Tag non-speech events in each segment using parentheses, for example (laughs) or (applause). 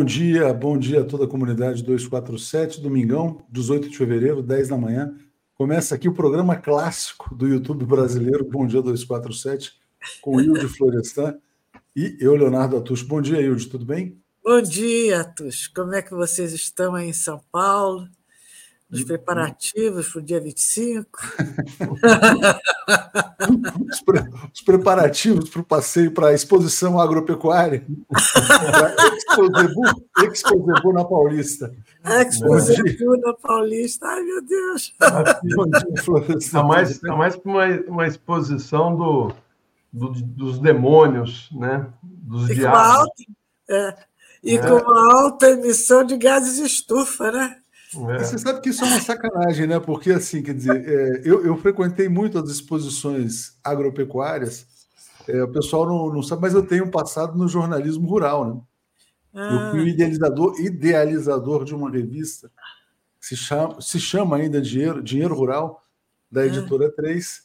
Bom dia, bom dia a toda a comunidade 247, domingão, 18 de fevereiro, 10 da manhã. Começa aqui o programa clássico do YouTube brasileiro, Bom Dia 247, com o Hilde Florestan e eu, Leonardo Atush. Bom dia, Hilde, tudo bem? Bom dia, Atush. Como é que vocês estão aí em São Paulo? Nos preparativos para o dia 25? (laughs) os, pre os preparativos para o passeio para a exposição agropecuária. Exposebu na Paulista. Exposebu na Paulista. Ai, meu Deus. Está mais, tá mais para uma, uma exposição do, do, dos demônios, né? dos e diabos. Com alta, é, e é. com uma alta emissão de gases de estufa, né? É. Você sabe que isso é uma sacanagem, né? Porque, assim, quer dizer, é, eu, eu, frequentei muito as exposições agropecuárias, é, o pessoal não, não, sabe, mas eu tenho passado no jornalismo rural, né? Ah. Eu fui o idealizador, idealizador de uma revista que se chama, se chama ainda Dinheiro, Dinheiro Rural, da ah. editora ah. 3.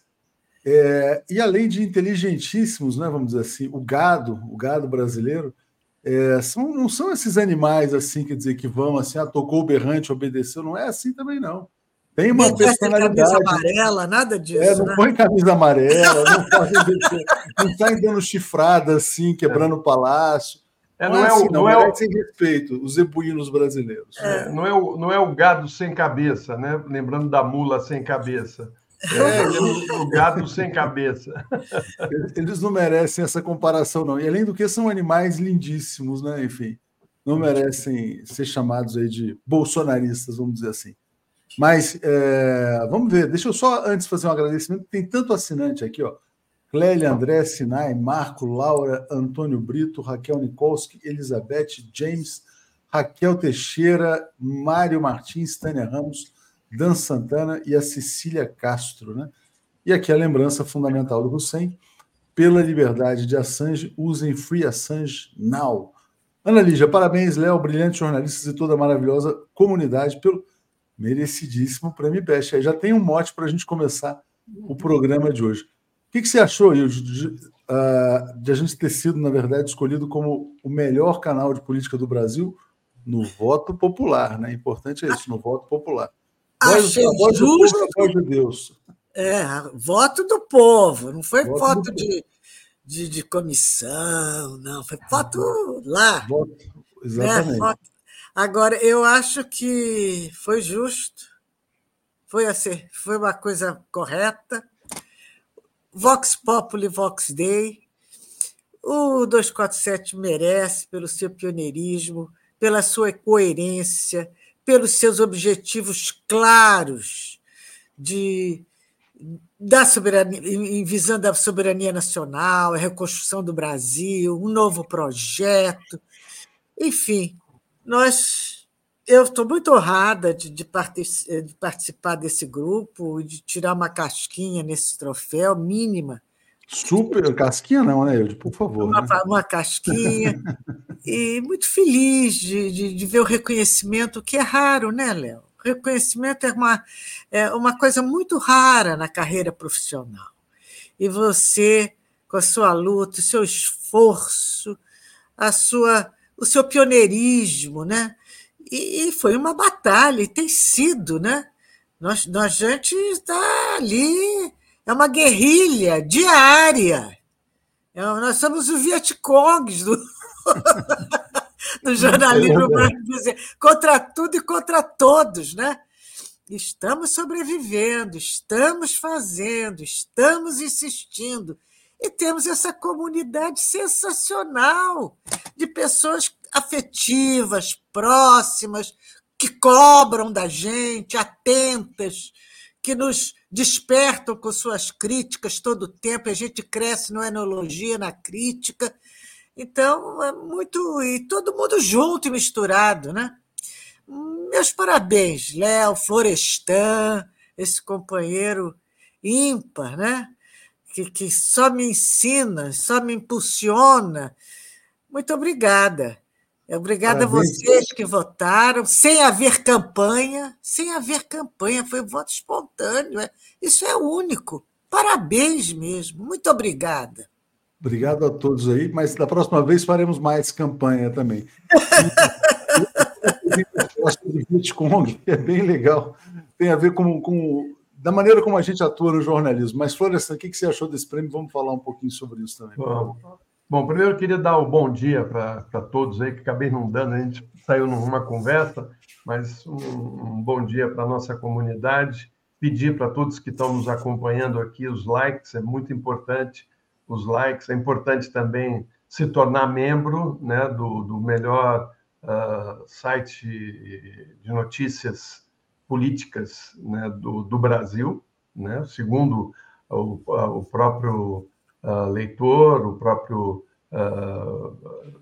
É, e além de inteligentíssimos, né, vamos dizer assim, o gado, o gado brasileiro, é, são, não são esses animais assim, quer dizer, que vão assim, ah, tocou o berrante, obedeceu, não é assim também, não. Tem uma não personalidade. camisa amarela, nada disso. É, não né? põe camisa amarela, (laughs) não, faz, não sai dando chifrada assim, quebrando o palácio. É, não, não, é, assim, não, não é o... sem respeito, os zebuínos brasileiros. É, não, é o, não é o gado sem cabeça, né? Lembrando da mula sem cabeça. É, o gato sem cabeça. (laughs) Eles não merecem essa comparação, não. E além do que, são animais lindíssimos, né? Enfim, não merecem ser chamados aí de bolsonaristas, vamos dizer assim. Mas é, vamos ver, deixa eu só antes fazer um agradecimento. Tem tanto assinante aqui, ó. Clélia André Sinai, Marco, Laura, Antônio Brito, Raquel Nikolski, Elizabeth, James, Raquel Teixeira, Mário Martins, Tânia Ramos, Dan Santana e a Cecília Castro. Né? E aqui a lembrança fundamental do Hussein: pela liberdade de Assange, usem Free Assange Now. Ana Lígia, parabéns, Léo, brilhantes jornalistas e toda a maravilhosa comunidade pelo merecidíssimo Prêmio Best. Aí já tem um mote para a gente começar o programa de hoje. O que, que você achou, Ilde, de, uh, de a gente ter sido, na verdade, escolhido como o melhor canal de política do Brasil no voto popular, né? Importante é isso, no voto popular. Achei voz justo. Voz de Deus. É, voto do povo, não foi voto, voto de, de, de, comissão, não, foi voto lá. Voto, né, exatamente. Voto. Agora, eu acho que foi justo, foi, assim, foi uma coisa correta. Vox Populi, Vox Dei. O 247 merece pelo seu pioneirismo, pela sua coerência, pelos seus objetivos claros de da soberania, visando a soberania nacional, a reconstrução do Brasil, um novo projeto. Enfim, nós eu estou muito honrada de, de, participar desse grupo de tirar uma casquinha nesse troféu mínima Super casquinha, não, né, Eude? Por favor. Uma, né? uma casquinha. (laughs) e muito feliz de, de, de, ver o reconhecimento, que é raro, né, Léo? Reconhecimento é uma, é uma coisa muito rara na carreira profissional. E você, com a sua luta, o seu esforço, a sua, o seu pioneirismo, né? E, e foi uma batalha, e tem sido, né? Nós, nós a gente está ali é uma guerrilha diária. É, nós somos os Vietcongs do, (laughs) do jornalismo brasileiro, contra tudo e contra todos, né? Estamos sobrevivendo, estamos fazendo, estamos insistindo. E temos essa comunidade sensacional de pessoas afetivas, próximas, que cobram da gente, atentas, que nos despertam com suas críticas todo o tempo, a gente cresce no enologia, na crítica. Então, é muito. E todo mundo junto e misturado, né? Meus parabéns, Léo, Florestan, esse companheiro ímpar, né? Que, que só me ensina, só me impulsiona. Muito obrigada. Obrigada Parabéns. a vocês que votaram, sem haver campanha, sem haver campanha, foi voto espontâneo. É. Isso é único. Parabéns mesmo. Muito obrigada. Obrigado a todos aí, mas da próxima vez faremos mais campanha também. sobre (laughs) Vietcong, é bem legal. Tem a ver com, com da maneira como a gente atua no jornalismo. Mas, Florestan, o que você achou desse prêmio? Vamos falar um pouquinho sobre isso também. Bom, bom primeiro eu queria dar o um bom dia para todos aí, que acabei não dando, a gente saiu numa conversa, mas um, um bom dia para a nossa comunidade. Pedir para todos que estão nos acompanhando aqui os likes, é muito importante os likes, é importante também se tornar membro né, do, do melhor uh, site de notícias políticas né, do, do, Brasil, né, segundo o, o próprio uh, leitor, o próprio uh,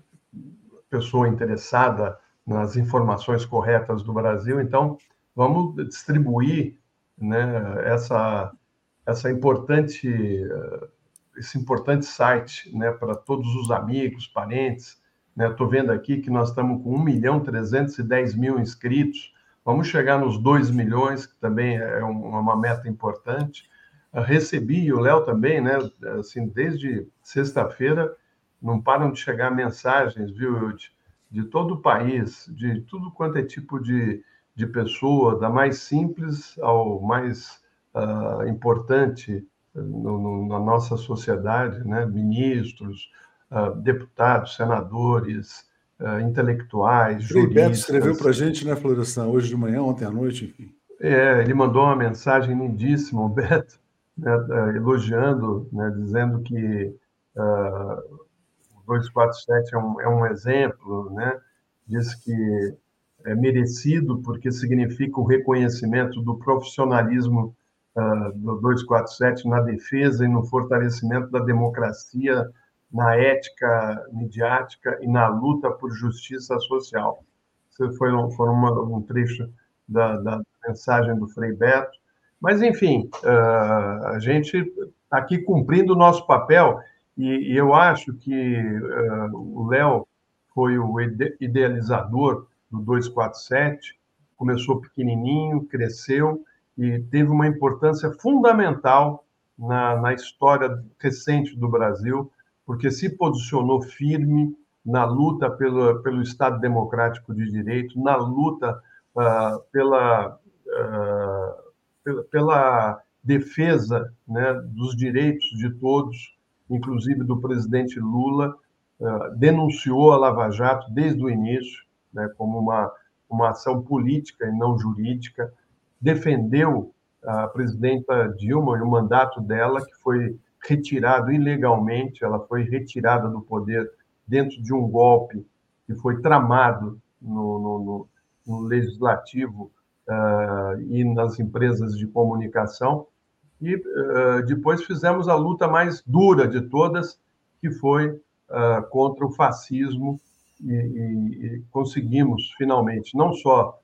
pessoa interessada nas informações corretas do Brasil. Então, vamos distribuir né, essa, essa importante, uh, esse importante site né, para todos os amigos, parentes. Estou né? vendo aqui que nós estamos com 1 milhão 310 mil inscritos. Vamos chegar nos 2 milhões, que também é uma meta importante. Recebi, e o Léo também, né? Assim, desde sexta-feira, não param de chegar mensagens, viu, Eude? De todo o país, de tudo quanto é tipo de, de pessoa, da mais simples ao mais uh, importante no, no, na nossa sociedade, né? Ministros, uh, deputados, senadores, uh, intelectuais, juristas. Beto escreveu para a gente, né, Florestan, hoje de manhã, ontem à noite, enfim. É, ele mandou uma mensagem lindíssima, o Beto, né, uh, elogiando, né, dizendo que uh, o 247 é um, é um exemplo, né, diz que é merecido porque significa o reconhecimento do profissionalismo uh, do 247 na defesa e no fortalecimento da democracia na ética midiática e na luta por justiça social. Isso foi um, foi uma, um trecho da, da, mensagem do Frei Beto. Mas, enfim, uh, a gente está aqui cumprindo o nosso papel e, e eu acho que uh, o Léo foi o idealizador do 247, começou pequenininho, cresceu e teve uma importância fundamental na, na história recente do Brasil, porque se posicionou firme na luta pelo, pelo Estado Democrático de Direito, na luta uh, pela, pela, defesa né, dos direitos de todos, inclusive do presidente Lula, uh, denunciou a Lava Jato desde o início, né, como uma, uma ação política e não jurídica, defendeu a presidenta Dilma e o mandato dela, que foi retirado ilegalmente, ela foi retirada do poder dentro de um golpe que foi tramado no, no, no legislativo uh, e nas empresas de comunicação. E uh, depois fizemos a luta mais dura de todas, que foi uh, contra o fascismo, e, e, e, conseguimos finalmente não só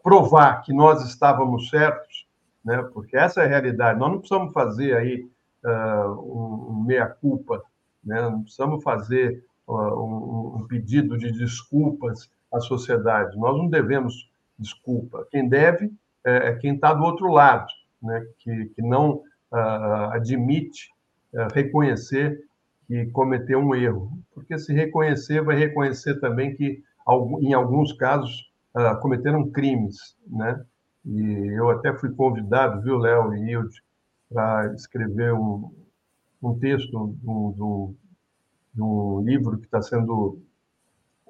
provar que nós estávamos certos, né, porque essa é a realidade, nós não precisamos fazer aí uh, um, meia-culpa, né? não precisamos fazer um, um, pedido de desculpas à sociedade. Nós não devemos desculpa. Quem deve é, é quem está do outro lado, né? que, que não uh, admite reconhecer que cometeu um erro. Porque se reconhecer, vai reconhecer também que, em alguns casos, cometeram crimes. Né? E eu até fui convidado, viu, Léo e Hilde, para escrever um, um texto do, do, livro que está sendo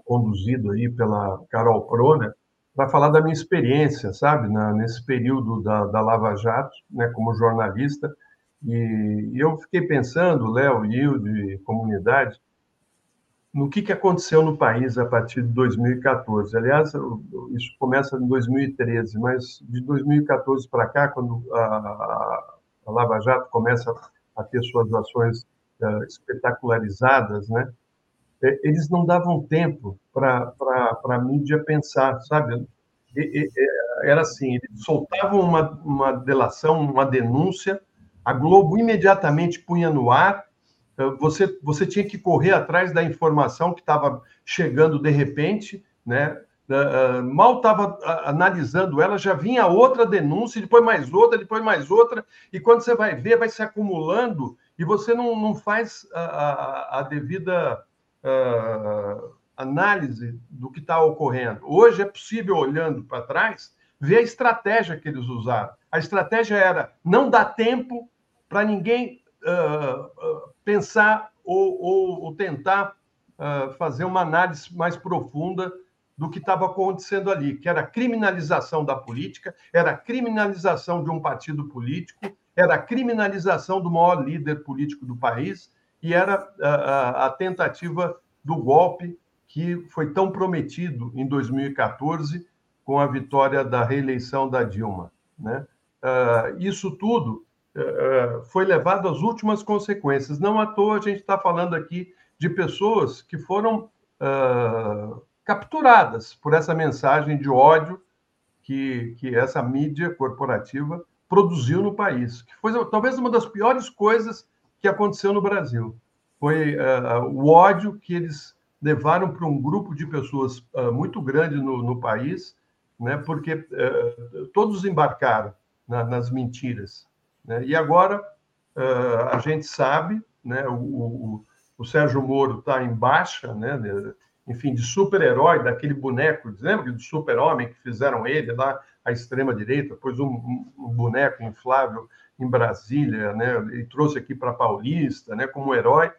conduzido aí pela Carol Pro, né, para falar da minha experiência, sabe, na, nesse período da, da Lava Jato, né, como jornalista. E, e eu fiquei pensando, Léo, Hilde, comunidade, no que, que aconteceu no país a partir de 2014. Aliás, isso começa em 2013, mas de 2014 para cá, quando a, a Lava Jato começa a ter suas ações uh, espetacularizadas, né? É, eles não davam tempo para a mídia pensar, sabe? Era assim, eles soltavam uma, uma delação, uma denúncia, a Globo imediatamente punha no ar, você, você tinha que correr atrás da informação que estava chegando de repente, né? Uh, mal estava analisando ela, já vinha outra denúncia, depois mais outra, depois mais outra, e quando você vai ver, vai se acumulando e você não, não faz a, a, a devida uh, análise do que está ocorrendo. Hoje é possível, olhando para trás, ver a estratégia que eles usaram. A estratégia era não dar tempo para ninguém uh, uh, pensar ou, ou, ou tentar fazer uma análise mais profunda do que estava acontecendo ali, que era a criminalização da política, era a criminalização de um partido político, era a criminalização do maior líder político do país e era a, a, a tentativa do golpe que foi tão prometido em 2014 com a vitória da reeleição da Dilma. Né? Uh, isso tudo uh, foi levado às últimas consequências. Não à toa a gente está falando aqui de pessoas que foram uh, capturadas por essa mensagem de ódio que, que essa mídia corporativa produziu no país, que foi talvez uma das piores coisas que aconteceu no Brasil. Foi uh, o ódio que eles levaram para um grupo de pessoas uh, muito grande no, no, país, né, porque uh, todos embarcaram na, nas mentiras. Né? E agora a gente sabe, né, o, o, o Sérgio Moro está em baixa, né, enfim, de super-herói, daquele boneco, lembra do super-homem que fizeram ele lá, à extrema-direita, pôs um, um, boneco inflável em Brasília, né, e trouxe aqui para Paulista, né, como herói.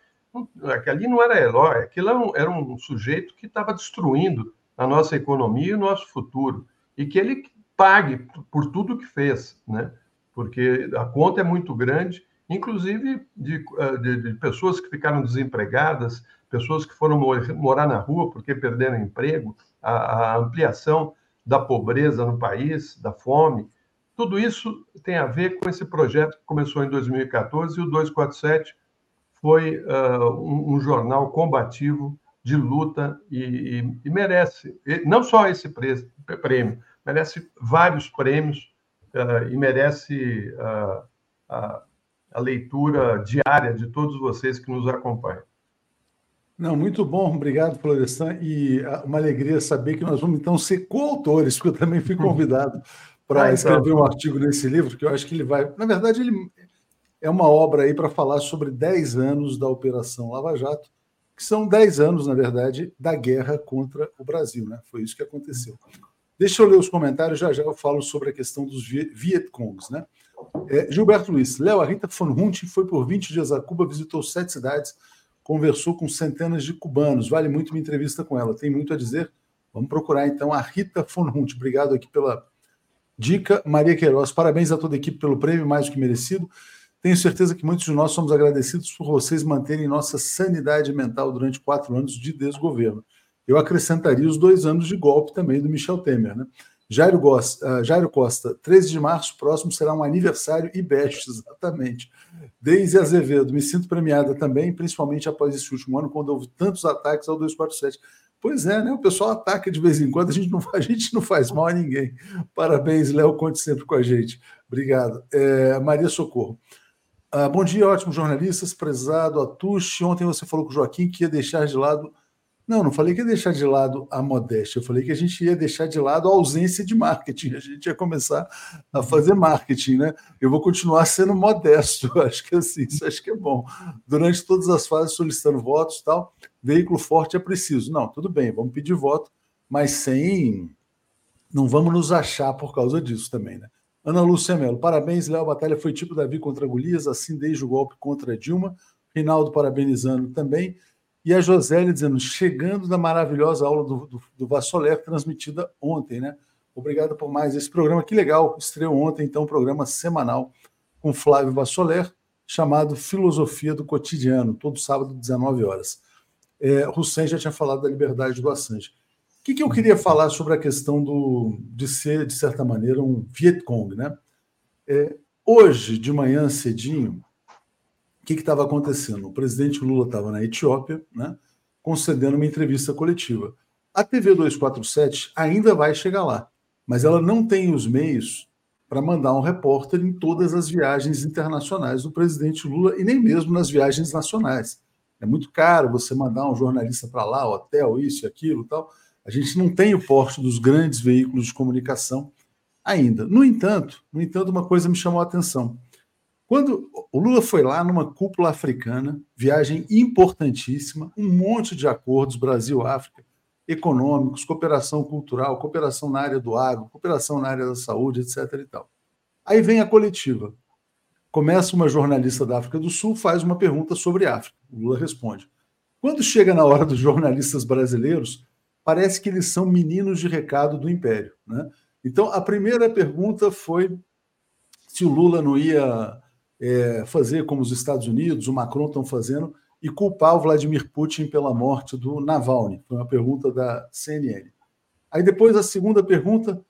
Ali não era herói, aquilo era um, era um sujeito que estava destruindo a nossa economia e o nosso futuro, e que ele pague por tudo que fez, né, porque a conta é muito grande, inclusive de, de, de pessoas que ficaram desempregadas, pessoas que foram morar na rua porque perderam emprego, a, a ampliação da pobreza no país, da fome. Tudo isso tem a ver com esse projeto que começou em 2014 e o 247 foi uh, um, um, jornal combativo de luta e, e, e merece, não só esse prêmio, merece vários prêmios uh, e merece uh, a, leitura diária de todos vocês que nos acompanham. Não, muito bom, obrigado, Florestan. E ah, uma alegria saber que nós vamos então ser coautores, porque eu também fui convidado (laughs) para ah, então. escrever um artigo nesse livro, que eu acho que ele vai. Na verdade, ele é uma obra aí para falar sobre 10 anos da Operação Lava Jato, que são 10 anos, na verdade, da guerra contra o Brasil, né? Foi isso que aconteceu. Deixa eu ler os comentários, já já eu falo sobre a questão dos Vietcongs, né? É, Gilberto Luiz, Léo, a Rita von Hunt foi por 20 dias a Cuba, visitou sete cidades conversou com centenas de cubanos. Vale muito uma entrevista com ela, tem muito a dizer. Vamos procurar então a Rita von Hunt. Obrigado aqui pela dica. Maria Queiroz, parabéns a toda a equipe pelo prêmio, mais do que merecido. Tenho certeza que muitos de nós somos agradecidos por vocês manterem nossa sanidade mental durante quatro anos de desgoverno. Eu acrescentaria os dois anos de golpe também do Michel Temer. Né? Jairo, Costa, uh, Jairo Costa, 13 de março próximo será um aniversário e best, exatamente. Deise Azevedo, me sinto premiada também, principalmente após esse último ano, quando houve tantos ataques ao 247. Pois é, né? O pessoal ataca de vez em quando, a gente não, (laughs) a gente não faz mal a ninguém. Parabéns, Léo, conte sempre com a gente. Obrigado. É, Maria Socorro. Ah, bom dia, ótimos jornalistas, prezado Atushi. Ontem você falou com o Joaquim que ia deixar de lado não, não falei que ia deixar de lado a modéstia, eu falei que a gente ia deixar de lado a ausência de marketing, (laughs) a gente ia começar a fazer marketing, né? Eu vou continuar sendo modesto, (laughs) acho que assim, isso acho que é bom. Durante todas as fases solicitando votos tal, veículo forte é preciso. Não, tudo bem, vamos pedir voto, mas sem. Não vamos nos achar por causa disso também, né? Ana Lúcia Mello, parabéns, Léo. A batalha foi tipo Davi contra Golias, assim desde o golpe contra Dilma. Rinaldo parabenizando também. E a Josélia dizendo, chegando da maravilhosa aula do, do, do Vassoler, transmitida ontem, né? Obrigado por mais esse programa. Que legal, estreou ontem, então, um programa semanal com Flávio Vassoler, chamado Filosofia do Cotidiano, todo sábado, 19 horas. É, Hussein já tinha falado da liberdade do Assange. O que, que eu queria falar sobre a questão do, de ser, de certa maneira, um Vietcong, né? É, hoje, de manhã cedinho, que estava acontecendo? O presidente Lula estava na Etiópia, né, concedendo uma entrevista coletiva. A TV 247 ainda vai chegar lá, mas ela não tem os meios para mandar um repórter em todas as viagens internacionais do presidente Lula e nem mesmo nas viagens nacionais. É muito caro você mandar um jornalista para lá, hotel, isso aquilo tal. A gente não tem o porte dos grandes veículos de comunicação ainda. No entanto, no entanto, uma coisa me chamou a atenção. Quando o Lula foi lá numa cúpula africana, viagem importantíssima, um monte de acordos Brasil-África, econômicos, cooperação cultural, cooperação na área do agro, cooperação na área da saúde, etc. E tal. Aí vem a coletiva. Começa uma jornalista da África do Sul, faz uma pergunta sobre África. O Lula responde. Quando chega na hora dos jornalistas brasileiros, parece que eles são meninos de recado do Império. Né? Então, a primeira pergunta foi se o Lula não ia é, fazer como os Estados Unidos, o Macron estão fazendo, e culpar o Vladimir Putin pela morte do Navalny. Foi uma pergunta da CNN. Aí depois a segunda pergunta,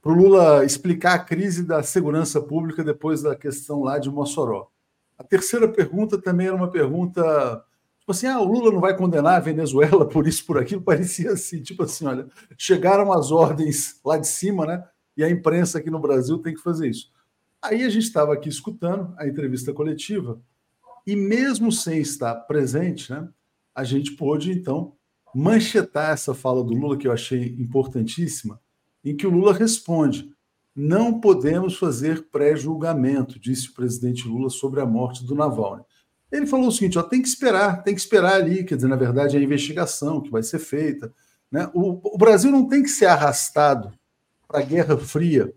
para o Lula explicar a crise da segurança pública depois da questão lá de Mossoró. A terceira pergunta também era uma pergunta, tipo assim, ah, o Lula não vai condenar a Venezuela por isso, por aquilo, (laughs) parecia assim, tipo assim, olha, chegaram as ordens lá de cima, né? E a imprensa aqui no Brasil tem que fazer isso. Aí a gente estava aqui escutando a entrevista coletiva, e mesmo sem estar presente, né, a gente pôde, então, manchetar essa fala do Lula, que eu achei importantíssima, em que o Lula responde: não podemos fazer pré-julgamento, disse o presidente Lula sobre a morte do Navalny. Ele falou o seguinte: ó, tem que esperar, tem que esperar ali, quer dizer, na verdade, é a investigação que vai ser feita. Né? O, o Brasil não tem que ser arrastado para a Guerra Fria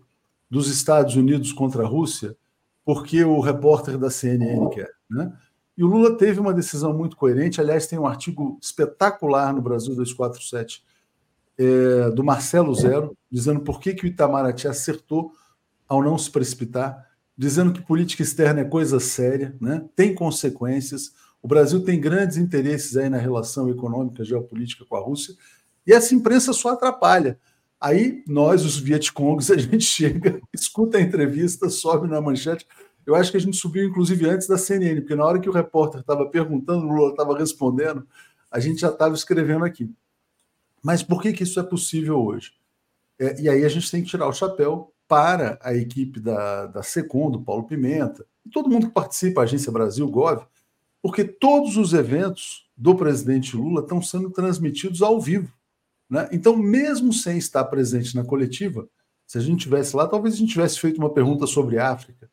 dos Estados Unidos contra a Rússia, porque o repórter da CNN quer. Né? E o Lula teve uma decisão muito coerente. Aliás, tem um artigo espetacular no Brasil 247 é, do Marcelo Zero, dizendo por que, que o Itamaraty acertou ao não se precipitar, dizendo que política externa é coisa séria, né? tem consequências. O Brasil tem grandes interesses aí na relação econômica, geopolítica com a Rússia, e essa imprensa só atrapalha. Aí nós, os Vietcongs, (laughs) a gente chega, escuta a entrevista, sobe na manchete. Eu acho que a gente subiu, inclusive, antes da CNN, porque na hora que o repórter estava perguntando, o Lula estava respondendo, a gente já estava escrevendo aqui. Mas por que, que isso é possível hoje? É, e aí a gente tem que tirar o chapéu para a equipe da, da SECOM, do Paulo Pimenta, e todo mundo que participa, Agência Brasil, Gov, porque todos os eventos do presidente Lula estão sendo transmitidos ao vivo. Né? Então, mesmo sem estar presente na coletiva, se a gente tivesse lá, talvez a gente tivesse feito uma pergunta sobre África,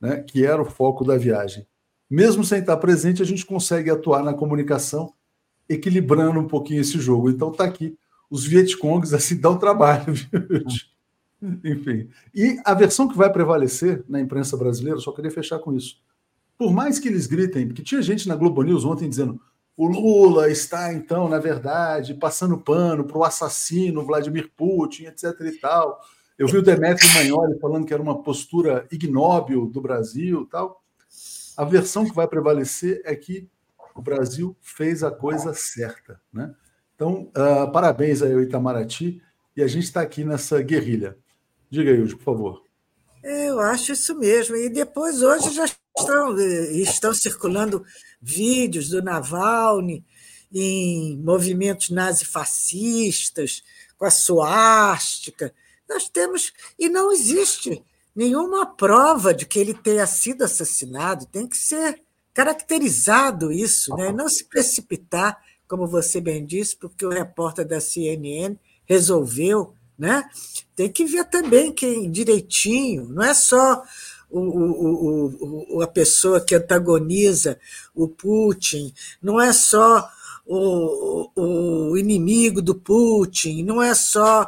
né? que era o foco da viagem. Mesmo sem estar presente, a gente consegue atuar na comunicação, equilibrando um pouquinho esse jogo. Então, está aqui. Os Vietcongs (laughs) assim dão trabalho. Enfim. E a versão que vai prevalecer na imprensa brasileira, só queria fechar com isso. Por mais que eles gritem, porque tinha gente na Globo News ontem dizendo o Lula está, então, na verdade, passando pano para o assassino Vladimir Putin, etc. e tal. Eu vi o Demetrio Magnoli falando que era uma postura ignóbil do Brasil tal. A versão que vai prevalecer é que o Brasil fez a coisa certa. Né? Então, uh, parabéns aí ao Itamaraty e a gente está aqui nessa guerrilha. Diga aí, por favor. Eu acho isso mesmo. E depois, hoje, já estão, estão circulando vídeos do Navalny em movimentos nazifascistas, com a suástica. Nós temos. E não existe nenhuma prova de que ele tenha sido assassinado. Tem que ser caracterizado isso, né? não se precipitar, como você bem disse, porque o repórter da CNN resolveu. Né? Tem que ver também quem direitinho, não é só o, o, o, a pessoa que antagoniza o Putin, não é só o, o inimigo do Putin, não é só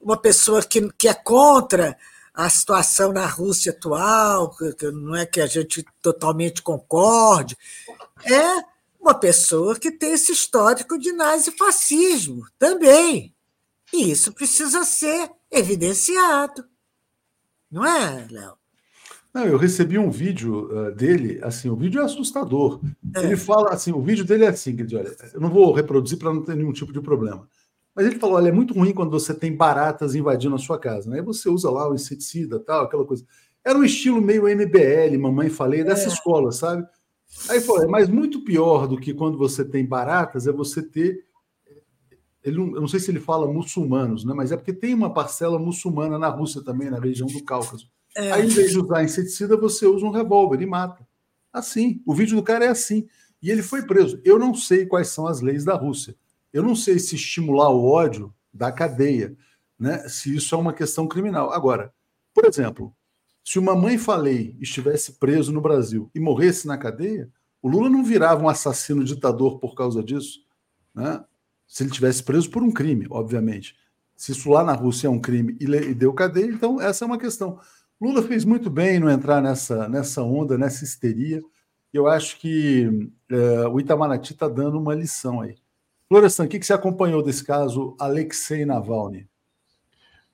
uma pessoa que, que é contra a situação na Rússia atual, que não é que a gente totalmente concorde, é uma pessoa que tem esse histórico de nazifascismo também. E isso precisa ser evidenciado. Não é, Léo? Não, eu recebi um vídeo uh, dele, assim, o vídeo é assustador. É. Ele fala assim, o vídeo dele é assim, que olha, eu não vou reproduzir para não ter nenhum tipo de problema. Mas ele falou, olha, é muito ruim quando você tem baratas invadindo a sua casa, né? Aí você usa lá o inseticida, tal, aquela coisa. Era um estilo meio MBL, mamãe falei, dessa é. escola, sabe? Aí falou, é mais muito pior do que quando você tem baratas é você ter ele não, eu não sei se ele fala muçulmanos, né? Mas é porque tem uma parcela muçulmana na Rússia também, na região do Cáucaso. É. Aí, em vez de usar inseticida, você usa um revólver e mata. Assim. O vídeo do cara é assim. E ele foi preso. Eu não sei quais são as leis da Rússia. Eu não sei se estimular o ódio da cadeia, né? Se isso é uma questão criminal. Agora, por exemplo, Se uma mãe falei estivesse preso no Brasil e morresse na cadeia, o Lula não virava um assassino ditador por causa disso, né? Se ele tivesse preso por um crime, obviamente. Se isso lá na Rússia é um crime e deu cadeia, então essa é uma questão. Lula fez muito bem em não entrar nessa, nessa onda, nessa histeria. Eu acho que é, o Itamaraty está dando uma lição aí. Florestan, o que, que você acompanhou desse caso Alexei Navalny?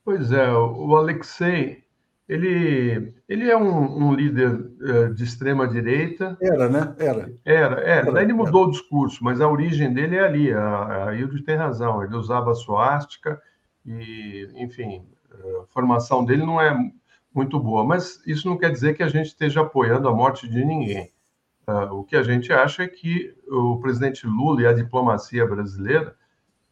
Pois é, o Alexei, ele, ele é um, um líder uh, de extrema direita. Era, né? Era. Era, era. Daí ele mudou era. o discurso, mas a origem dele é ali. A, a Hilde tem razão. Ele usava a suástica e, enfim, a formação dele não é muito boa. Mas isso não quer dizer que a gente esteja apoiando a morte de ninguém. Uh, o que a gente acha é que o presidente Lula e a diplomacia brasileira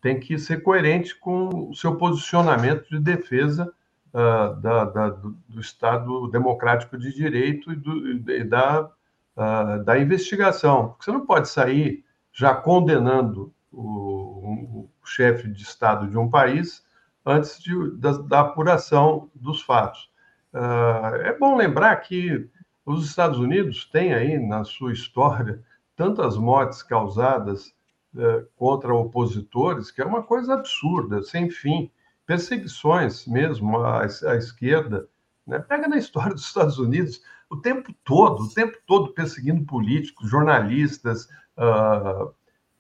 tem que ser coerente com o seu posicionamento de defesa uh, da, da, do, do, Estado democrático de direito e, do, e da, uh, da investigação. Porque você não pode sair já condenando o, o chefe de Estado de um país antes de, da, da apuração dos fatos. Uh, é bom lembrar que os Estados Unidos têm aí na sua história tantas mortes causadas é, contra opositores, que é uma coisa absurda, sem fim. Perseguições mesmo à, à esquerda. Né? Pega na história dos Estados Unidos o tempo todo, o tempo todo perseguindo políticos, jornalistas. Uh,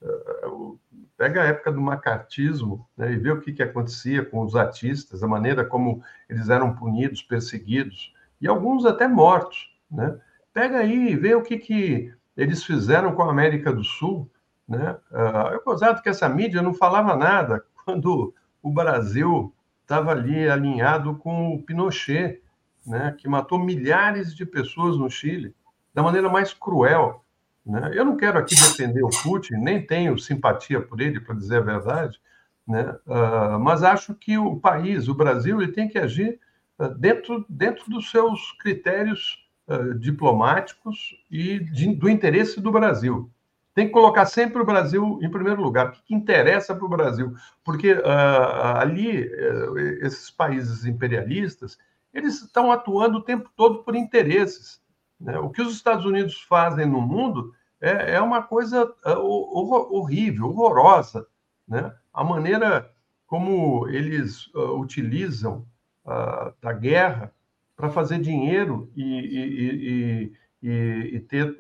uh, pega a época do macartismo né, e vê o que, que acontecia com os artistas, a maneira como eles eram punidos, perseguidos, e alguns até mortos. Né? Pega aí e vê o que, que eles fizeram com a América do Sul, né? Uh, eu gozado que essa mídia não falava nada (laughs) quando o Brasil estava ali alinhado com o Pinochet, né? que matou milhares de pessoas no Chile, da maneira mais cruel. Né? Eu não quero aqui defender o Putin, nem tenho simpatia por ele, para dizer a verdade, né? Uh, mas acho que o país, o Brasil, ele tem que agir uh, dentro, dentro dos seus critérios uh, diplomáticos e de, do interesse do Brasil tem que colocar sempre o Brasil em primeiro lugar. O que, interessa para o Brasil? Porque ali, uh, esses países imperialistas, eles estão atuando o tempo todo por interesses. Né? O que os Estados Unidos fazem no mundo é, é uma coisa uh, horrível, horrorosa. Né? A maneira como eles utilizam da guerra para fazer dinheiro e, e, e, e ter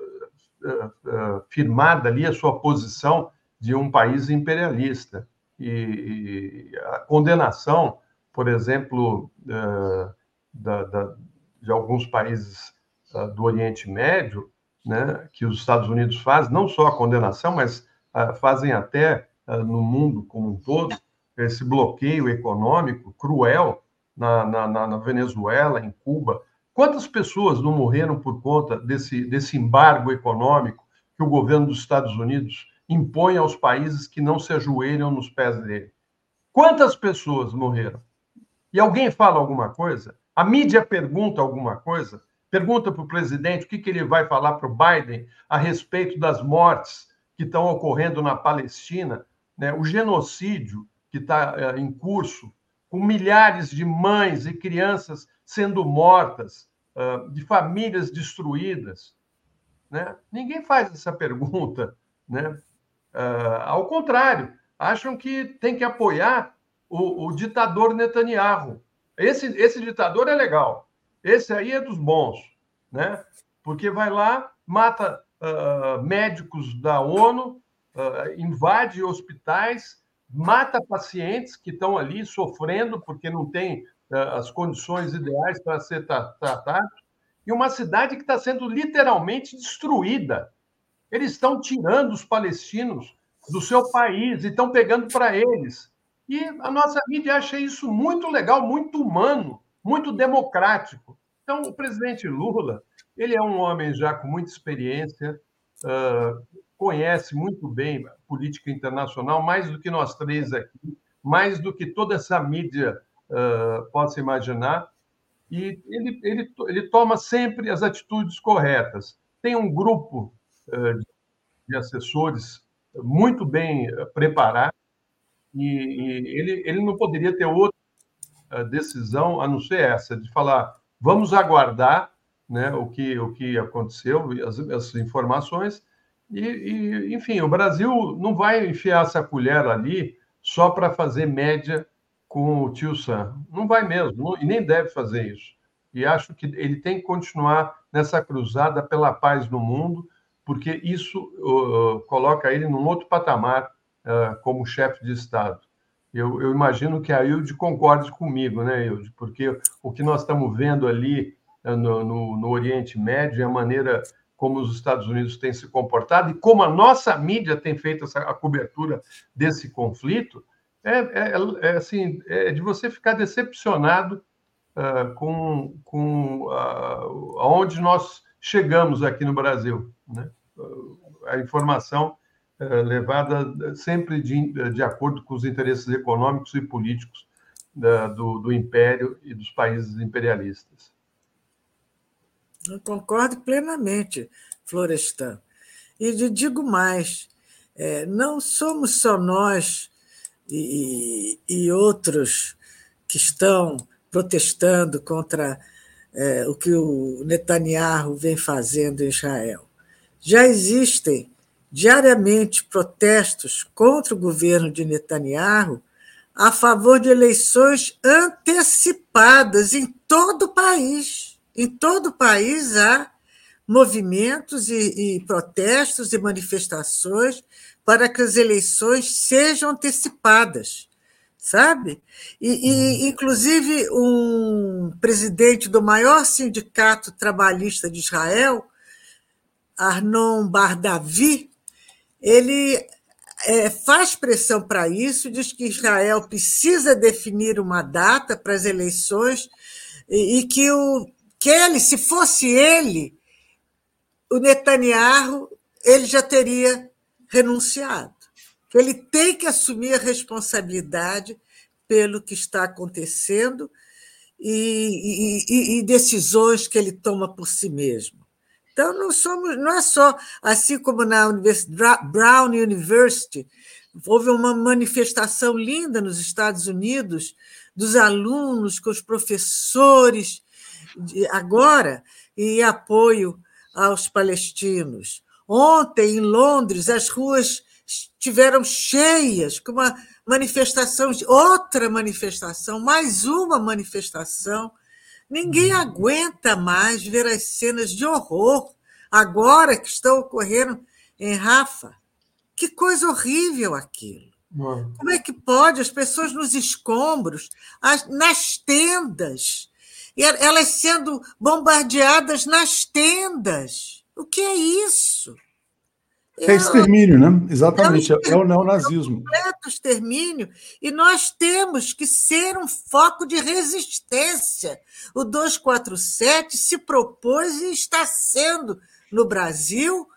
uh, firmada ali a sua posição de um país imperialista. E, a condenação, por exemplo, uh, da, da, de alguns países uh, do Oriente Médio, né, que os Estados Unidos fazem, não só a condenação, mas fazem até no mundo como um todo, esse bloqueio econômico cruel na, na, na Venezuela, em Cuba, Quantas pessoas não morreram por conta desse, desse embargo econômico que o governo dos Estados Unidos impõe aos países que não se ajoelham nos pés dele? Quantas pessoas morreram? E alguém fala alguma coisa? A mídia pergunta alguma coisa? Pergunta para o presidente o que, que ele vai falar para o Biden a respeito das mortes que estão ocorrendo na Palestina, né? o genocídio que está é, em curso, com milhares de mães e crianças sendo mortas, de famílias destruídas? Né? Ninguém faz essa pergunta. Né? ao contrário, acham que tem que apoiar o, o ditador Netanyahu. Esse, esse ditador é legal. Esse aí é dos bons, né? Porque vai lá, mata uh, médicos da ONU, uh, invade hospitais, mata pacientes que estão ali sofrendo porque não tem eh, as condições ideais para ser tratado, e uma cidade que está sendo literalmente destruída. Eles estão tirando os palestinos do seu país e estão pegando para eles. E a nossa mídia acha isso muito legal, muito humano, muito democrático. Então, o presidente Lula, ele é um homem já com muita experiência, uh, conhece muito bem a política internacional, mais do que nós três aqui, mais do que toda essa mídia uh, possa imaginar, e ele, ele, ele toma sempre as atitudes corretas. Tem um grupo uh, de assessores muito bem preparado, e, e, ele, ele não poderia ter outra decisão a não ser essa, de falar: vamos aguardar né, o, que, o que aconteceu, as, as informações, e, e, enfim, o Brasil não vai enfiar essa colher ali só para fazer média com o tio Sam. Não vai mesmo, não, e nem deve fazer isso. E acho que ele tem que continuar nessa cruzada pela paz no mundo, porque isso uh, coloca ele num outro patamar uh, como chefe de Estado. Eu, eu, imagino que a Ilde concorde comigo, né, Ilde? Porque o que nós estamos vendo ali uh, no, no, no Oriente Médio é a maneira como os Estados Unidos têm se comportado e como a nossa mídia tem feito essa, a cobertura desse conflito, é, é, é assim, é de você ficar decepcionado uh, com, com uh, aonde nós chegamos aqui no Brasil. Né? A informação uh, levada sempre de, de acordo com os interesses econômicos e políticos do, do império e dos países imperialistas. Eu concordo plenamente, Florestan. E digo mais: é, não somos só nós e, e, outros que estão protestando contra é, o que o Netanyahu vem fazendo em Israel. Já existem diariamente protestos contra o governo de Netanyahu a favor de eleições antecipadas em todo o país. Em todo o país há movimentos e, e protestos e manifestações para que as eleições sejam antecipadas, sabe? E, e, uhum. inclusive, um presidente do maior sindicato trabalhista de Israel, Arnon Bardavi, ele é, faz pressão para isso, diz que Israel precisa definir uma data para as eleições e, e que o ele, se fosse ele, o Netanyahu, ele já teria renunciado. Ele tem que assumir a responsabilidade pelo que está acontecendo e, e, e, decisões que ele toma por si mesmo. Então, não, somos, não é só assim como na Brown University, houve uma manifestação linda nos Estados Unidos dos alunos com os professores agora em apoio aos palestinos. Ontem, em Londres, as ruas estiveram cheias, com uma manifestação, outra manifestação, mais uma manifestação. Ninguém uhum. aguenta mais ver as cenas de horror agora que estão ocorrendo em Rafa. Que coisa horrível aquilo. Como é que pode? As pessoas nos escombros, nas tendas, elas sendo bombardeadas nas tendas. O que é isso? É extermínio, né? Exatamente, é, um é o neonazismo. É completo extermínio. E nós temos que ser um foco de resistência. O 247 se propôs e está sendo, no Brasil,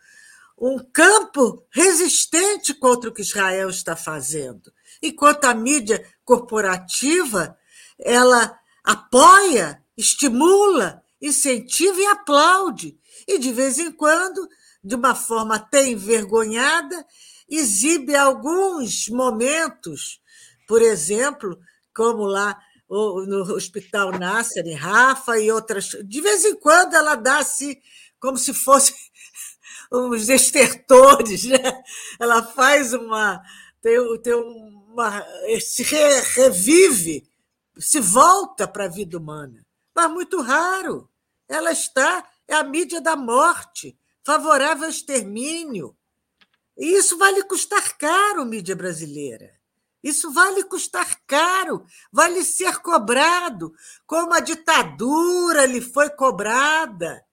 um campo resistente contra o que Israel está fazendo. Enquanto a mídia corporativa ela apoia estimula, incentiva e aplaude. E, de vez em quando, de uma forma até envergonhada, exibe alguns momentos, por exemplo, como lá no Hospital Nasser, em Rafa e outras. De vez em quando ela dá-se como se fosse (laughs) os estertores, né? ela faz uma. tem, tem uma. se revive, se volta para a vida humana mas muito raro. Ela está, é a mídia da morte, favorável ao extermínio. E isso vai lhe custar caro, mídia brasileira. Isso vai lhe custar caro, vai lhe ser cobrado, como a ditadura lhe foi cobrada.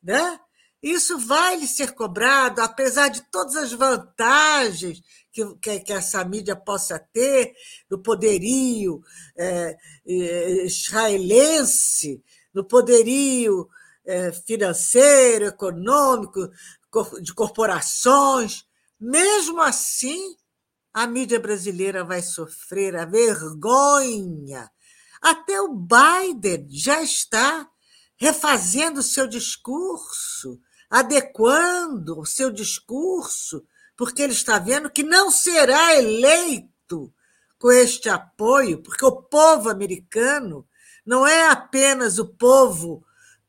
Né? Isso vai lhe ser cobrado, apesar de todas as vantagens que, que, que essa mídia possa ter no poderio é, israelense, no poderio financeiro, econômico, de corporações. Mesmo assim, a mídia brasileira vai sofrer a vergonha. Até o Biden já está refazendo o seu discurso, adequando o seu discurso porque ele está vendo que não será eleito com este apoio, porque o povo americano não é apenas o povo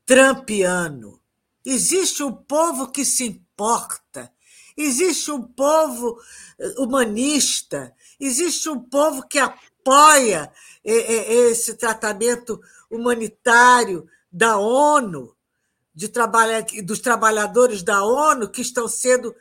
trampiano. Existe um povo que se importa, existe um povo eh, humanista, existe um povo que apoia eh, eh, esse tratamento humanitário da ONU, de trabalha, dos trabalhadores da ONU que estão sendo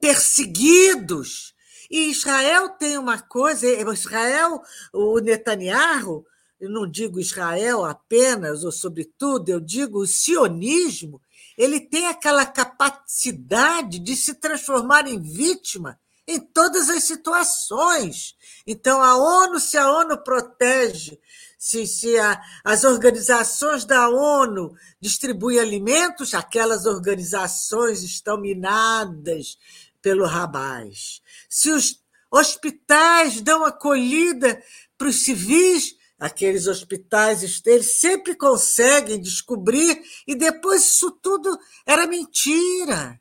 perseguidos. E Israel tem uma coisa, Israel, o Netanyahu, eu não digo Israel apenas ou sobretudo, eu digo o sionismo, ele tem aquela capacidade de se transformar em vítima em todas as situações. Então, a ONU, se a ONU protege, se, se a, as organizações da ONU distribuem alimentos, aquelas organizações estão minadas pelo rabaz. Se os hospitais dão acolhida para os civis, aqueles hospitais, eles sempre conseguem descobrir, e depois isso tudo era mentira.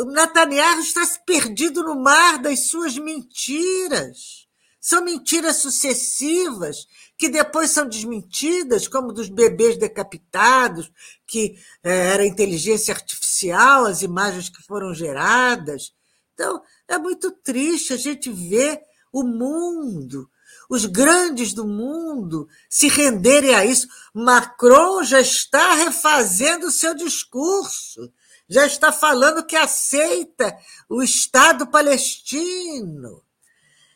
O Netanyahu está perdido no mar das suas mentiras. São mentiras sucessivas que depois são desmentidas, como dos bebês decapitados, que é, era inteligência artificial, as imagens que foram geradas. Então, é muito triste a gente ver o mundo os grandes do mundo se renderem a isso. Macron já está refazendo o seu discurso, já está falando que aceita o Estado palestino.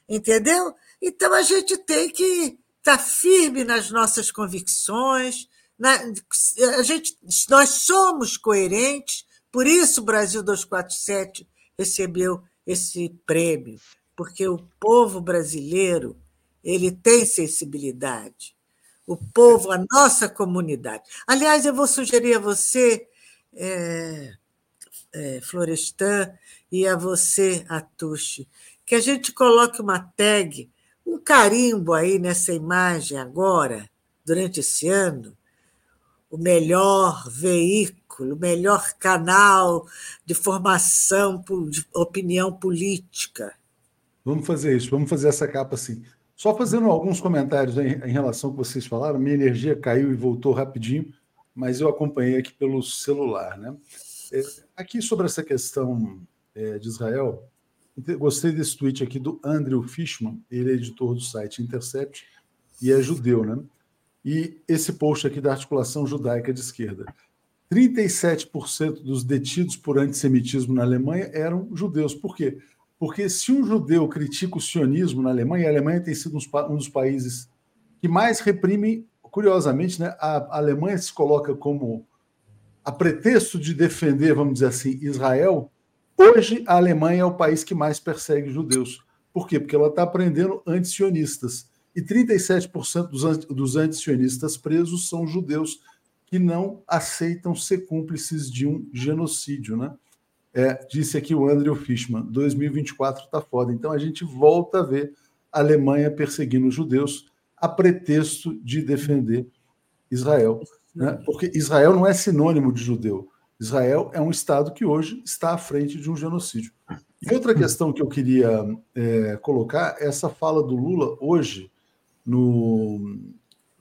Entendeu? Então a gente tem que estar firme nas nossas convicções. Na, a gente, nós somos coerentes, por isso o Brasil 247 recebeu esse prêmio, porque o povo brasileiro ele tem sensibilidade. O povo, a nossa comunidade. Aliás, eu vou sugerir a você, é, é, Florestan, e a você, Atushi, que a gente coloque uma tag, um carimbo aí nessa imagem agora, durante esse ano, o melhor veículo, o melhor canal de formação de opinião política. Vamos fazer isso, vamos fazer essa capa assim. Só fazendo alguns comentários em, em relação ao que vocês falaram, minha energia caiu e voltou rapidinho, mas eu acompanhei aqui pelo celular. Né? É, aqui sobre essa questão é, de Israel, gostei desse tweet aqui do Andrew Fishman, ele é editor do site Intercept e é judeu, né? E esse post aqui da articulação judaica de esquerda. 37% dos detidos por antissemitismo na Alemanha eram judeus. Por quê? Porque se um judeu critica o sionismo na Alemanha, a Alemanha tem sido um dos países que mais reprimem, curiosamente, né, a Alemanha se coloca como a pretexto de defender, vamos dizer assim, Israel. Hoje, a Alemanha é o país que mais persegue judeus. Por quê? Porque ela está prendendo antisionistas. E 37% dos, dos antisionistas presos são judeus que não aceitam ser cúmplices de um genocídio, né? É, disse aqui o Andrew Fishman, 2024 está foda. Então a gente volta a ver a Alemanha perseguindo os judeus a pretexto de defender Israel. Né? Porque Israel não é sinônimo de judeu. Israel é um Estado que hoje está à frente de um genocídio. E outra questão que eu queria é, colocar é essa fala do Lula hoje no,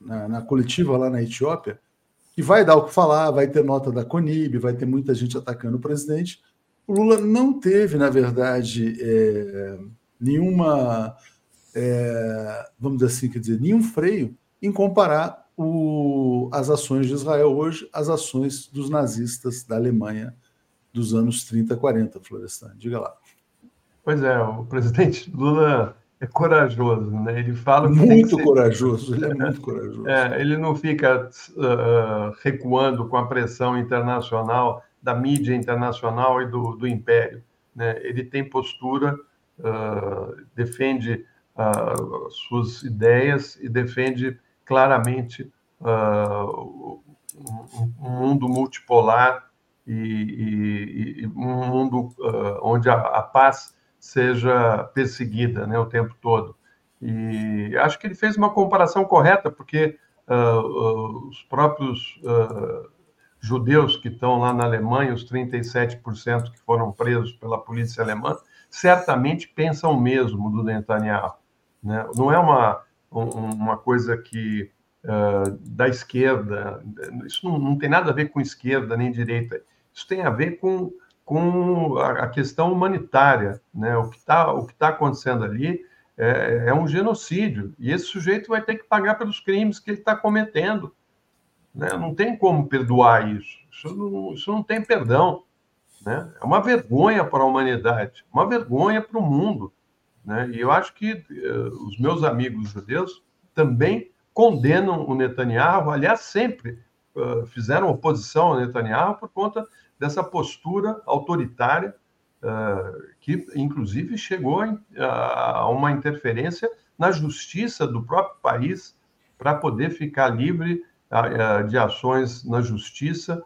na, na coletiva lá na Etiópia, que vai dar o que falar, vai ter nota da CONIB, vai ter muita gente atacando o presidente, o Lula não teve, na verdade, é, nenhuma, é, vamos dizer assim, quer dizer, nenhum freio em comparar o, as ações de Israel hoje às ações dos nazistas da Alemanha dos anos 30, 40, Florestan. Diga lá. Pois é, o presidente Lula é corajoso, né? Ele fala muito ser... corajoso, ele é muito corajoso. É, ele não fica uh, recuando com a pressão internacional da mídia internacional e do, do império. Né? Ele tem postura, uh, defende uh, suas ideias e defende claramente uh, um, um, mundo multipolar e, e, e um mundo onde a, a, paz seja perseguida né, o tempo todo. E acho que ele fez uma comparação correta, porque os próprios judeus que estão lá na Alemanha, os 37% que foram presos pela polícia alemã, certamente pensam o mesmo do Netanyahu. Né? Não é uma, uma coisa que uh, da esquerda. Isso não, não, tem nada a ver com esquerda nem direita. Isso tem a ver com, com a, questão humanitária. Né? O que está tá acontecendo ali é, é, um genocídio. E esse sujeito vai ter que pagar pelos crimes que ele está cometendo. Né? Não tem como perdoar isso. Isso não, isso não tem perdão. Né? É uma vergonha para a humanidade, uma vergonha para o mundo. Né? E eu acho que uh, os meus amigos judeus também condenam o Netanyahu, aliás, sempre uh, fizeram oposição ao Netanyahu por conta dessa postura autoritária, uh, que inclusive chegou a, a uma interferência na justiça do próprio país para poder ficar livre de ações na justiça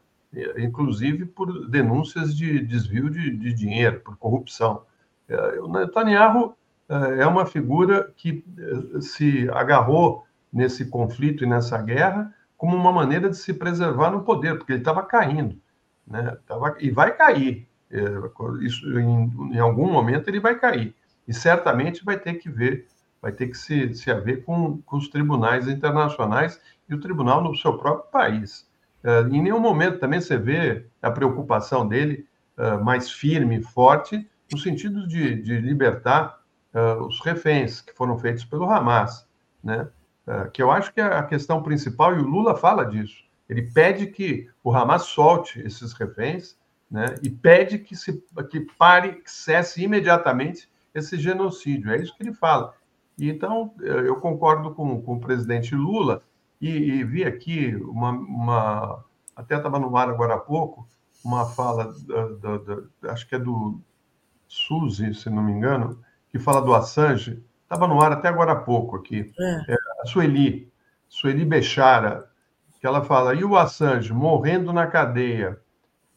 inclusive por denúncias de desvio de, de dinheiro, por corrupção. É, o Netanyahu é, é uma figura que é, se agarrou nesse conflito e nessa guerra como uma maneira de se preservar no poder, porque ele estava caindo, né? Tava, e vai cair. Isso, em, em, algum momento ele vai cair. E certamente vai ter que ver, vai ter que se, se haver com, com os tribunais internacionais e o tribunal no seu próprio país. Uh, em nenhum momento também você vê a preocupação dele uh, mais firme, forte, no sentido de, de libertar uh, os reféns que foram feitos pelo Hamas, né? que eu acho que é a questão principal, e o Lula fala disso. Ele pede que o Hamas solte esses reféns né? e pede que, se, que pare, que cesse imediatamente esse genocídio. É isso que ele fala. E, então, eu concordo com, com o presidente Lula e, e vi aqui uma, uma até estava no ar agora há pouco, uma fala, da, da, da, acho que é do Suzy, se não me engano, que fala do Assange, estava no ar até agora há pouco aqui, é. É, a Sueli, Sueli Bechara, que ela fala, e o Assange morrendo na cadeia?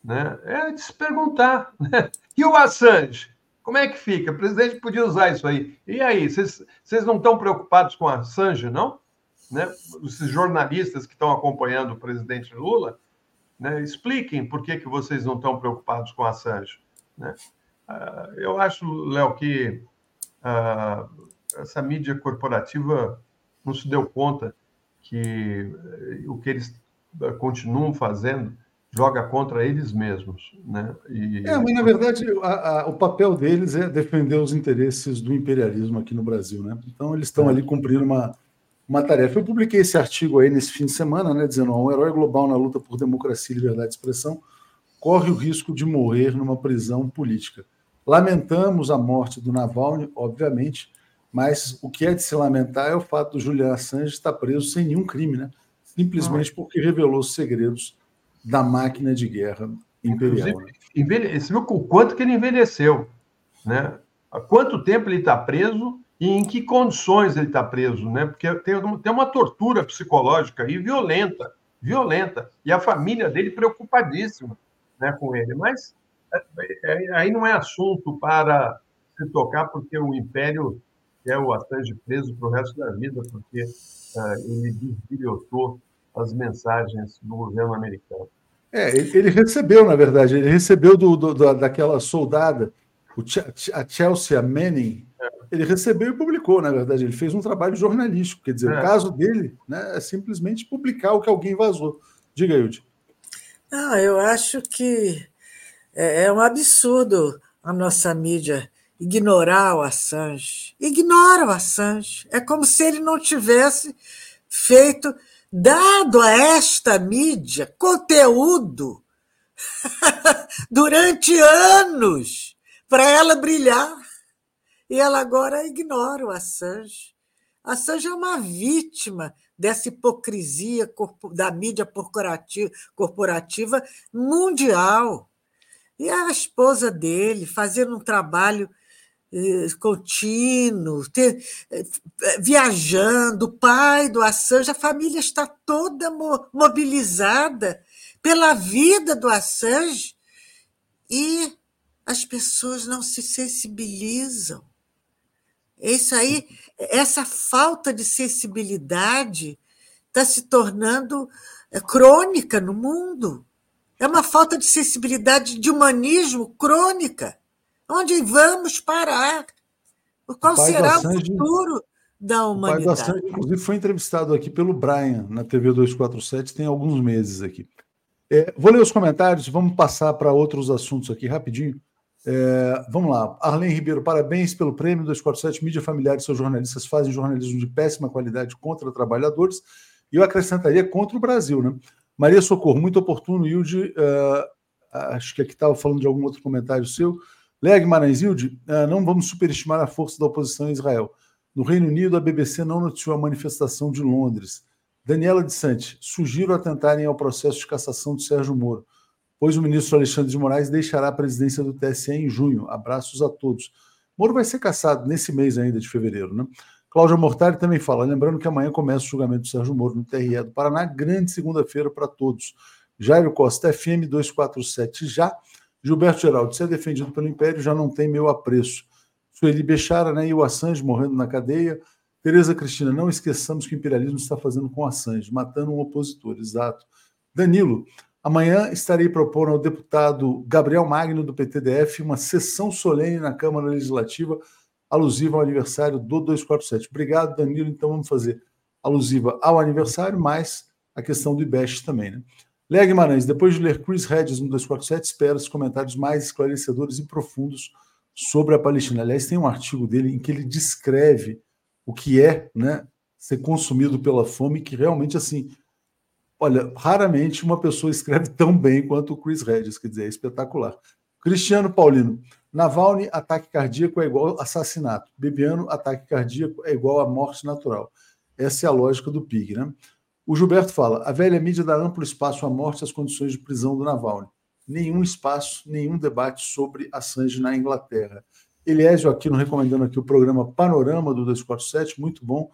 Né? É de se perguntar, (laughs) né? e o Assange? Como é que fica? O presidente podia usar isso aí. E aí, vocês não estão preocupados com Assange, não? Né, esses jornalistas que estão acompanhando o presidente Lula, né, expliquem por que, que vocês não estão preocupados com Assange. Né? Uh, eu acho, Léo, que uh, essa mídia corporativa não se deu conta que uh, o que eles ah, continuam fazendo joga contra eles mesmos. Né? E... É, mas na verdade a, a, o papel deles é defender os interesses do imperialismo aqui no Brasil. Né? Então eles estão é. ali cumprindo uma, uma tarefa. Eu publiquei esse artigo aí nesse fim de semana, né, dizendo: ó, um herói global na luta por democracia, liberdade de expressão corre o risco de morrer numa prisão política. Lamentamos a morte do Navalny, obviamente, mas o que é de se lamentar é o fato do Julian Assange estar preso sem nenhum crime, né? Simplesmente porque revelou os segredos da máquina de guerra imperial. Né? Você viu o quanto que ele envelheceu, né? Há quanto tempo ele está preso e em que condições ele está preso, né? Porque tem, tem uma tortura psicológica e violenta, violenta, e a família dele preocupadíssima né, com ele. Mas é, é, aí não é assunto para se tocar, porque o Império quer o Assange preso para o resto da vida, porque uh, ele desbilhotou as mensagens do governo americano. É, ele recebeu, na verdade, ele recebeu do, do daquela soldada, a Chelsea Manning, ele recebeu e publicou, na verdade. Ele fez um trabalho jornalístico. Quer dizer, é. o caso dele né, é simplesmente publicar o que alguém vazou. Diga, Hilde. Não, eu acho que é, é um absurdo a nossa mídia ignorar o Assange. Ignora o Assange. É como se ele não tivesse feito, dado a esta mídia, conteúdo (laughs) durante anos para ela brilhar. E ela agora ignora o Assange. Assange é uma vítima dessa hipocrisia da mídia corporativa, mundial. E a esposa dele fazendo um trabalho eh, contínuo, eh, viajando, o pai do Assange, a família está toda mobilizada pela vida do Assange e as pessoas não se sensibilizam. Isso aí, essa falta de sensibilidade está se tornando é, crônica no mundo. É uma falta de sensibilidade, de humanismo crônica. Onde vamos parar? Qual será o futuro da humanidade. O inclusive, foi entrevistado aqui pelo Brian na TV 247, tem alguns meses aqui. É, vou ler os comentários, vamos passar para outros assuntos aqui rapidinho. É, vamos lá. Arlen Ribeiro, parabéns pelo prêmio 247. Mídia familiar e seus jornalistas fazem jornalismo de péssima qualidade contra trabalhadores. E eu acrescentaria contra o Brasil, né? Maria Socorro, muito oportuno. Hilde, uh, acho que aqui estava falando de algum outro comentário seu. Leg Guimarães, Hilde, uh, não vamos superestimar a força da oposição em Israel. No Reino Unido, a BBC não noticiou a manifestação de Londres. Daniela de Sante, sugiro atentarem ao processo de cassação de Sérgio Moro, pois o ministro Alexandre de Moraes deixará a presidência do TSE em junho. Abraços a todos. Moro vai ser cassado nesse mês ainda de fevereiro, né? Cláudia Mortari também fala, lembrando que amanhã começa o julgamento do Sérgio Moro no TRE do Paraná, grande segunda-feira para todos. Jairo Costa, FM 247 já. Gilberto Geraldo, se é defendido pelo Império, já não tem meu apreço. Sueli Bechara né, e o Assange morrendo na cadeia. Tereza Cristina, não esqueçamos que o imperialismo está fazendo com Assange, matando um opositor, exato. Danilo, amanhã estarei propondo ao deputado Gabriel Magno, do PTDF, uma sessão solene na Câmara Legislativa alusiva ao aniversário do 247. Obrigado, Danilo. Então vamos fazer alusiva ao aniversário, mais a questão do IBEST também, né? Léa Guimarães, depois de ler Chris Hedges no 247, espera os comentários mais esclarecedores e profundos sobre a Palestina. Aliás, tem um artigo dele em que ele descreve o que é né, ser consumido pela fome, que realmente, assim, olha, raramente uma pessoa (laughs) escreve tão bem quanto o Chris Hedges, quer dizer, é espetacular. Cristiano Paulino, Navalny, ataque cardíaco é igual assassinato. Bebiano, ataque cardíaco é igual a morte natural. Essa é a lógica do PIG, né? O Gilberto fala: a velha mídia dá amplo espaço à morte e às condições de prisão do Navalny nenhum espaço, nenhum debate sobre Assange na Inglaterra. Eliésio Aquino recomendando aqui o programa Panorama do 247, muito bom,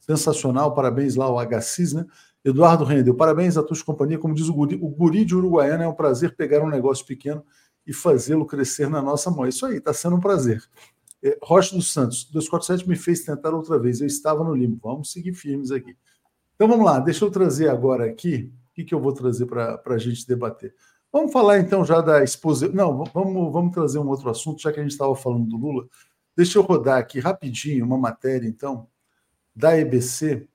sensacional, parabéns lá ao HCIS, né? Eduardo Rendel, parabéns a tua companhia, como diz o guri, o guri de Uruguaiana é um prazer pegar um negócio pequeno e fazê-lo crescer na nossa mão. Isso aí, está sendo um prazer. É, Rocha dos Santos, 247 me fez tentar outra vez, eu estava no limbo, vamos seguir firmes aqui. Então vamos lá, deixa eu trazer agora aqui, o que, que eu vou trazer para a gente debater? Vamos falar então já da exposição. Não, vamos, vamos trazer um outro assunto, já que a gente estava falando do Lula. Deixa eu rodar aqui rapidinho uma matéria, então, da EBC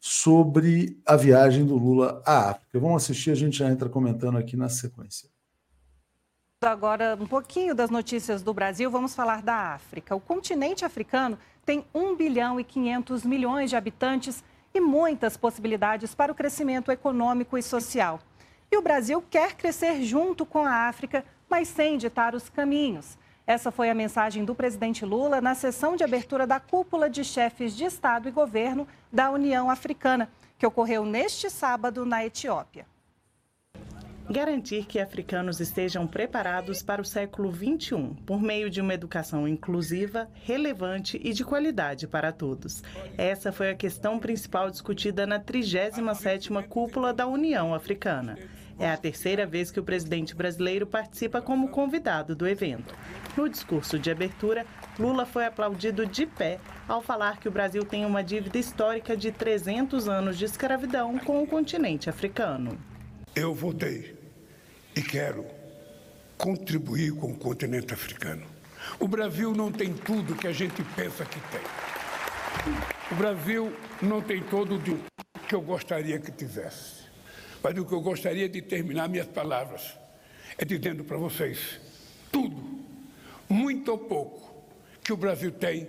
sobre a viagem do Lula à África. Vamos assistir, a gente já entra comentando aqui na sequência. Agora, um pouquinho das notícias do Brasil, vamos falar da África. O continente africano tem 1 bilhão e 500 milhões de habitantes e muitas possibilidades para o crescimento econômico e social. E o Brasil quer crescer junto com a África, mas sem ditar os caminhos. Essa foi a mensagem do presidente Lula na sessão de abertura da cúpula de chefes de Estado e governo da União Africana, que ocorreu neste sábado na Etiópia. Garantir que africanos estejam preparados para o século XXI, por meio de uma educação inclusiva, relevante e de qualidade para todos. Essa foi a questão principal discutida na 37ª Cúpula da União Africana. É a terceira vez que o presidente brasileiro participa como convidado do evento. No discurso de abertura, Lula foi aplaudido de pé ao falar que o Brasil tem uma dívida histórica de 300 anos de escravidão com o continente africano. Eu votei e quero contribuir com o continente africano. O Brasil não tem tudo que a gente pensa que tem. O Brasil não tem todo o que eu gostaria que tivesse. Mas o que eu gostaria de terminar minhas palavras é dizendo para vocês: tudo, muito ou pouco, que o Brasil tem,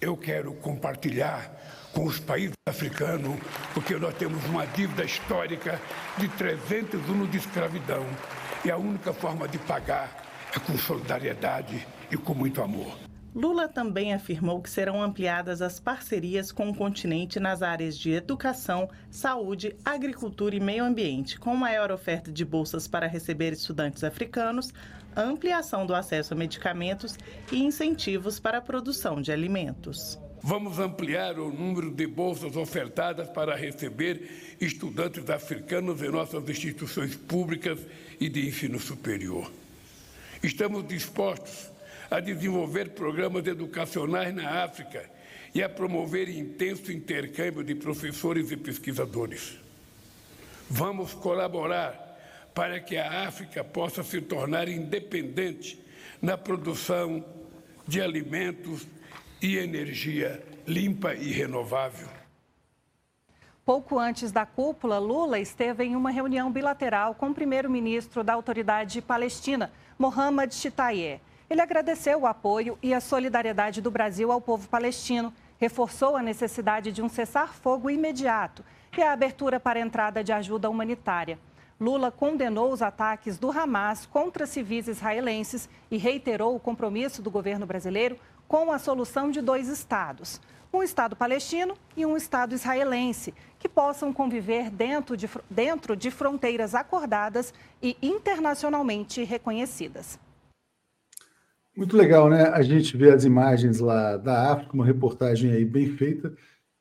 eu quero compartilhar com os países africanos, porque nós temos uma dívida histórica de 300 anos de escravidão. E a única forma de pagar é com solidariedade e com muito amor. Lula também afirmou que serão ampliadas as parcerias com o continente nas áreas de educação, saúde, agricultura e meio ambiente, com maior oferta de bolsas para receber estudantes africanos, ampliação do acesso a medicamentos e incentivos para a produção de alimentos. Vamos ampliar o número de bolsas ofertadas para receber estudantes africanos em nossas instituições públicas e de ensino superior. Estamos dispostos a desenvolver programas educacionais na África e a promover intenso intercâmbio de professores e pesquisadores. Vamos colaborar para que a África possa se tornar independente na produção de alimentos e energia limpa e renovável. Pouco antes da cúpula, Lula esteve em uma reunião bilateral com o primeiro-ministro da autoridade palestina, Mohammad Shitaye. Ele agradeceu o apoio e a solidariedade do Brasil ao povo palestino, reforçou a necessidade de um cessar-fogo imediato e a abertura para a entrada de ajuda humanitária. Lula condenou os ataques do Hamas contra civis israelenses e reiterou o compromisso do governo brasileiro com a solução de dois estados um Estado palestino e um Estado israelense, que possam conviver dentro de, dentro de fronteiras acordadas e internacionalmente reconhecidas. Muito legal, né? A gente vê as imagens lá da África, uma reportagem aí bem feita.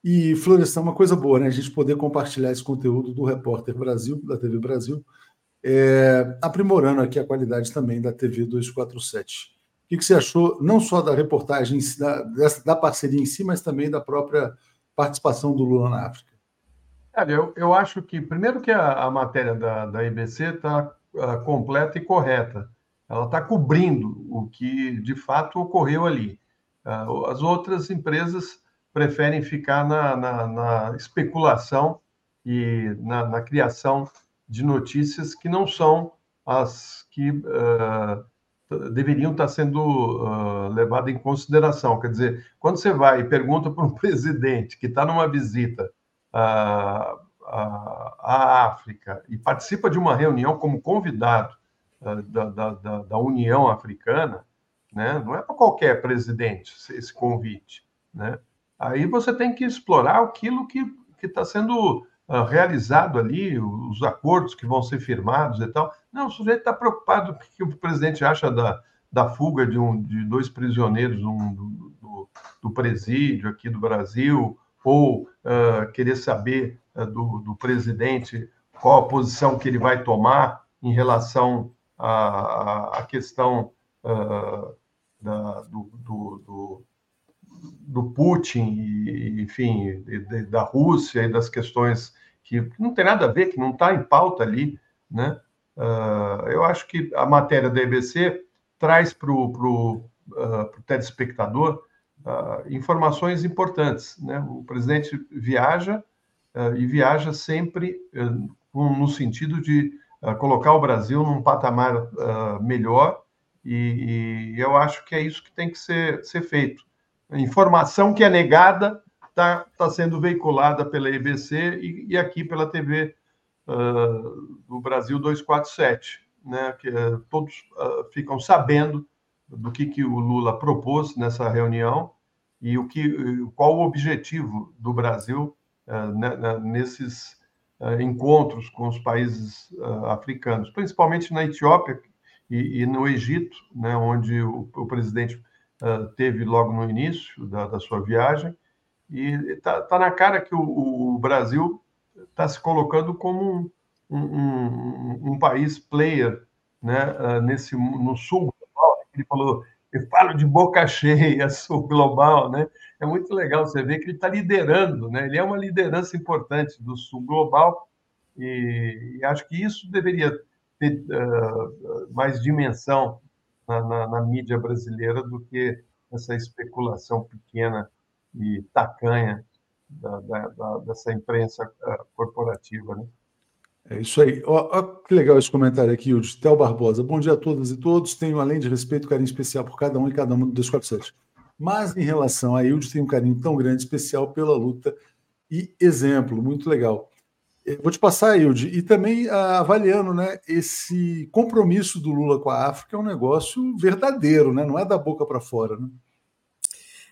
E, Florestan, uma coisa boa, né? A gente poder compartilhar esse conteúdo do Repórter Brasil, da TV Brasil, é, aprimorando aqui a qualidade também da TV 247 que, que você achou, não só da reportagem, da, da parceria em si, mas também da própria participação do Lula na África? Cara, eu, eu acho que, primeiro, que a, a matéria da, da IBC está uh, ah, completa e correta. Ela está cobrindo o que de fato ocorreu ali. Uh, as outras empresas preferem ficar na, na, na especulação e na, na, criação de notícias que não são as que uh, deveriam estar sendo uh, levadas em consideração. Quer dizer, quando você vai e pergunta para um (laughs) presidente que está numa visita à, à, à, África e participa de uma reunião como convidado uh, da, da, da, União Africana, né? não é para qualquer presidente esse convite. Né? Aí você tem que explorar aquilo que está sendo uh, realizado ali, os acordos que vão ser firmados e tal. Não, o sujeito está preocupado com o que o presidente acha da, da fuga de, um, de dois prisioneiros um, do, do, do, presídio aqui do Brasil, ou uh, querer saber uh, do, do, presidente qual a posição que ele vai tomar em relação à, à questão uh, da, do, do, do, Putin, e, enfim, da Rússia e das questões que não tem nada a ver, que não está em pauta ali, né? Uh, eu acho que a matéria da EBC traz para o uh, telespectador uh, informações importantes. Né? O presidente viaja e viaja sempre no sentido de colocar o Brasil num patamar melhor, e, e, eu acho que é isso que tem que ser, ser feito. A informação que é negada está tá sendo veiculada pela EBC e, e aqui pela TV uh, do Brasil 247, né, que uh, todos uh, ficam sabendo do que, que o Lula propôs nessa reunião e o que, qual o objetivo do Brasil né, nesses encontros com os países africanos, principalmente na Etiópia e, e no Egito, né, onde o, o presidente teve logo no início da, da sua viagem, e está tá na cara que o, o Brasil está se colocando como um, um, um, país player né, nesse, no sul global. Ele falou, eu falo de boca (laughs) cheia, sul global. Né? É muito legal você ver que ele está liderando, né? ele é uma liderança importante do sul global e, e acho que isso deveria ter uh, mais dimensão na, na, na mídia brasileira do que essa especulação pequena e tacanha da, da, da, dessa imprensa uh, corporativa. Né? É isso aí. Ó, ó, que legal esse comentário aqui, o de Barbosa. Bom dia a todas e todos. Tenho, além de respeito, carinho especial por cada um e cada uma do 247. Mas em relação a Hilde, tenho um carinho tão grande, especial pela luta e exemplo. Muito legal. Eu vou te passar, Hilde, e também ah, avaliando né, esse compromisso do Lula com a África é um negócio verdadeiro, né? não é da boca para fora. Né?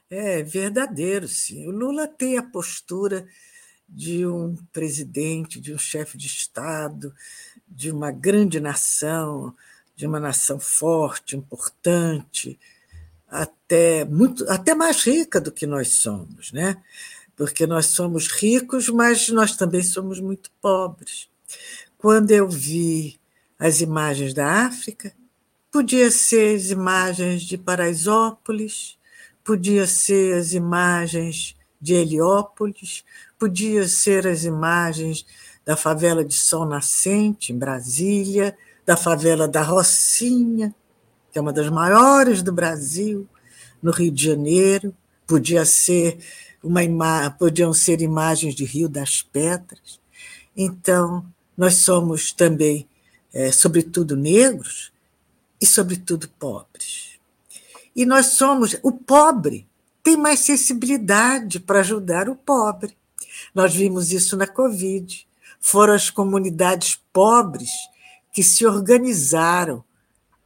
É verdadeiro, sim. O Lula tem a postura de um presidente, de um chefe de Estado, de uma grande nação, de uma nação forte, importante, até muito, até mais rica do que nós somos, né? Porque nós somos ricos, mas nós também somos muito pobres. Quando eu vi as imagens da África, podia ser as imagens de Paraisópolis, podia ser as imagens de Heliópolis, podia ser as imagens da favela de Sol Nascente, em Brasília, da favela da Rocinha, que é uma das maiores do Brasil, no Rio de Janeiro, podia ser uma ima podiam ser imagens de Rio das Pedras. Então, nós somos também, é, sobretudo, negros e, sobretudo, pobres. E nós somos. O pobre tem mais sensibilidade para ajudar o pobre. Nós vimos isso na Covid. Foram as comunidades pobres que se organizaram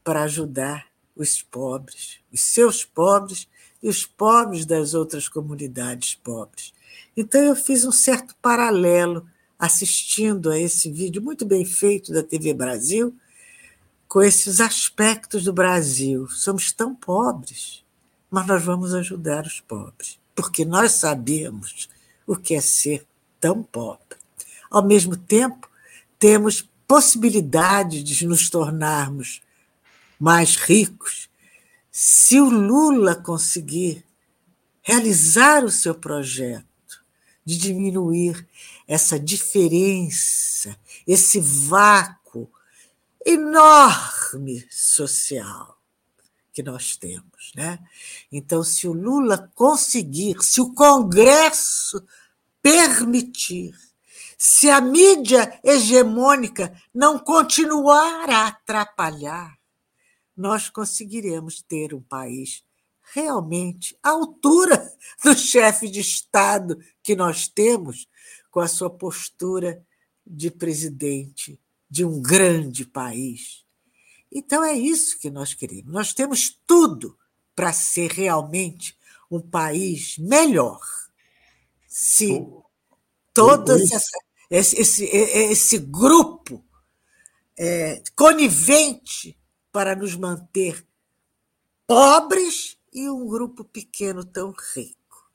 para ajudar os pobres, os seus pobres e os pobres das outras comunidades pobres. Então, eu fiz um certo paralelo assistindo a esse vídeo muito bem feito da TV Brasil, com esses aspectos do Brasil. Somos tão pobres, mas nós vamos ajudar os pobres, porque nós sabemos o que é ser tão pobre. Ao mesmo tempo, temos possibilidade de nos tornarmos mais ricos se o Lula conseguir realizar o seu projeto de diminuir essa diferença, esse vácuo enorme social que nós temos, né? Então, se o Lula conseguir, se o Congresso permitir, se a mídia hegemônica não continuar a atrapalhar, nós conseguiremos ter um país realmente à altura do chefe de Estado que nós temos, com a sua postura de presidente de um grande país. Então é isso que nós queremos. Nós temos tudo para ser realmente um país melhor. Se todos essa, esse, esse, esse grupo é, conivente para nos manter pobres e um grupo pequeno tão rico.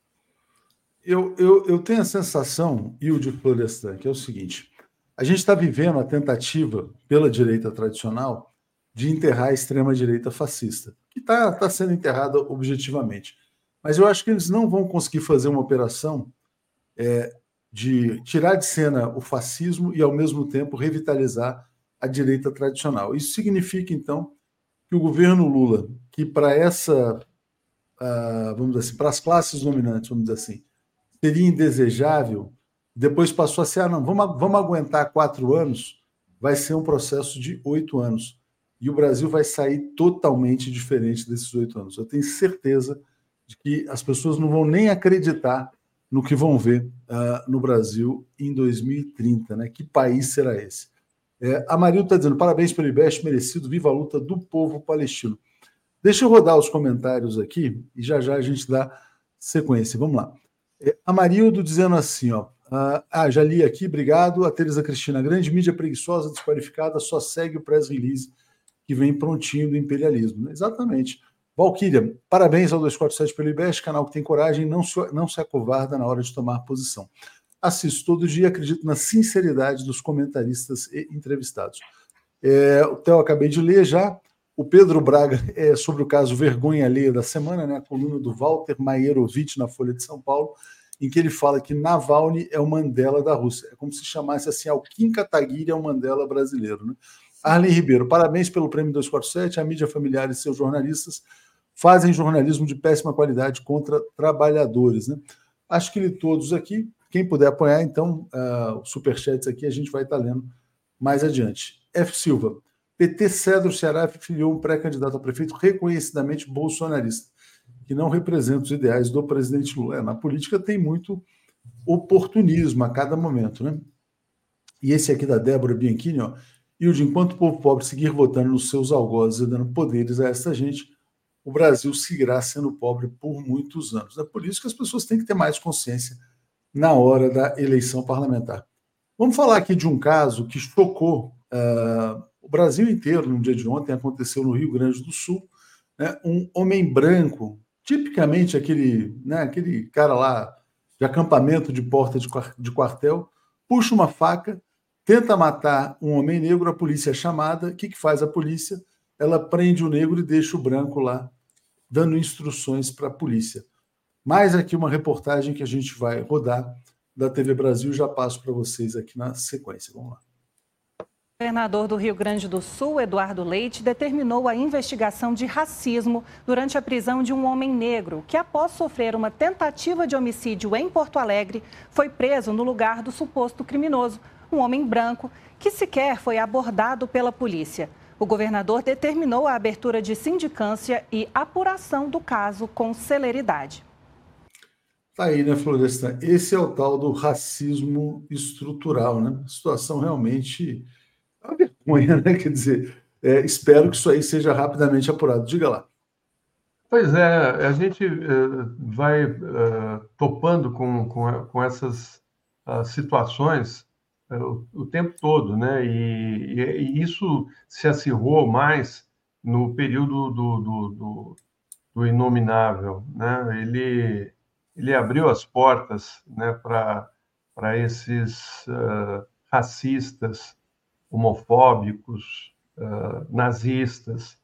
Eu, eu, eu tenho a sensação, Hilde Florestan, que é o seguinte: a gente está vivendo a tentativa pela direita tradicional de enterrar a extrema-direita fascista, que está tá sendo enterrada objetivamente. Mas eu acho que eles não vão conseguir fazer uma operação é, de tirar de cena o fascismo e, ao mesmo tempo, revitalizar a direita tradicional. Isso significa, então, que o governo Lula, que para essa, uh, vamos dizer assim, para as classes dominantes, vamos dizer assim, seria indesejável, depois passou a ser, ah, não, vamos, vamos aguentar quatro anos, vai ser um processo de oito anos. E o Brasil vai sair totalmente diferente desses oito anos. Eu tenho certeza de que as pessoas não vão nem acreditar no que vão ver uh, no Brasil em 2030. Né? Que país será esse? É, a Marilda está dizendo: parabéns pelo IBEST, merecido, viva a luta do povo palestino. Deixa eu rodar os comentários aqui e já já a gente dá sequência. Vamos lá. É, a Marildo dizendo assim: ó, ah, ah, já li aqui, obrigado. A Teresa Cristina, grande mídia preguiçosa, desqualificada, só segue o press release que vem prontinho do imperialismo. Exatamente. Valquíria, parabéns ao 247 pelo IBEST, canal que tem coragem, não se, não se acovarda na hora de tomar posição assisto todo dia, acredito na sinceridade dos comentaristas e entrevistados. É, o Theo acabei de ler já. O Pedro Braga é sobre o caso Vergonha Alheia da semana, né, a coluna do Walter Maierovitch na Folha de São Paulo, em que ele fala que Navalny é o Mandela da Rússia. É como se chamasse assim, Alquim Kataguiri é o Mandela brasileiro. Né? Arlen Ribeiro, parabéns pelo prêmio 247. A mídia familiar e seus jornalistas fazem jornalismo de péssima qualidade contra trabalhadores. Né? Acho que li todos aqui. Quem puder apoiar, então, uh, superchats aqui a gente vai estar lendo mais adiante. F. Silva. PT Cedro Ceará filiou um pré-candidato a prefeito reconhecidamente bolsonarista, que não representa os ideais do presidente Lula. É, na política tem muito oportunismo a cada momento, né? E esse aqui da Débora Bianchini, ó. E o de enquanto o povo pobre seguir votando nos seus algozes e dando poderes a essa gente, o Brasil seguirá sendo pobre por muitos anos. É por isso que as pessoas têm que ter mais consciência na hora da eleição parlamentar. Vamos falar aqui de um caso que chocou uh, o Brasil inteiro no dia de ontem, aconteceu no Rio Grande do Sul. Né, um homem branco, tipicamente aquele, né, aquele cara lá de acampamento de porta de quartel, puxa uma faca, tenta matar um homem negro, a polícia é chamada. O que, que faz a polícia? Ela prende o negro e deixa o branco lá, dando instruções para a polícia. Mais aqui uma reportagem que a gente vai rodar da TV Brasil, já passo para vocês aqui na sequência. Vamos lá. O governador do Rio Grande do Sul, Eduardo Leite, determinou a investigação de racismo durante a prisão de um homem negro que, após sofrer uma tentativa de homicídio em Porto Alegre, foi preso no lugar do suposto criminoso, um homem branco que sequer foi abordado pela polícia. O governador determinou a abertura de sindicância e apuração do caso com celeridade. Tá aí, né, Florestan? Esse é o tal do racismo estrutural, né? Situação realmente uma vergonha, né? Quer dizer, é, espero que isso aí seja rapidamente apurado. Diga lá. Pois é, a gente uh, vai uh, topando com, com, com essas uh, situações o, o, tempo todo, né? E, e, e, isso se acirrou mais no período do, do, do, do inominável, né? Ele, ele abriu as portas né, para esses racistas, homofóbicos, uh, nazistas,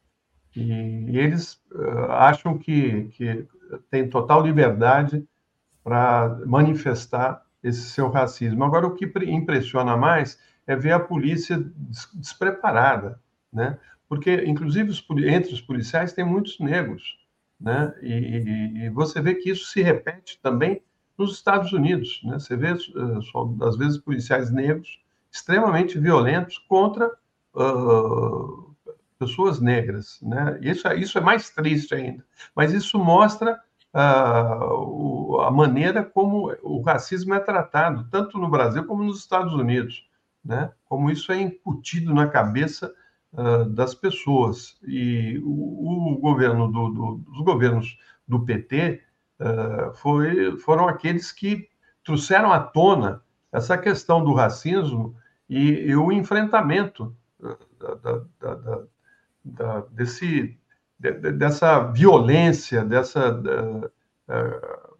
e, eles uh, acham que, que tem total liberdade para manifestar esse seu racismo. Agora, o que impressiona mais é ver a polícia despreparada, né? Porque, inclusive, os, entre os policiais tem muitos negros, né? E, e, você vê que isso se repete também nos Estados Unidos, né? Você vê, uh, às vezes, policiais negros extremamente violentos contra uh, pessoas negras. Né? Isso, é, isso é mais triste ainda, mas isso mostra uh, o, a maneira como o racismo é tratado, tanto no Brasil como nos Estados Unidos, né? como isso é incutido na cabeça uh, das pessoas. E o, o governo do, do, os governos do PT foi, foram aqueles que trouxeram à tona essa questão do racismo e, e o enfrentamento da, da, da, desse, dessa violência, dessa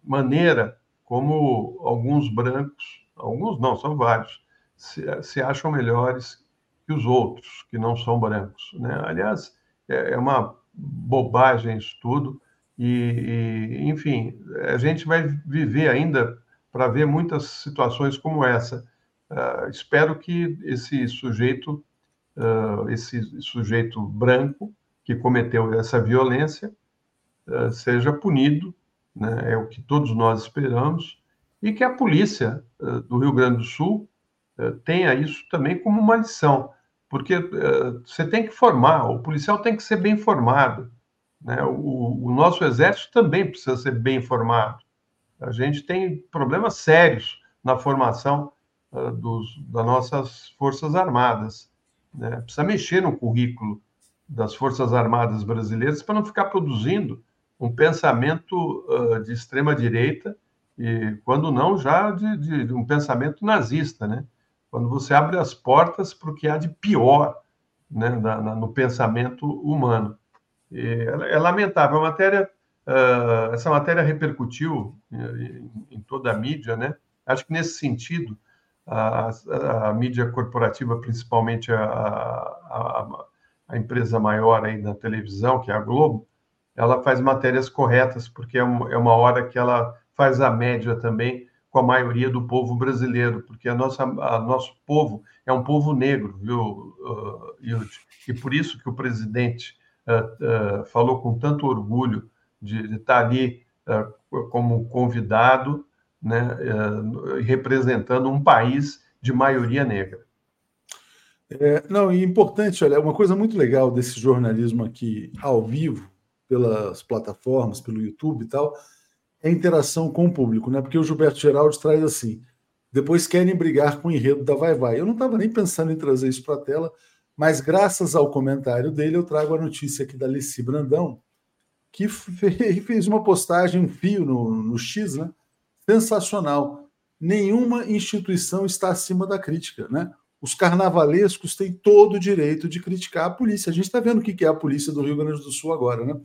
maneira como alguns brancos, alguns não, são vários, se, se, acham melhores que os outros, que não são brancos. Né? Aliás, é, é uma bobagem isso tudo, e, e, enfim, a gente vai viver ainda para ver muitas situações como essa. Uh, espero que esse sujeito, uh, esse sujeito branco que cometeu essa violência, uh, seja punido, né? é o que todos nós esperamos, e que a polícia do Rio Grande do Sul tenha isso também como uma lição, porque você tem que formar, o policial tem que ser bem formado, né? o, o nosso exército também precisa ser bem formado. A gente tem problemas sérios na formação uh, dos, das nossas Forças Armadas. Né? Precisa mexer no currículo das Forças Armadas brasileiras para não ficar produzindo um pensamento uh, de extrema-direita e, quando não, já de, de, de, um pensamento nazista, né? Quando você abre as portas para o que há de pior né, na, na, no pensamento humano. É, é lamentável. A matéria, uh, essa matéria repercutiu em, em toda a mídia, né? Acho que nesse sentido a, a, a mídia corporativa, principalmente a, a, a, empresa maior aí da televisão, que é a Globo, ela faz matérias corretas, porque é, é uma hora que ela faz a média também com a maioria do povo brasileiro, porque a nossa, a nosso povo é um povo negro, viu, uh, Yud? E por isso que o presidente uh, uh, falou com tanto orgulho de, de estar ali uh, como convidado né, representando um país de maioria negra. É, não, e importante, olha, uma coisa muito legal desse jornalismo aqui ao vivo, pelas plataformas, pelo YouTube e tal, é interação com o público, né? Porque o Gilberto Geraldo traz assim: depois querem brigar com o enredo da Vai Vai. Eu não estava nem pensando em trazer isso para a tela, mas graças ao comentário dele, eu trago a notícia aqui da Alice Brandão, que (laughs) fez uma postagem, um fio no, no X, né? sensacional. Nenhuma instituição está acima da crítica, né? Os carnavalescos têm todo o direito de criticar a polícia. A gente está vendo o que é a polícia do Rio Grande do Sul agora, né?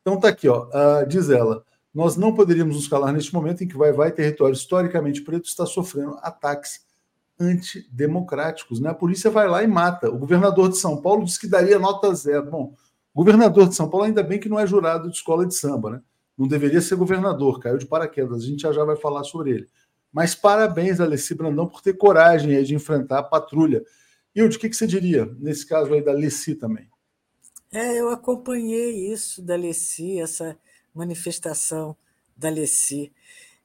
Então tá aqui, ó. Uh, diz ela: nós não poderíamos nos calar neste momento em que vai vai território historicamente preto está sofrendo ataques antidemocráticos, né? A polícia vai lá e mata. O governador de São Paulo disse que daria nota zero. Bom, o governador de São Paulo ainda bem que não é jurado de escola de samba, né? não deveria ser governador, caiu de paraquedas. A gente já já vai falar sobre ele. Mas parabéns, Alessi Brandão, por ter coragem de enfrentar a patrulha. E o que, que você diria nesse caso aí da Leci também? É, eu acompanhei isso da Leci, essa manifestação da Leci.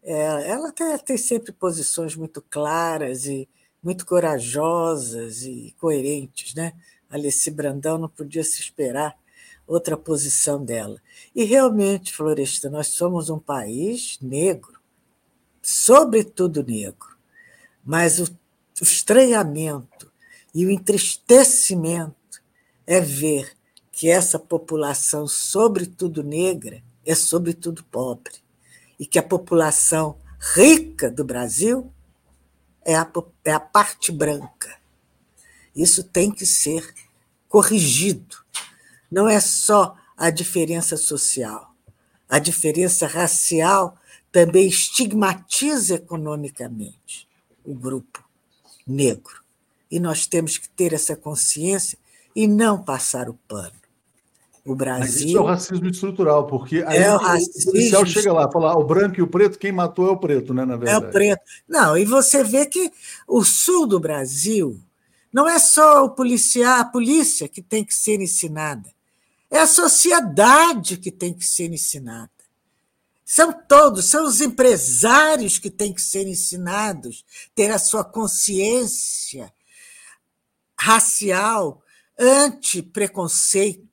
É, ela tem, sempre posições muito claras e muito corajosas e coerentes, né? A Leci Brandão não podia se esperar outra posição dela. E realmente, Floresta, nós somos um país negro, sobretudo negro, mas o, o estranhamento e o entristecimento é ver que essa população, sobretudo negra, é sobretudo pobre, e que a população rica do Brasil é a, é a parte branca. Isso tem que ser corrigido. Não é só a diferença social. A diferença racial também estigmatiza economicamente o grupo negro. E nós temos que ter essa consciência e não passar o pano. O Brasil. Mas isso é o racismo estrutural, porque aí é o, o policial chega lá e fala: ah, o branco e o preto, quem matou é o preto, né? Na verdade. É o preto. Não, e você vê que o sul do Brasil não é só o policial, a polícia que tem que ser ensinada. É a sociedade que tem que ser ensinada. São todos, são os empresários que têm que ser ensinados, ter a sua consciência racial, anti-preconceito.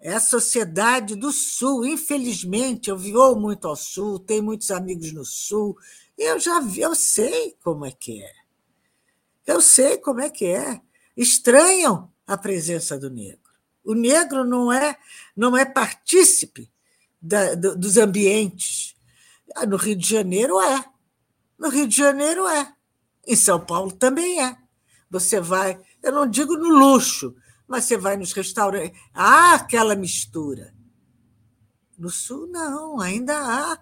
É a sociedade do Sul. Infelizmente, eu vou muito ao Sul, tenho muitos amigos no Sul, eu já vi, eu sei como é que é. Eu sei como é que é. Estranham a presença do negro. O negro não é, não é partícipe da, do, dos ambientes. Ah, no Rio de Janeiro é. No Rio de Janeiro é. Em São Paulo também é. Você vai, eu não digo no luxo, mas você vai nos restaurantes. Há aquela mistura. No Sul, não, ainda há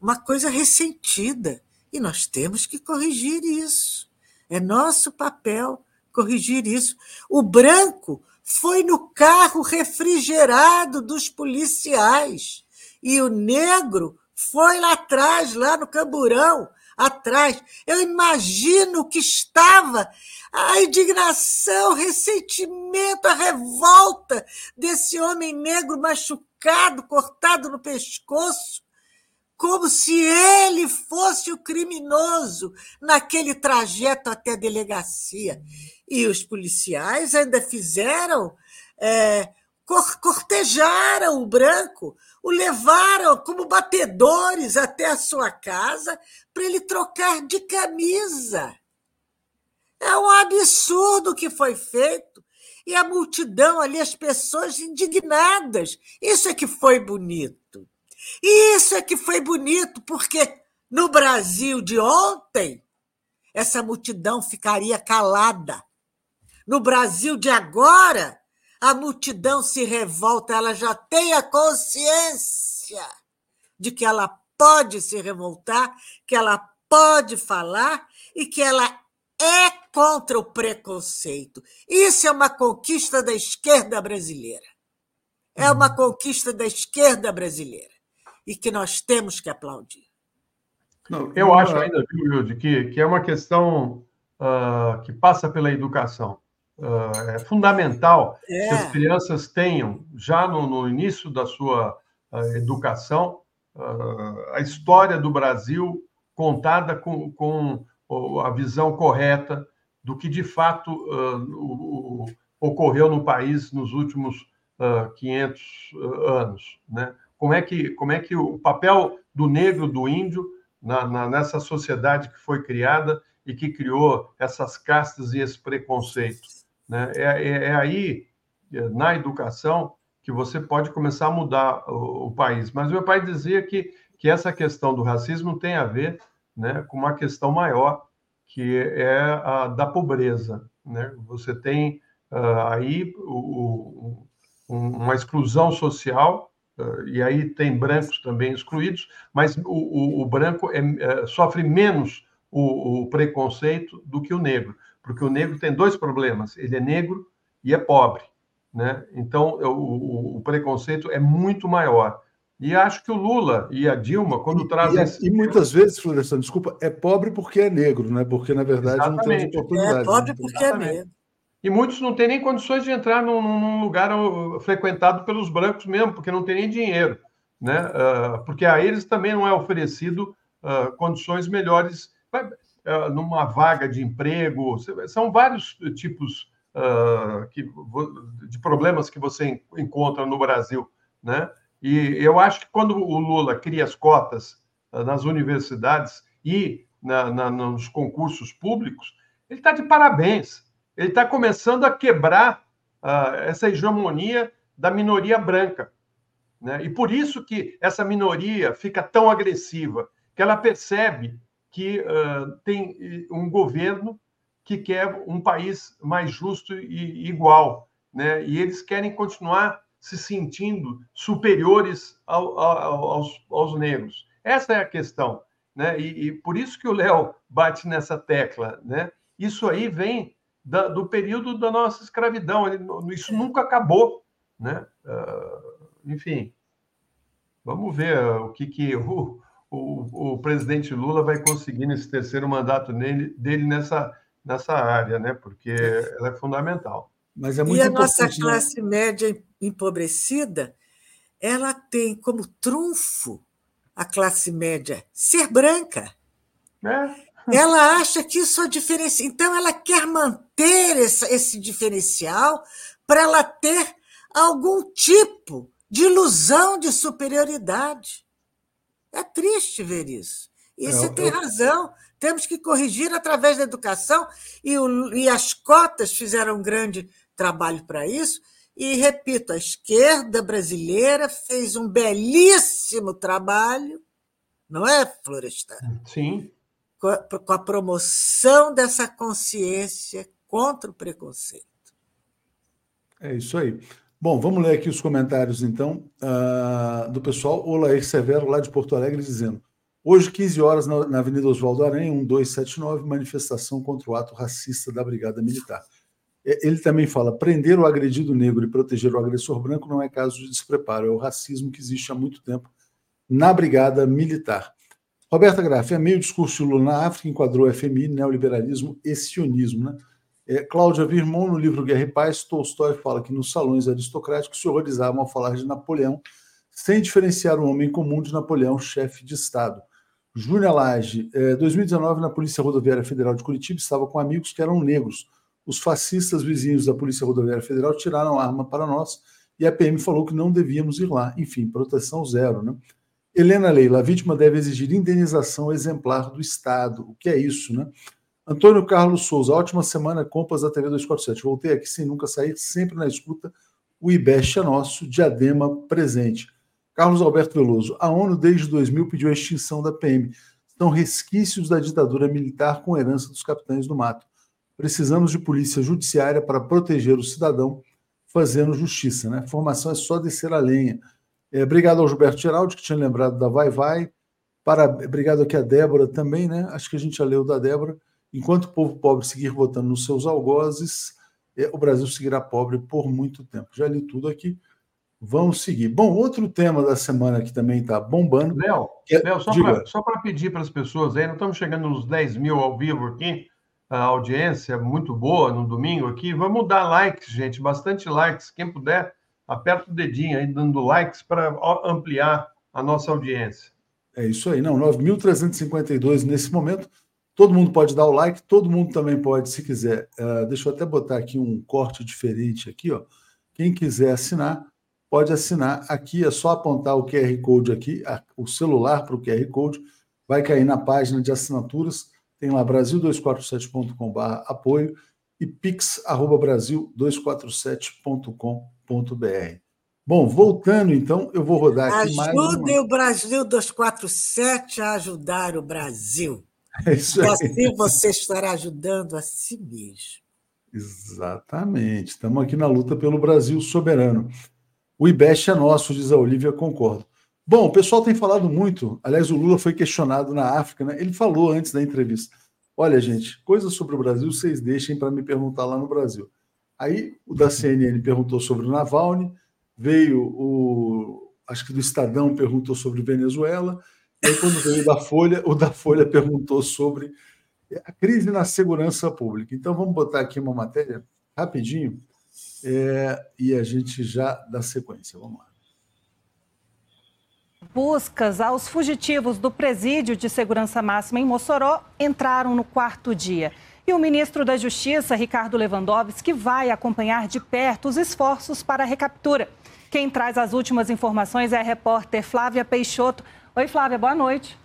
uma coisa ressentida. E nós temos que corrigir isso. É nosso papel corrigir isso. O branco foi no carro refrigerado dos policiais. E o negro foi lá atrás, lá no camburão, atrás. Eu imagino que estava a indignação, o ressentimento, a revolta desse homem negro machucado, cortado no pescoço, como se ele fosse o criminoso naquele trajeto até a delegacia. E os policiais ainda fizeram, é, cortejaram o branco, o levaram como batedores até a sua casa para ele trocar de camisa. É um absurdo o que foi feito. E a multidão ali, as pessoas indignadas. Isso é que foi bonito. E isso é que foi bonito, porque no Brasil de ontem, essa multidão ficaria calada. No Brasil de agora, a multidão se revolta, ela já tem a consciência de que ela pode se revoltar, que ela pode falar e que ela é contra o preconceito. Isso é uma conquista da esquerda brasileira. É uma conquista da esquerda brasileira e que nós temos que aplaudir. Não, eu acho ainda, Wilde, que, que é uma questão uh, que passa pela educação. Uh, é fundamental é. que as crianças tenham, já no, no início da sua uh, educação, uh, a história do Brasil contada com, com, a visão correta do que de fato o, ocorreu no país nos últimos 500 anos. Né? Como, é que, como é que o papel do negro, do índio, na, na, nessa sociedade que foi criada e que criou essas castas e esse preconceito. Né? É, é, é aí, é, na educação, que você pode começar a mudar o, o, país. Mas meu pai dizia que, que essa questão do racismo tem a ver né, com uma questão maior, que é a da pobreza. Né? Você tem uh, aí o, o, uma exclusão social, uh, e aí tem brancos também excluídos, mas o, o branco é, é, sofre menos o, preconceito do que o negro porque o negro tem dois problemas: ele é negro e é pobre. Né? Então, o, o preconceito é muito maior. E acho que o Lula e a Dilma, quando e, trazem. E, esse... e, muitas vezes, Florestan, desculpa, é pobre porque é negro, né? Porque, na verdade, Exatamente. não tem oportunidade. É pobre porque é negro. E muitos não têm nem condições de entrar num, num lugar frequentado pelos brancos mesmo, porque não tem nem dinheiro. Né? Uh, porque a eles também não é oferecido uh, condições melhores uh, numa vaga de emprego. São vários tipos que, de problemas que você encontra no Brasil. Né? E eu acho que quando o Lula cria as cotas nas universidades e na, na, nos concursos públicos, ele está de parabéns. Ele está começando a quebrar uh, essa hegemonia da minoria branca. Né? E por isso que essa minoria fica tão agressiva, que ela percebe que uh, tem um governo que quer um país mais justo e igual. Né? E eles querem continuar se sentindo superiores ao, ao, aos, aos negros. Essa é a questão. Né? E, e por isso que o Léo bate nessa tecla. Né? Isso aí vem da, do período da nossa escravidão. Isso nunca acabou. Né? Uh, enfim, vamos ver o que, que o, o, o, presidente Lula vai conseguir nesse terceiro mandato nele, dele nessa, nessa área, né? porque ela é fundamental. Mas é muito e a nossa né? classe média empobrecida, ela tem como trunfo a classe média ser branca. É. Ela acha que isso é diferencial. Então, ela quer manter esse, esse diferencial para ela ter algum tipo de ilusão de superioridade. É triste ver isso. E é, você tem razão. Temos que corrigir através da educação, e, o, e as cotas fizeram um grande trabalho para isso. E, repito, a esquerda brasileira fez um belíssimo trabalho, não é, Florestan? Sim. Com a, com a promoção dessa consciência contra o preconceito. É isso aí. Bom, vamos ler aqui os comentários, então, uh, do pessoal. O Lair Severo, lá de Porto Alegre, dizendo: Hoje, 15 horas, na, na Avenida Oswaldo Aranha, 1279, manifestação contra o ato racista da Brigada Militar. É, ele também fala: prender o agredido negro e proteger o agressor branco não é caso de despreparo, é o racismo que existe há muito tempo na Brigada Militar. Roberta Graff, é meio discurso Lula na África, enquadrou FMI, neoliberalismo e sionismo. Né? É, Cláudia Virmon, no livro Guerra e Paz, Tolstói fala que nos salões aristocráticos se horrorizavam ao falar de Napoleão, sem diferenciar o homem comum de Napoleão, chefe de Estado. Júlia Lage, é, 2019, na Polícia Rodoviária Federal de Curitiba, estava com amigos que eram negros os fascistas vizinhos da Polícia Rodoviária Federal tiraram a arma para nós e a PM falou que não devíamos ir lá. Enfim, proteção zero. Né? Helena Leila, a vítima deve exigir indenização exemplar do Estado. O que é isso, né? Antônio Carlos Souza, ótima semana, compas da TV 247. Voltei aqui sem nunca sair, sempre na escuta. O IBEST é nosso, diadema presente. Carlos Alberto Veloso, a ONU desde 2000 pediu a extinção da PM. São resquícios da ditadura militar com herança dos capitães do mato. Precisamos de polícia judiciária para proteger o cidadão fazendo justiça. Né? Formação é só descer a lenha. É, obrigado ao Gilberto Geraldi, que tinha lembrado da Vai Vai. Para, obrigado aqui a Débora também, né? Acho que a gente já leu da Débora. Enquanto o povo pobre seguir votando nos seus algozes, é, o Brasil seguirá pobre por muito tempo. Já li tudo aqui. Vamos seguir. Bom, outro tema da semana que também está bombando. Léo, é, só para pedir para as pessoas aí, não estamos chegando nos 10 mil ao vivo aqui a audiência muito boa no domingo aqui. Vamos dar likes, gente, bastante likes. Quem puder, aperta o dedinho aí dando likes para ampliar a nossa audiência. É isso aí, não, 9.352 nesse momento. Todo mundo pode dar o like, todo mundo também pode, se quiser. Uh, deixa eu até botar aqui um corte diferente aqui, ó. Quem quiser assinar, pode assinar aqui, é só apontar o QR Code aqui, o celular para o QR Code, vai cair na página de assinaturas tem lá brasil247.com.br apoio e pix@brasil247.com.br. Bom, voltando então, eu vou rodar aqui mais. Ajude o Brasil 247 a ajudar o Brasil. É isso aí. assim você estará ajudando a si mesmo. Exatamente. Estamos aqui na luta pelo Brasil soberano. O IBEST é nosso, diz a Olivia, concordo. Bom, o pessoal tem falado muito. Aliás, o Lula foi questionado na África, né? Ele falou antes da entrevista: olha, gente, coisas sobre o Brasil vocês deixem para me perguntar lá no Brasil. Aí o da CNN perguntou sobre o Navalny, veio o, acho que do Estadão perguntou sobre Venezuela, e aí quando veio da Folha, o da Folha perguntou sobre a crise na segurança pública. Então vamos botar aqui uma matéria rapidinho é, e a gente já dá sequência. Vamos lá. Buscas aos fugitivos do presídio de segurança máxima em Mossoró entraram no quarto dia. E o ministro da Justiça, Ricardo Lewandowski, vai acompanhar de perto os esforços para a recaptura. Quem traz as últimas informações é a repórter Flávia Peixoto. Oi, Flávia, boa noite.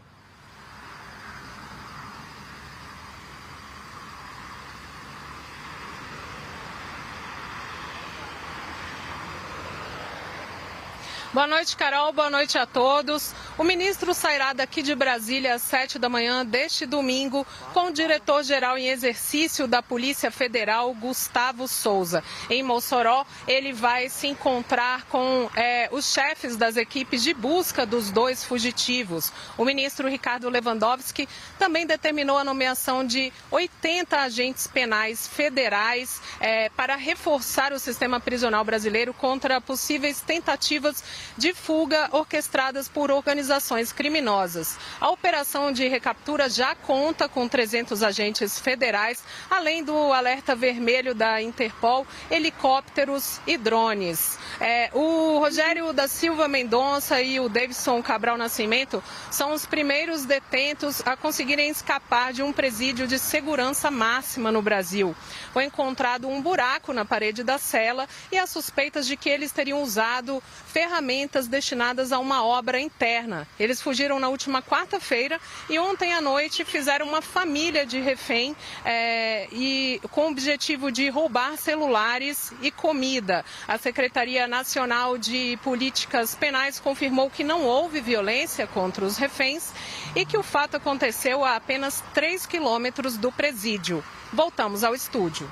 Boa noite, Carol. Boa noite a todos. O ministro sairá daqui de Brasília às sete da manhã deste domingo com o diretor-geral em exercício da Polícia Federal, Gustavo Souza. Em Mossoró, ele vai se encontrar com é, os chefes das equipes de busca dos dois fugitivos. O ministro Ricardo Lewandowski também determinou a nomeação de 80 agentes penais federais é, para reforçar o sistema prisional brasileiro contra possíveis tentativas de fuga orquestradas por organizações criminosas. A operação de recaptura já conta com 300 agentes federais, além do alerta vermelho da Interpol, helicópteros e drones. É, o Rogério da Silva Mendonça e o Davidson Cabral Nascimento são os primeiros detentos a conseguirem escapar de um presídio de segurança máxima no Brasil. Foi encontrado um buraco na parede da cela e as suspeitas de que eles teriam usado ferramentas destinadas a uma obra interna. Eles fugiram na última quarta-feira e ontem à noite fizeram uma família de refém é, e com o objetivo de roubar celulares e comida. A Secretaria Nacional de Políticas Penais confirmou que não houve violência contra os reféns e que o fato aconteceu a apenas 3 quilômetros do presídio. Voltamos ao estúdio.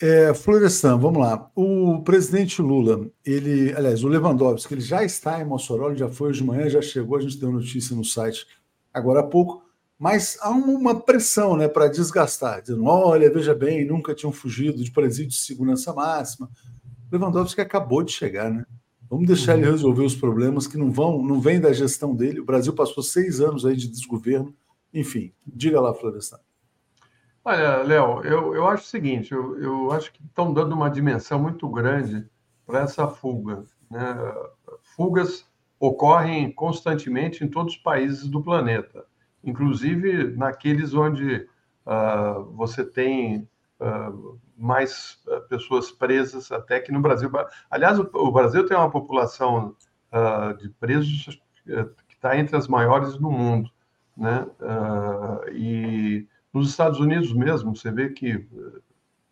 É, Florestan, vamos lá. O presidente Lula, ele, aliás, o Lewandowski, ele já está em Mossoró, ele já foi hoje de manhã, já chegou, a gente deu notícia no site agora há pouco, mas há uma pressão né, para desgastar, dizendo: olha, veja bem, nunca tinham fugido de presídio de segurança máxima. Lewandowski acabou de chegar, né? Vamos deixar ele uhum. resolver os problemas que não vão, não vêm da gestão dele. O Brasil passou seis anos aí de desgoverno. Enfim, diga lá, Florestan. Olha, Léo, eu, eu acho o seguinte: eu, eu acho que estão dando uma dimensão muito grande para essa fuga. Né? Fugas ocorrem constantemente em todos os países do planeta, inclusive naqueles onde uh, você tem uh, mais pessoas presas até que no Brasil. Aliás, o, Brasil tem uma população uh, de presos que está entre as maiores do mundo, né? e nos Estados Unidos mesmo, você vê que eh,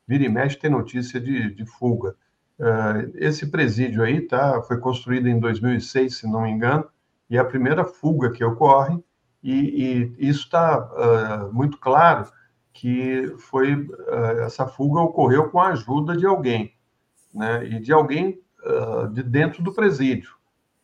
vira e mexe tem notícia de, de fuga. Uh, esse presídio aí tá, foi construído em 2006, se não me engano, e é a primeira fuga que ocorre, e, e isso está uh, muito claro que foi essa fuga ocorreu com a ajuda de alguém, né? E de alguém de dentro do presídio,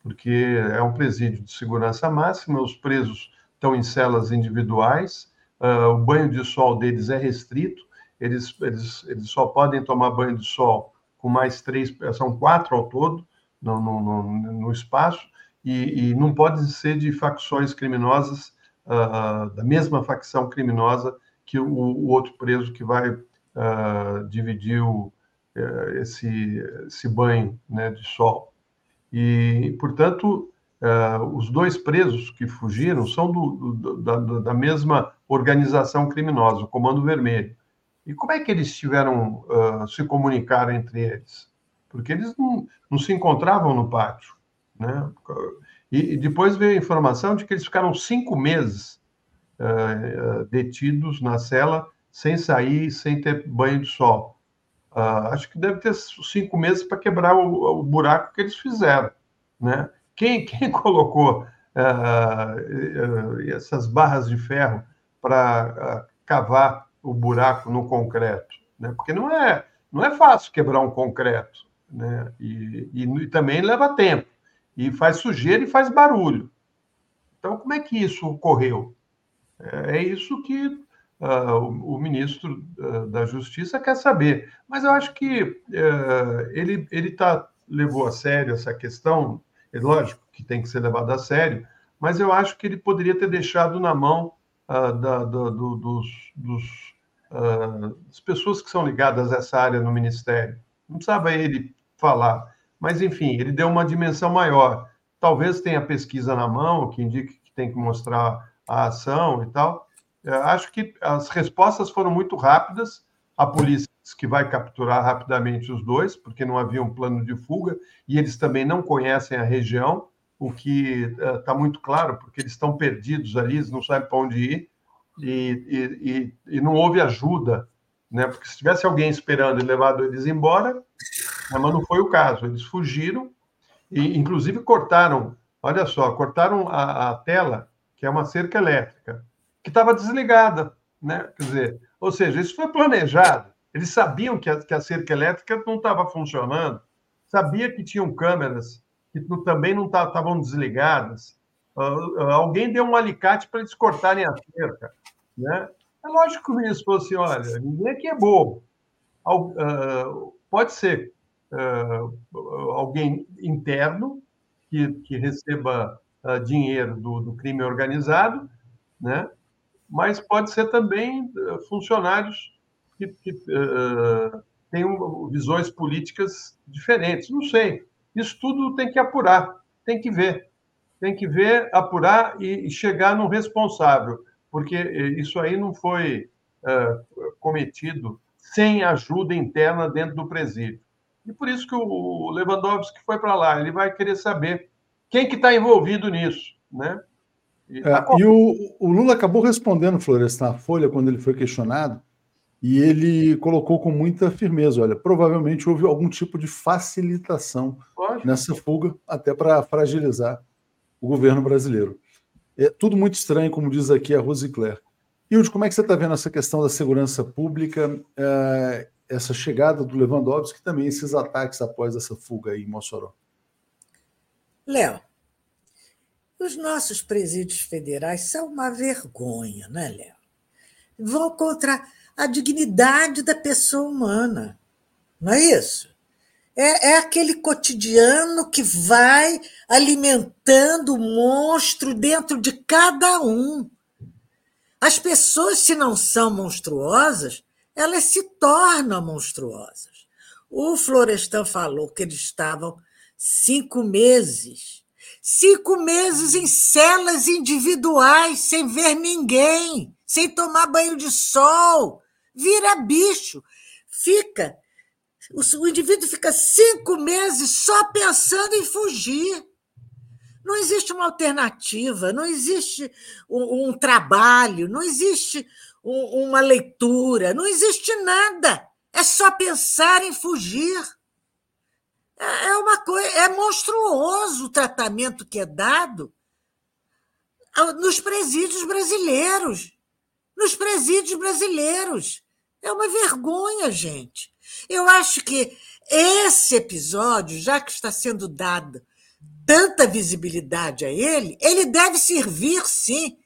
porque é um presídio de segurança máxima, os presos estão em celas individuais, uh, o banho de sol deles é restrito, eles, eles, eles só podem tomar banho de sol com mais três, são quatro ao todo no, no, no, no espaço, e, e, não pode ser de facções criminosas, uh, da mesma facção criminosa que o, o outro preso que vai uh, dividir o, uh, esse, esse banho né, de sol. E, portanto, os dois presos que fugiram são do, do, da, da, mesma organização criminosa, o Comando Vermelho. E como é que eles tiveram uh, se comunicar entre eles? Porque eles não, não se encontravam no pátio. Né? E, e, depois veio a informação de que eles ficaram cinco meses uh, detidos na cela, sem sair, sem ter banho de sol. acho que deve ter cinco meses para quebrar o, o buraco que eles fizeram. Né? Quem, quem (laughs) colocou uh, essas barras de ferro para uh, cavar o buraco no concreto? Né? Porque não é, não é fácil quebrar um concreto. Né? E, e, e também leva tempo. E faz sujeira e faz barulho. Então, como é que isso ocorreu? É, é isso que uh, o, o, ministro uh, da Justiça quer saber. Mas eu acho que uh, ele, ele tá, levou a sério essa questão é lógico que tem que ser levado a sério, mas eu acho que ele poderia ter deixado na mão uh, da, do, dos, dos uh, as pessoas que são ligadas a essa área no Ministério. Não precisava ele falar, mas, enfim, ele deu uma dimensão maior. Talvez tenha pesquisa na mão que indique que tem que mostrar a ação e tal. Eu acho que as respostas foram muito rápidas. A polícia disse que vai capturar rapidamente os dois, porque não havia um plano de fuga, e eles também não conhecem a região, o que está uh, muito claro, porque eles estão perdidos ali, eles não sabem para onde ir e, e, e, não houve ajuda, né? Porque se tivesse alguém esperando e levado eles embora, né, mas não foi o caso. Eles fugiram e, inclusive, cortaram. Olha só, cortaram a, a tela, que é uma cerca elétrica, que estava desligada, né? Quer dizer, ou seja, isso foi planejado. Eles sabiam que a, que a cerca elétrica não estava funcionando, sabia que tinham câmeras que também não estavam desligadas. Uh, alguém deu um alicate para eles cortarem a cerca. Né? É lógico que o falou assim: olha, ninguém aqui é bobo. Uh, pode ser uh, alguém interno que, que receba uh, dinheiro do, do, crime organizado, né? mas pode ser também funcionários que, que tenham visões políticas diferentes. Não sei. Isso tudo tem que apurar, tem que ver. Tem que ver, apurar e, chegar no responsável porque eh, isso aí não foi uh, cometido sem ajuda interna dentro do presídio. E por isso que o Lewandowski foi para lá, ele vai querer saber quem que está envolvido nisso, né? E, é, tá e o, o, Lula acabou respondendo, Florestan, na Folha, quando ele foi questionado, e ele colocou com muita firmeza: olha, provavelmente houve algum tipo de facilitação Lógico. nessa fuga, até para fragilizar o governo brasileiro. É tudo muito estranho, como diz aqui a Rose Claire. Hilde, como é que você está vendo essa questão da segurança pública, é, essa chegada do Lewandowski e também esses ataques após essa fuga aí em Mossoró? Léo, os nossos presídios federais são uma vergonha, né, Léo? Vão contra a dignidade da pessoa humana, não é isso? É, é aquele cotidiano que vai alimentando o monstro dentro de cada um. As pessoas, se não são monstruosas, elas se tornam monstruosas. O Florestan falou que eles estavam cinco meses. Cinco meses em celas individuais, sem ver ninguém, sem tomar banho de sol. Vira bicho. Fica o, indivíduo fica cinco meses só pensando em fugir. Não existe uma alternativa, não existe um, um trabalho, não existe um, uma leitura, não existe nada. É só pensar em fugir. É, é uma coisa, é monstruoso o tratamento que é dado nos presídios brasileiros. Nos presídios brasileiros. É uma vergonha, gente. Eu acho que esse episódio, já que está sendo dada tanta visibilidade a ele, ele deve servir, sim.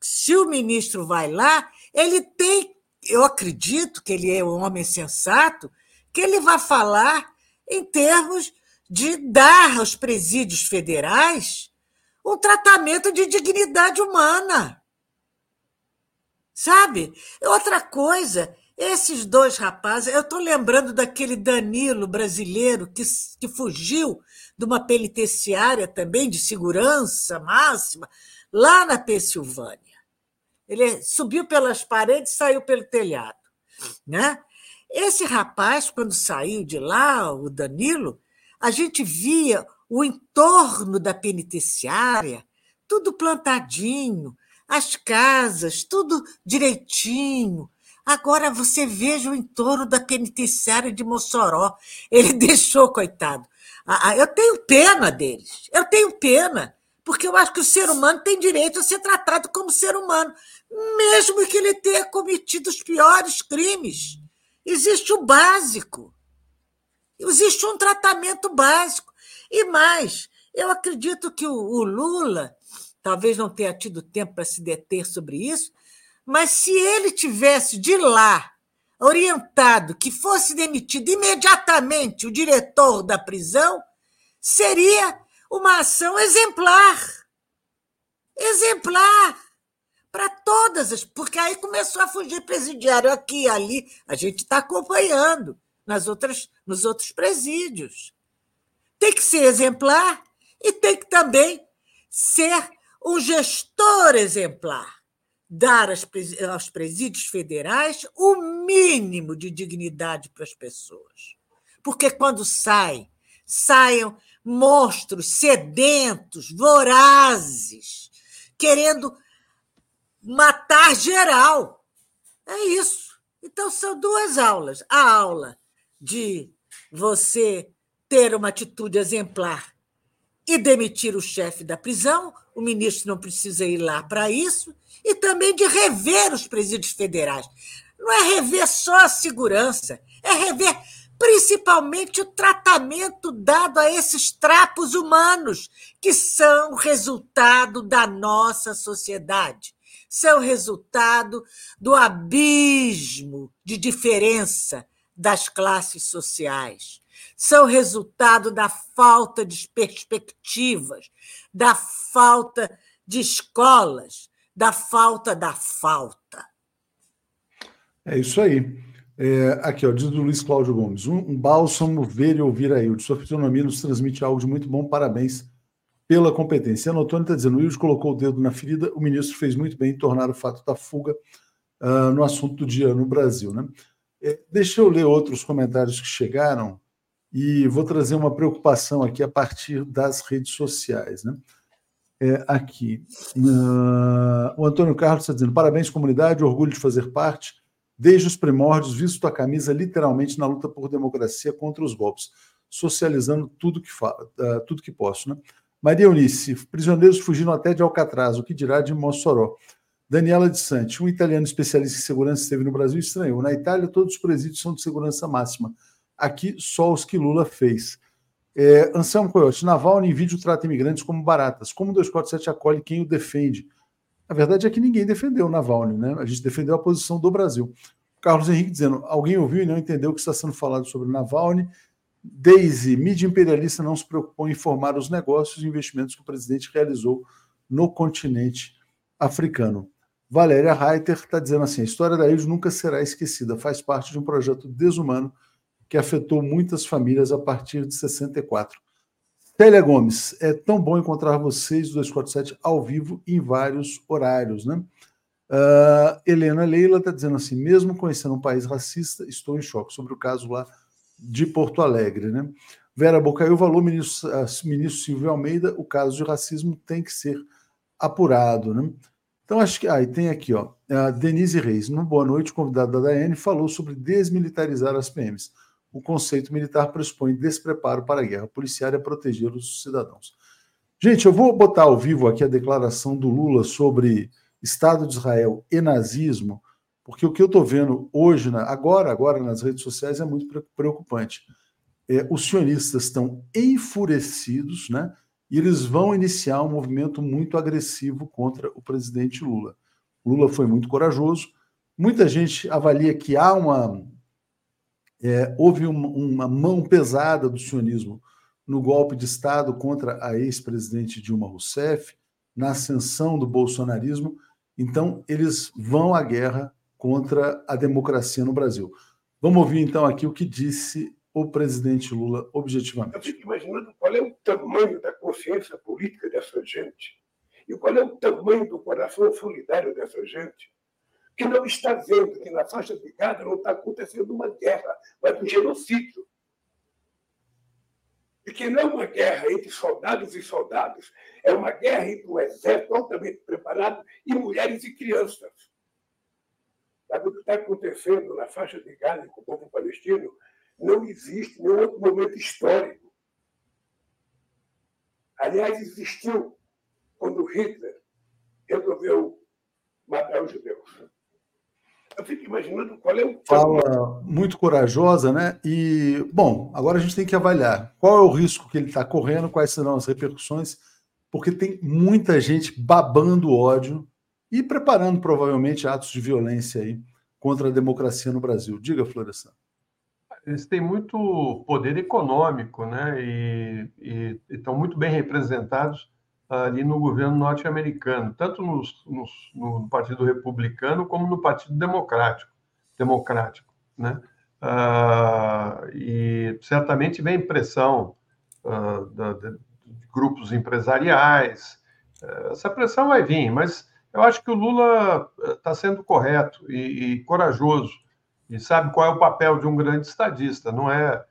Se o ministro vai lá, ele tem, eu acredito que ele é um homem sensato, que ele vai falar em termos de dar aos presídios federais um tratamento de dignidade humana. Sabe? Outra coisa, esses dois rapazes, eu estou lembrando daquele Danilo brasileiro que, que fugiu de uma penitenciária também de segurança máxima, lá na Pensilvânia. Ele subiu pelas paredes e saiu pelo telhado. Né? Esse rapaz, quando saiu de lá, o Danilo, a gente via o entorno da penitenciária, tudo plantadinho, as casas, tudo direitinho, Agora você veja o entorno da penitenciária de Mossoró. Ele (laughs) deixou, coitado. Eu tenho pena deles. Eu tenho pena. Porque eu acho que o ser humano tem direito a ser tratado como ser humano, mesmo que ele tenha cometido os piores crimes. Existe o básico. Existe um tratamento básico. E mais, eu acredito que o Lula, talvez não tenha tido tempo para se deter sobre isso, mas se ele tivesse de lá orientado que fosse demitido imediatamente o diretor da prisão, seria uma ação exemplar. Exemplar. para todas as. Porque aí começou a fugir presidiário aqui e ali. A gente está acompanhando nas outras, nos outros presídios. Tem que ser exemplar e tem que também ser um gestor exemplar. Dar aos presídios federais o mínimo de dignidade para as pessoas. Porque quando saem, saiam monstros sedentos, vorazes, querendo matar geral. É isso. Então, são duas aulas. A aula de você ter uma atitude exemplar e demitir o chefe da prisão, o ministro não precisa ir lá para isso, e também de rever os presídios federais. Não é rever só a segurança, é rever principalmente o tratamento dado a esses trapos humanos, que são resultado da nossa sociedade são resultado do abismo de diferença das classes sociais, são resultado da falta de perspectivas, da falta de escolas, da falta da falta. É isso aí. É, aqui, ó, diz o Luiz Cláudio Gomes. Um, um bálsamo ver e ouvir a De Sua fisionomia nos transmite algo de muito bom. Parabéns pela competência. A Antônio está dizendo, o Wilson colocou o dedo na ferida, o ministro fez muito bem em tornar o fato da fuga uh, no assunto do dia no Brasil. Né? É, deixa eu ler outros comentários que chegaram e vou trazer uma preocupação aqui a partir das redes sociais. Né? É, aqui, uh, o Antônio Carlos está dizendo, parabéns comunidade, orgulho de fazer parte, desde os primórdios, visto a camisa literalmente na luta por democracia contra os golpes, socializando tudo que, fala, uh, tudo que posso. Né? Maria Eunice, prisioneiros fugiram até de Alcatraz, o que dirá de Mossoró. Daniela de Santi, um italiano especialista em segurança esteve no Brasil estranhou. Na Itália, todos os presídios são de segurança máxima. Aqui, só os que Lula fez. É, Anselmo Coyote, Navalny em vídeo trata imigrantes como baratas. Como o 247 acolhe quem o defende? A verdade é que ninguém defendeu o Navalny, né? A gente defendeu a posição do Brasil. Carlos Henrique dizendo, alguém ouviu e não entendeu o que está sendo falado sobre o Navalny Daisy, mídia imperialista não se preocupou em informar os negócios e investimentos que o presidente realizou no continente africano. Valéria Reiter está dizendo assim: a história da ilha nunca será esquecida, faz parte de um projeto desumano que afetou muitas famílias a partir de 64. Célia Gomes, é tão bom encontrar vocês do 247 ao vivo em vários horários, né? Uh, Helena Leila está dizendo assim: mesmo conhecendo um país racista, estou em choque sobre o caso lá de Porto Alegre. Né? Vera Bocaiúva falou, ministro, ministro Silvio Almeida, o caso de racismo tem que ser apurado. Né? Então, acho que. Ah, e tem aqui, ó. Denise Reis, no Boa Noite, convidada da Daiane, falou sobre desmilitarizar as PMs. O conceito militar pressupõe despreparo para a guerra policial e proteger os cidadãos. Gente, eu vou botar ao vivo aqui a declaração do Lula sobre Estado de Israel e nazismo, porque o que eu estou vendo hoje, agora, agora nas redes sociais, é muito preocupante. É, os sionistas estão enfurecidos, né? E eles vão iniciar um movimento muito agressivo contra o presidente Lula. Lula foi muito corajoso. Muita gente avalia que há uma é, houve uma, uma mão pesada do sionismo no golpe de Estado contra a ex-presidente Dilma Rousseff, na ascensão do bolsonarismo. Então, eles vão à guerra contra a democracia no Brasil. Vamos ouvir então aqui o que disse o presidente Lula objetivamente. Eu fico imaginando qual é o tamanho da consciência política dessa gente e qual é o tamanho do coração solidário dessa gente que não está vendo que na faixa de Gaza não está acontecendo uma guerra, mas um genocídio. E que não é uma guerra entre soldados e soldados, é uma guerra entre um exército altamente preparado e mulheres e crianças. Sabe o que está acontecendo na faixa de Gaza com o povo palestino? Não existe nenhum outro momento histórico. Aliás, existiu quando Hitler resolveu matar os judeus. Eu fico imaginando qual é o. Fala muito corajosa, né? E, bom, agora a gente tem que avaliar qual é o risco que ele está correndo, quais serão as repercussões, porque tem muita gente babando ódio e preparando provavelmente atos de violência aí contra a democracia no Brasil. Diga, Florestan. Eles têm muito poder econômico, né? E, e, estão muito bem representados ali no governo norte-americano, tanto nos, nos, no Partido Republicano como no Partido Democrático, democrático né? Uh, e certamente vem pressão uh, da, de, grupos empresariais. Uh, essa pressão vai vir, mas eu acho que o Lula está sendo correto e, e, corajoso e sabe qual é o papel de um grande estadista. Não é?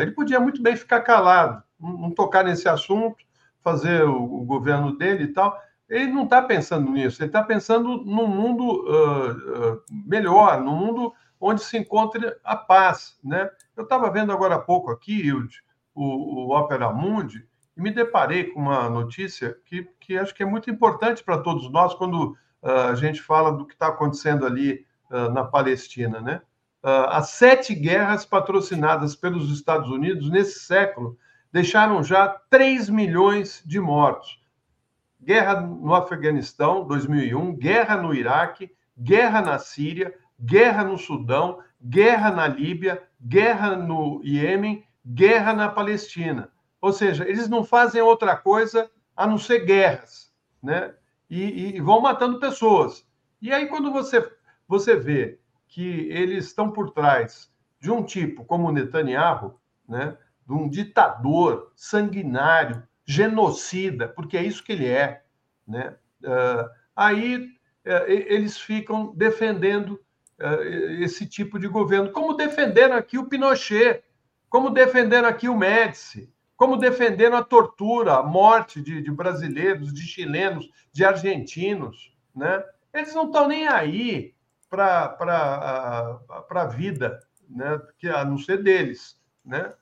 ele podia muito bem ficar calado, não tocar nesse assunto, fazer o, o governo dele e tal. Ele não está pensando nisso, ele está pensando num mundo uh, uh, melhor, num mundo onde se encontre a paz. Né? Eu estava vendo agora há pouco aqui, Hilde, o, o Opera Mundi, e me deparei com uma notícia que, que acho que é muito importante para todos nós quando uh, a gente fala do que está acontecendo ali na Palestina. Né? as sete guerras patrocinadas pelos Estados Unidos nesse século deixaram já 3 milhões de mortos. Guerra no Afeganistão, 2001, guerra no Iraque, guerra na Síria, guerra no Sudão, guerra na Líbia, guerra no Iêmen, guerra na Palestina. Ou seja, eles não fazem outra coisa a não ser guerras, né? E, e vão matando pessoas. E aí, quando você, você vê que eles estão por trás de um tipo como Netanyahu, né? De um ditador sanguinário, genocida, porque é isso que ele é. Né? Uh, aí uh, eles ficam defendendo uh, esse tipo de governo, como defenderam aqui o Pinochet, como defenderam aqui o Médici, como defenderam a tortura, a morte de, de brasileiros, de chilenos, de argentinos. Né? Eles não estão nem aí para a vida, né? que, a não ser deles. Né?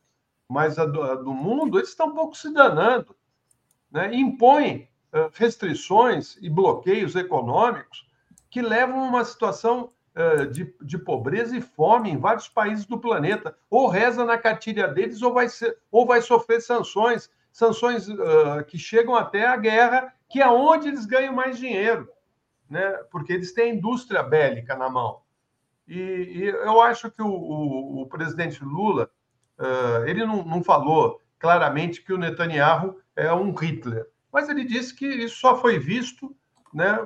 Mas a do, a do mundo, eles estão um pouco se danando. Né? Impõem uh, restrições e bloqueios econômicos que levam a uma situação uh, de, de pobreza e fome em vários países do planeta. Ou reza na cartilha deles, ou vai, ser, ou vai sofrer sanções, sanções uh, que chegam até a guerra, que é onde eles ganham mais dinheiro, né? porque eles têm indústria bélica na mão. E, e eu acho que o, o, o presidente Lula Uh, ele não, não, falou claramente que o Netanyahu é um Hitler, mas ele disse que isso só foi visto né,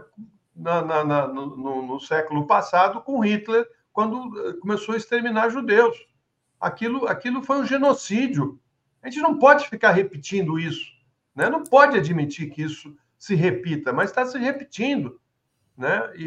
na, na, na, no, no, século passado com Hitler, quando começou a exterminar judeus. Aquilo, aquilo foi um genocídio. A gente não pode ficar repetindo isso, né? não pode admitir que isso se repita, mas está se repetindo. Né? E,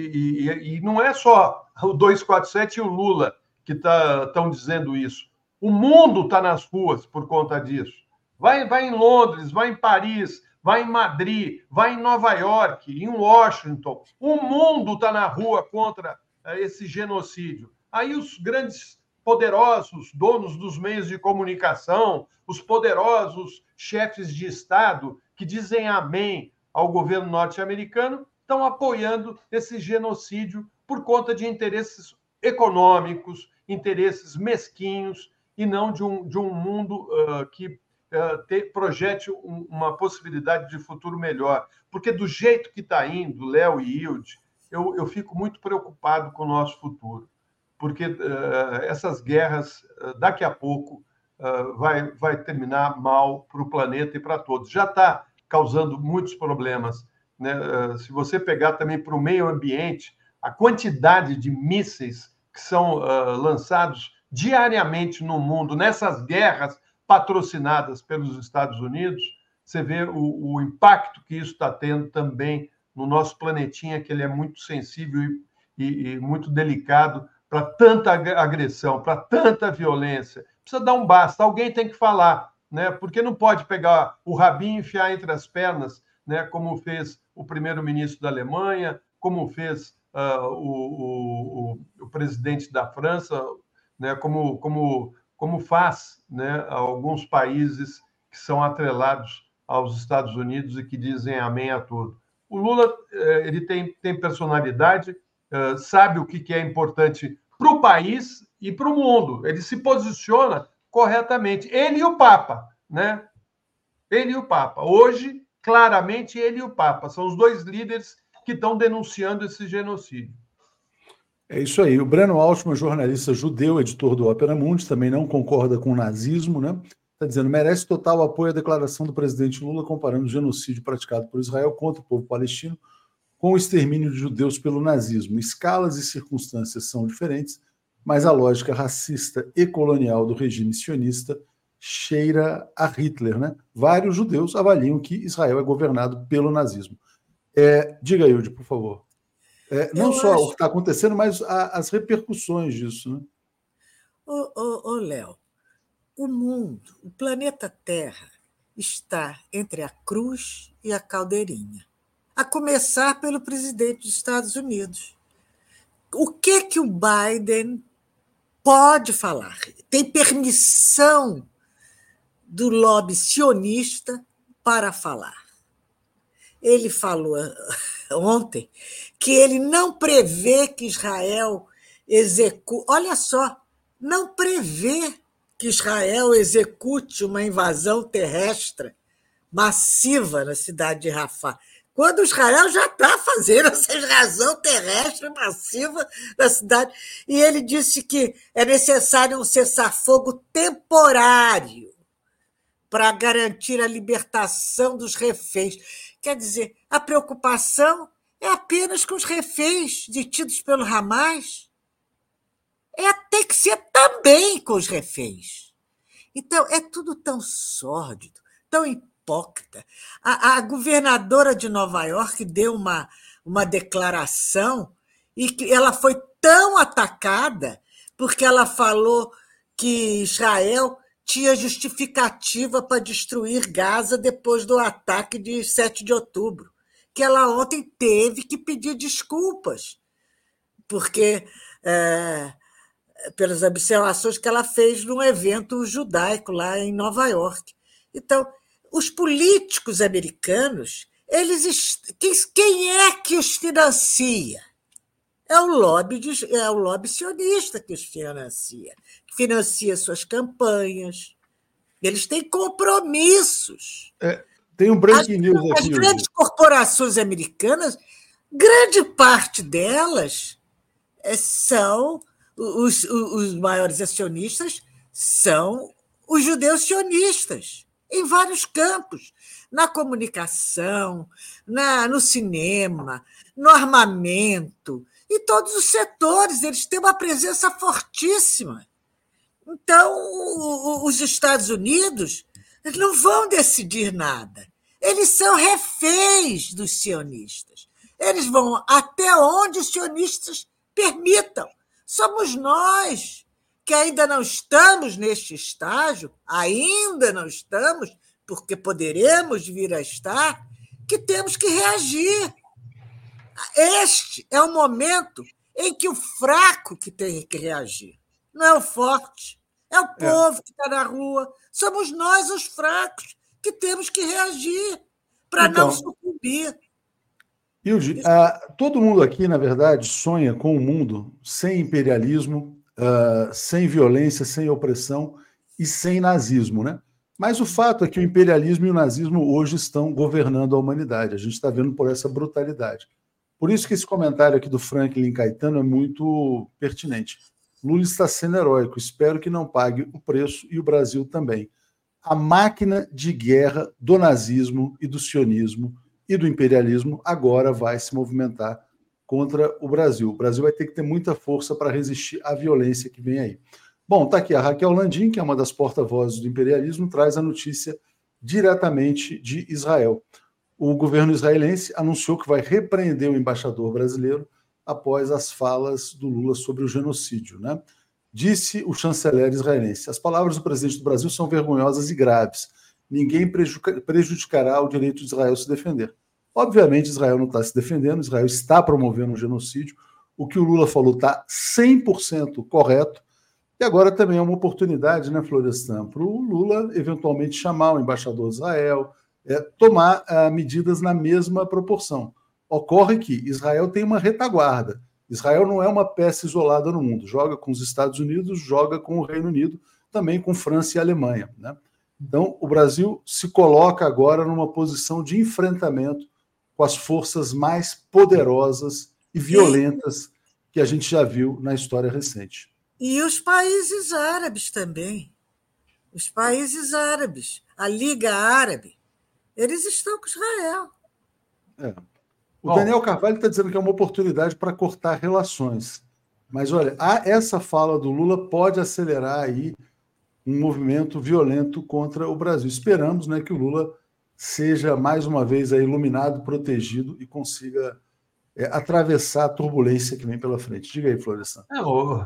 e, e, não é só o 247 e o Lula que estão tá, dizendo isso. O mundo está nas ruas por conta disso. Vai, vai em Londres, vai em Paris, vai em Madrid, vai em Nova York, em Washington. O mundo está na rua contra eh, esse genocídio. Aí os grandes poderosos donos dos meios de comunicação, os poderosos chefes de Estado que dizem amém ao governo norte-americano, estão apoiando esse genocídio por conta de interesses econômicos, interesses mesquinhos e não de um, de um mundo uh, que uh, te, projete um, uma possibilidade de futuro melhor. Porque do jeito que está indo, Léo e Hilde, eu, eu fico muito preocupado com o nosso futuro. Porque uh, essas guerras, daqui a pouco, vai, vai terminar mal para o planeta e para todos. Já está causando muitos problemas. Né? se você pegar também para o meio ambiente, a quantidade de mísseis que são lançados diariamente no mundo, nessas guerras patrocinadas pelos Estados Unidos, você vê o, o impacto que isso está tendo também no nosso planetinha, que ele é muito sensível e, e, e muito delicado para tanta agressão, para tanta violência. Precisa dar um basta, alguém tem que falar, né? porque não pode pegar o rabinho e enfiar entre as pernas, né? como fez o primeiro-ministro da Alemanha, como fez uh, o, o, o, presidente da França, né, como, como, como faz né, alguns países que são atrelados aos Estados Unidos e que dizem amém a tudo. O Lula eh, ele tem, tem personalidade, eh, sabe o que é importante para o país e para o mundo. Ele se posiciona corretamente. Ele e o Papa, né? Ele e o Papa. Hoje, claramente, ele e o Papa são os dois líderes que estão denunciando esse genocídio. É isso aí. O Breno Altman, jornalista judeu, editor do Opera Mundi, também não concorda com o nazismo, né? está dizendo merece total apoio à declaração do presidente Lula comparando o genocídio praticado por Israel contra o povo palestino com o extermínio de judeus pelo nazismo. Escalas e circunstâncias são diferentes, mas a lógica racista e colonial do regime sionista cheira a Hitler. Né? Vários judeus avaliam que Israel é governado pelo nazismo. É, diga, Hilde, por favor. É, não Eu só acho... o que está acontecendo, mas a, as repercussões disso. Né? Ô, ô, ô Léo, o mundo, o planeta Terra, está entre a cruz e a caldeirinha. A começar pelo presidente dos Estados Unidos. O que que o Biden pode falar? Tem permissão do lobby sionista para falar. Ele falou (laughs) ontem que ele não prevê que Israel execute. Olha só, não prevê que Israel execute uma invasão terrestre massiva na cidade de Rafah, quando Israel já está fazendo (laughs) essa invasão terrestre massiva na cidade. E ele disse que é necessário um cessar-fogo temporário para garantir a libertação dos reféns. Quer dizer, a preocupação é apenas com os reféns detidos pelo Hamas é ter que ser também com os reféns. Então, é tudo tão sórdido, tão hipócrita. A, a governadora de Nova York deu uma, uma declaração e que ela foi tão atacada porque ela falou que Israel tinha justificativa para destruir Gaza depois do ataque de 7 de outubro, que ela ontem teve que pedir desculpas, porque é, pelas observações que ela fez num evento judaico lá em Nova York. Então, os políticos americanos, eles quem é que os financia? É o lobby de, é o lobby sionista que os financia, que financia suas campanhas. Eles têm compromissos. É, tem um breaking as, news aqui. As grandes hoje. corporações americanas, grande parte delas é, são os, os maiores acionistas são os judeus sionistas, em vários campos na comunicação, na, no cinema, no armamento, e todos os setores, eles têm uma presença fortíssima. Então, os Estados Unidos não vão decidir nada. Eles são reféns dos sionistas. Eles vão até onde os sionistas permitam. Somos nós que ainda não estamos neste estágio, ainda não estamos, porque poderemos vir a estar, que temos que reagir. Este é o momento em que o fraco que tem que reagir, não é o forte, é o é. povo é. que está na rua. Somos nós, os fracos, que temos que reagir para então, não sucumbir. Hilde, uh, todo mundo aqui, na verdade, sonha com um mundo sem imperialismo, uh, sem violência, sem opressão e sem nazismo, né? Mas o fato é que o imperialismo e o nazismo hoje estão governando a humanidade. A gente está vendo por essa brutalidade. Por isso que esse comentário aqui do Franklin Caetano é muito pertinente. Lula está sendo heróico. Espero que não pague o preço e o Brasil também. A máquina de guerra do nazismo e do sionismo e do imperialismo agora vai se movimentar contra o Brasil. O Brasil vai ter que ter muita força para resistir à violência que vem aí. Bom, está aqui a Raquel Landim, que é uma das porta-vozes do imperialismo, traz a notícia diretamente de Israel. O governo israelense anunciou que vai repreender o embaixador brasileiro após as falas do Lula sobre o genocídio. Né? Disse o chanceler israelense: as palavras do presidente do Brasil são vergonhosas e graves ninguém prejudicará o direito de Israel se defender. Obviamente, Israel não está se defendendo, Israel está promovendo um genocídio. O que o Lula falou está 100% correto. E agora também é uma oportunidade, né, Florestan, para o Lula eventualmente chamar o embaixador de Israel, é, tomar ah, medidas na mesma proporção. Ocorre que Israel tem uma retaguarda. Israel não é uma peça isolada no mundo. Joga com os Estados Unidos, joga com o Reino Unido, também com França e Alemanha. Né? Então, o Brasil se coloca agora numa posição de enfrentamento com as forças mais poderosas e violentas que a gente já viu na história recente. E os países árabes também. os países árabes, a Liga Árabe, eles estão com Israel. É. O Bom, Daniel Carvalho está dizendo que é uma oportunidade para cortar relações. Mas olha, essa fala do Lula pode acelerar aí um movimento violento contra o Brasil. Esperamos né, que o Lula seja mais uma vez iluminado, protegido e consiga é, atravessar a turbulência que vem pela frente. Diga aí, Florestan. É, o,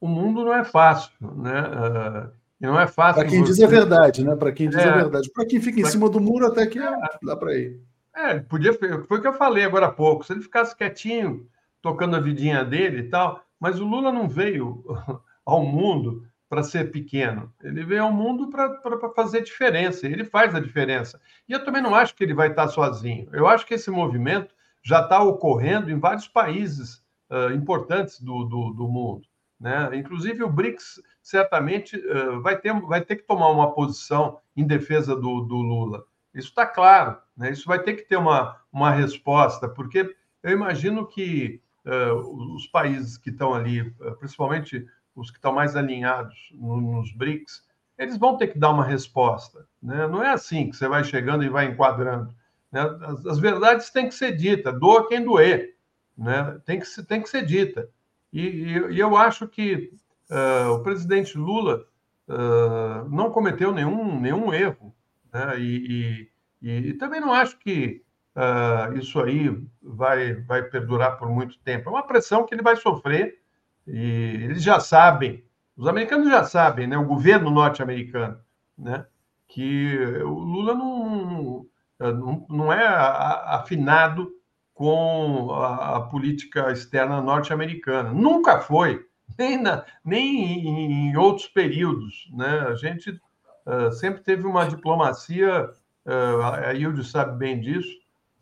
o, mundo não é fácil, né? Uh, não é fácil. Para quem diz a verdade, né? Para quem diz é, a verdade. Para quem fica em pra... cima do muro, até que é, dá para ir. É, podia. Foi o que eu falei agora há pouco. Se ele ficasse quietinho, tocando a vidinha dele e tal, mas o Lula não veio (laughs) ao mundo para ser pequeno. Ele veio ao mundo para fazer diferença. Ele faz a diferença. E eu também não acho que ele vai estar sozinho. Eu acho que esse movimento já está ocorrendo em vários países uh, importantes do, do, do, mundo. Né? Inclusive, o BRICS certamente uh, vai, ter, vai ter que tomar uma posição em defesa do, do Lula. Isso está claro. Né? Isso vai ter que ter uma, uma resposta, porque eu imagino que uh, os países que estão ali, principalmente os que estão mais alinhados nos BRICS, eles vão ter que dar uma resposta. Né? Não é assim que você vai chegando e vai enquadrando. Né? As, as, verdades têm que ser ditas, doa quem doer. Né? Tem, que, tem que ser dita. E, e, e eu acho que uh, o presidente Lula uh, não cometeu nenhum, nenhum erro. Né? E, e, e, também não acho que uh, isso aí vai, vai perdurar por muito tempo. É uma pressão que ele vai sofrer e eles já sabem, os americanos já sabem, né, o governo norte-americano, né, que o Lula não, não, não é afinado com a, a política externa norte-americana. Nunca foi, nem, na, nem em, outros períodos. Né? A gente uh, sempre teve uma diplomacia, uh, a Hilde sabe bem disso,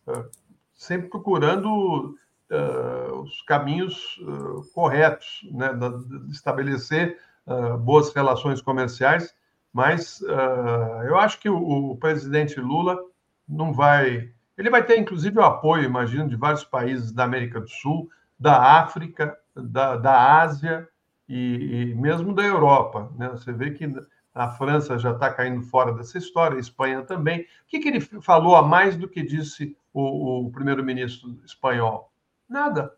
uh, sempre procurando os caminhos corretos, né, de estabelecer boas relações comerciais, mas eu acho que o, o, presidente Lula não vai. Ele vai ter, inclusive, o apoio, imagino, de vários países da América do Sul, da África, da, da Ásia e, e mesmo da Europa. Né? Você vê que a França já está caindo fora dessa história, a Espanha também. O que, que ele falou a mais do que disse o, o primeiro-ministro espanhol? Nada.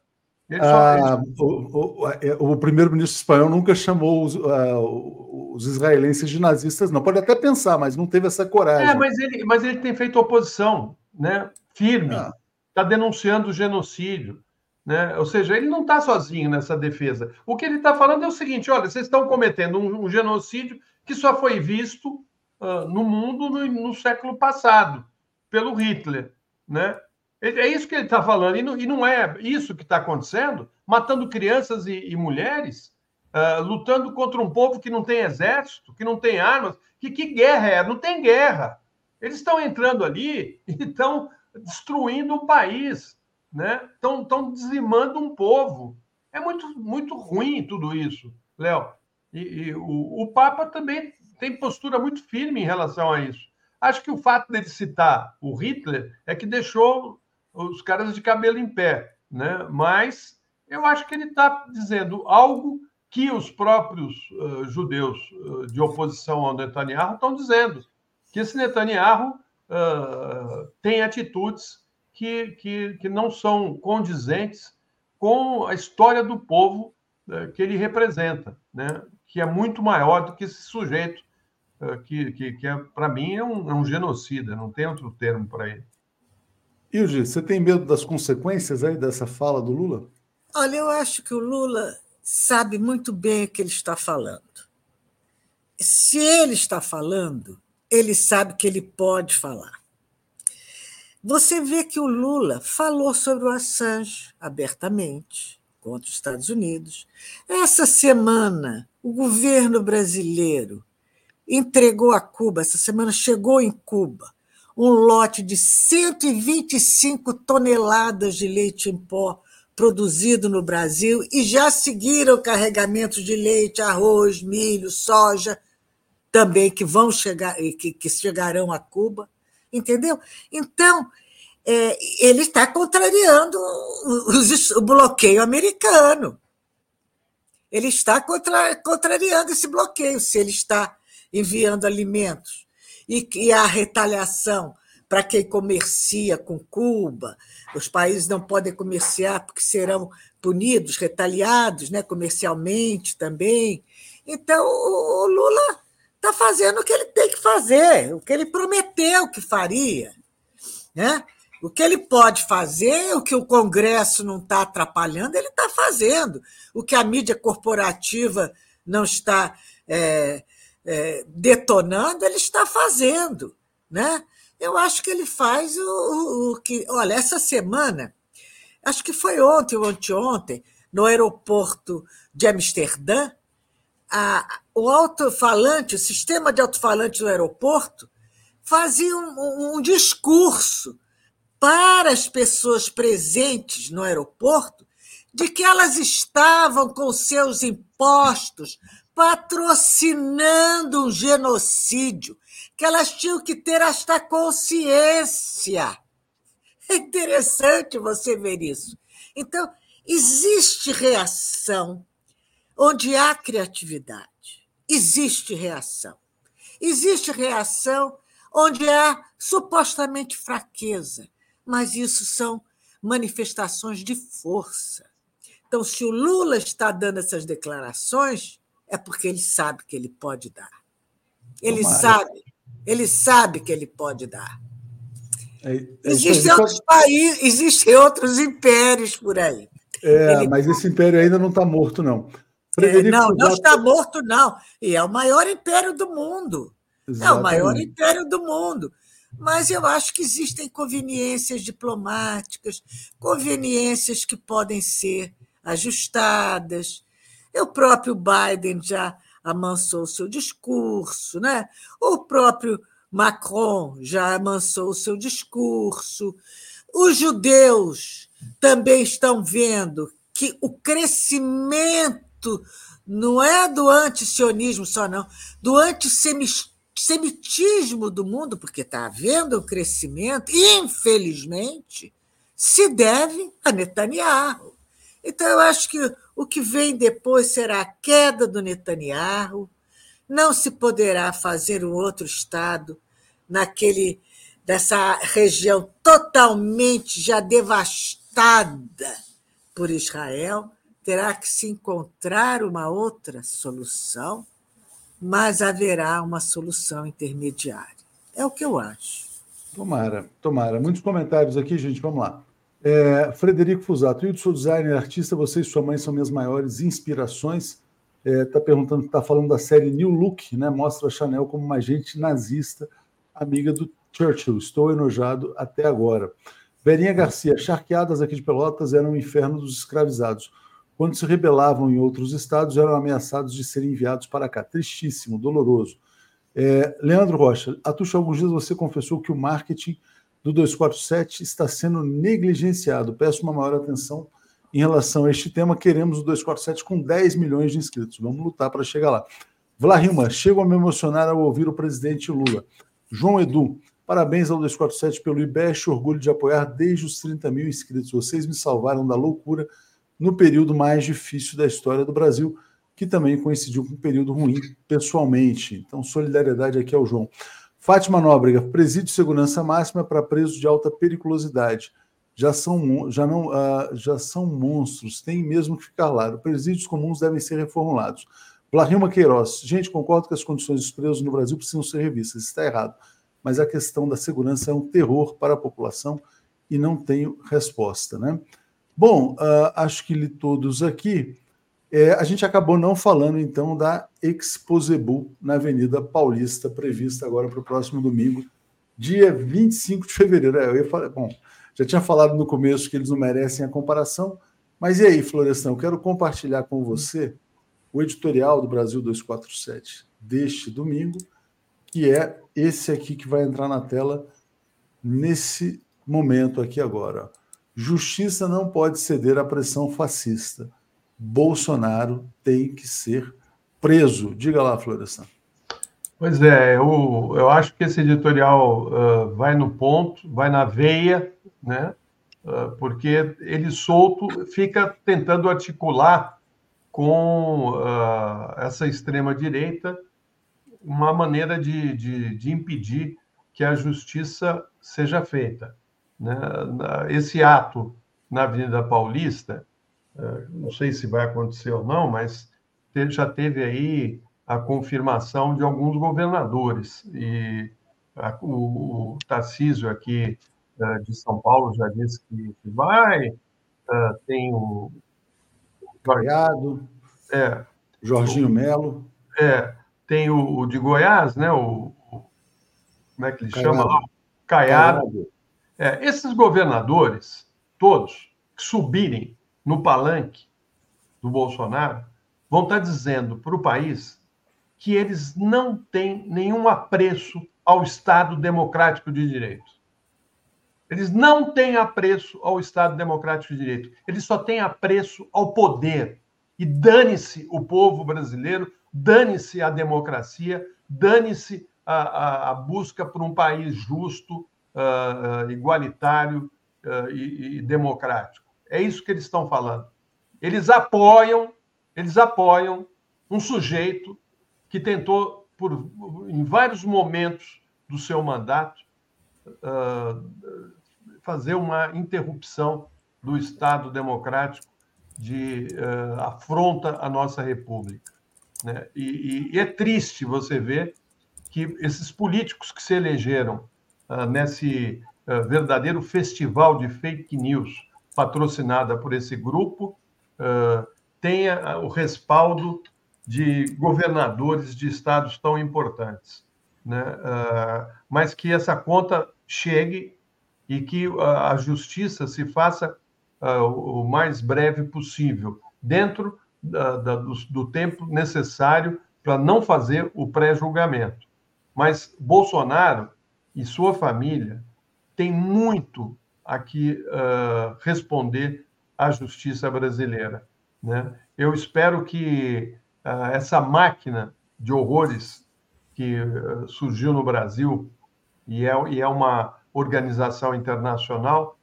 Ah, o, o, o primeiro-ministro espanhol nunca chamou os, uh, os, israelenses de nazistas, não. Pode até pensar, mas não teve essa coragem. É, mas ele, mas ele tem feito oposição, né? Firme. Está ah. denunciando o genocídio. Né? Ou seja, ele não está sozinho nessa defesa. O que ele está falando é o seguinte: olha, vocês estão cometendo um, um genocídio que só foi visto uh, no mundo no, no século passado, pelo Hitler. Né? É isso que ele está falando, e não, e não, é isso que está acontecendo, matando crianças e, e mulheres, uh, lutando contra um povo que não tem exército, que não tem armas. Que, que guerra é? Não tem guerra. Eles estão entrando ali (laughs) e estão destruindo um país, né? Estão, estão dizimando um povo. É muito, muito ruim tudo isso, Léo. E, e o, o Papa também tem postura muito firme em relação a isso. Acho que o fato dele citar o Hitler é que deixou os caras de cabelo em pé, né? Mas eu acho que ele está dizendo algo que os próprios uh, judeus uh, de oposição ao Netanyahu estão dizendo, que esse Netanyahu uh, tem atitudes que, que, que não são condizentes com a história do povo que ele representa, né? Que é muito maior do que esse sujeito, que, que, que é, para mim é um, é um genocida, não tem outro termo para ele. Ilge, você tem medo das consequências aí dessa fala do Lula? Olha, eu acho que o Lula sabe muito bem o que ele está falando. Se ele está falando, ele sabe que ele pode falar. Você vê que o Lula falou sobre o Assange abertamente contra os Estados Unidos. Essa semana, o governo brasileiro entregou a Cuba, essa semana chegou em Cuba um lote de 125 toneladas de leite em pó produzido no Brasil e já seguiram carregamentos de leite, arroz, milho, soja, também que vão chegar, que, que chegarão a Cuba, entendeu? Então, é, ele está contrariando os, o bloqueio americano. Ele está contra, contrariando esse bloqueio. Se ele está enviando alimentos, e, e a retaliação para quem comercia com Cuba. Os países não podem comerciar porque serão punidos, retaliados né, comercialmente também. Então, o Lula está fazendo o que ele tem que fazer, o que ele prometeu que faria. Né? O que ele pode fazer, o que o Congresso não está atrapalhando, ele está fazendo. O que a mídia corporativa não está é, é, detonando, ele está fazendo. Né? Eu acho que ele faz o, o, o que. Olha, essa semana, acho que foi ontem ou anteontem, no aeroporto de Amsterdã, a, o alto-falante, o sistema de alto-falante do aeroporto, fazia um, um discurso para as pessoas presentes no aeroporto de que elas estavam com seus impostos patrocinando um genocídio, que elas tinham que ter esta consciência. É interessante você ver isso. Então, existe reação onde há criatividade. Existe reação. Existe reação onde há supostamente fraqueza, mas isso são manifestações de força. Então, se o Lula está dando essas declarações, é porque ele sabe que ele pode dar. Ele Tomara. sabe, ele sabe que ele pode dar. É, é, existem outros países, existem outros impérios por aí. É, ele... mas esse império ainda não está morto, não. É, não, não está morto, não. E é o maior império do mundo. Exatamente. É o maior império do mundo. Mas eu acho que existem conveniências diplomáticas, conveniências que podem ser ajustadas. O próprio Biden já amansou seu discurso, né? o próprio Macron já amansou seu discurso. Os judeus também estão vendo que o crescimento não é do antisionismo só, não, do antissemitismo do mundo, porque está havendo um crescimento, infelizmente, se deve a Netanyahu. Então, eu acho que o que vem depois será a queda do Netanyahu. Não se poderá fazer um outro Estado naquele dessa região totalmente já devastada por Israel. Terá que se encontrar uma outra solução, mas haverá uma solução intermediária. É o que eu acho. Tomara, tomara. Muitos comentários aqui, gente. Vamos lá. É, Frederico Fusato, eu sou designer, artista, você e sua mãe são minhas maiores inspirações. Está é, tá perguntando, está falando da série New Look, né? Mostra a Chanel como uma agente nazista, amiga do Churchill. Estou enojado até agora. Verinha Garcia, charqueadas aqui de Pelotas eram o inferno dos escravizados. Quando se rebelavam em outros estados, eram ameaçados de serem enviados para cá. Tristíssimo, doloroso. É, Leandro Rocha, Atucha, alguns dias você confessou que o marketing do 247 está sendo negligenciado. Peço uma maior atenção em relação a este tema. Queremos o 247 com 10 milhões de inscritos. Vamos lutar para chegar lá. Vlahima, chego a me emocionar ao ouvir o presidente Lula. João Edu, parabéns ao 247 pelo IBEST, orgulho de apoiar desde os 30 mil inscritos. Vocês me salvaram da loucura no período mais difícil da história do Brasil, que também coincidiu com um período ruim pessoalmente. Então, solidariedade aqui ao João. Fátima Nóbrega, presídio de segurança máxima para presos de alta periculosidade. Já são, já, não, uh, já são monstros, tem mesmo que ficar lá. Presídios comuns devem ser reformulados. Vlarilma Queiroz, gente, concordo que as condições dos presos no Brasil precisam ser revistas, está errado. Mas a questão da segurança é um terror para a população e não tenho resposta. Né? Bom, uh, acho que li todos aqui. É, a gente acabou não falando, então, da Exposebu na Avenida Paulista, prevista agora para o próximo domingo, dia 25 de fevereiro. É, eu ia falar, bom, já tinha falado no começo que eles não merecem a comparação, mas e aí, Florestan, eu quero compartilhar com você o editorial do Brasil 247 deste domingo, que é esse aqui que vai entrar na tela nesse momento aqui agora. Justiça não pode ceder à pressão fascista. Bolsonaro tem que ser preso. Diga lá, Florestan. Pois é, eu, eu acho que esse editorial uh, vai no ponto, vai na veia, né? Uh, porque ele solto fica tentando articular com uh, essa extrema-direita uma maneira de, de, de impedir que a justiça seja feita. Né? Esse ato na Avenida Paulista, eh, não sei se vai acontecer ou não, mas já teve aí a confirmação de alguns governadores. E o, Tarcísio aqui eh, de São Paulo já disse que vai, eh, tem o. Caiado, é, Jorginho Melo. É, tem o, o, de Goiás, né? O, o, como é que ele Caiado. chama lá? Caiado. Caiado. É, esses governadores, todos, que subirem no palanque do Bolsonaro, vão estar dizendo para o país que eles não têm nenhum apreço ao Estado democrático de direito. Eles não têm apreço ao Estado democrático de direito. Eles só têm apreço ao poder. E dane-se o povo brasileiro, dane-se a democracia, dane-se a, a, a, busca por um país justo, uh, igualitário uh, e, e democrático. É isso que eles estão falando. Eles apoiam, eles apoiam um sujeito que tentou, por, em vários momentos do seu mandato, uh, fazer uma interrupção do Estado democrático de uh, afronta à nossa República. Né? E, e, é triste você ver que esses políticos que se elegeram uh, nesse verdadeiro festival de fake news patrocinada por esse grupo tenha o respaldo de governadores de estados tão importantes, né? Mas que essa conta chegue e que a justiça se faça o mais breve possível, dentro do tempo necessário para não fazer o pré-julgamento. Mas Bolsonaro e sua família têm muito a que uh, responder à justiça brasileira. Né? Eu espero que uh, essa máquina de horrores que uh, surgiu no Brasil e é, e é uma organização internacional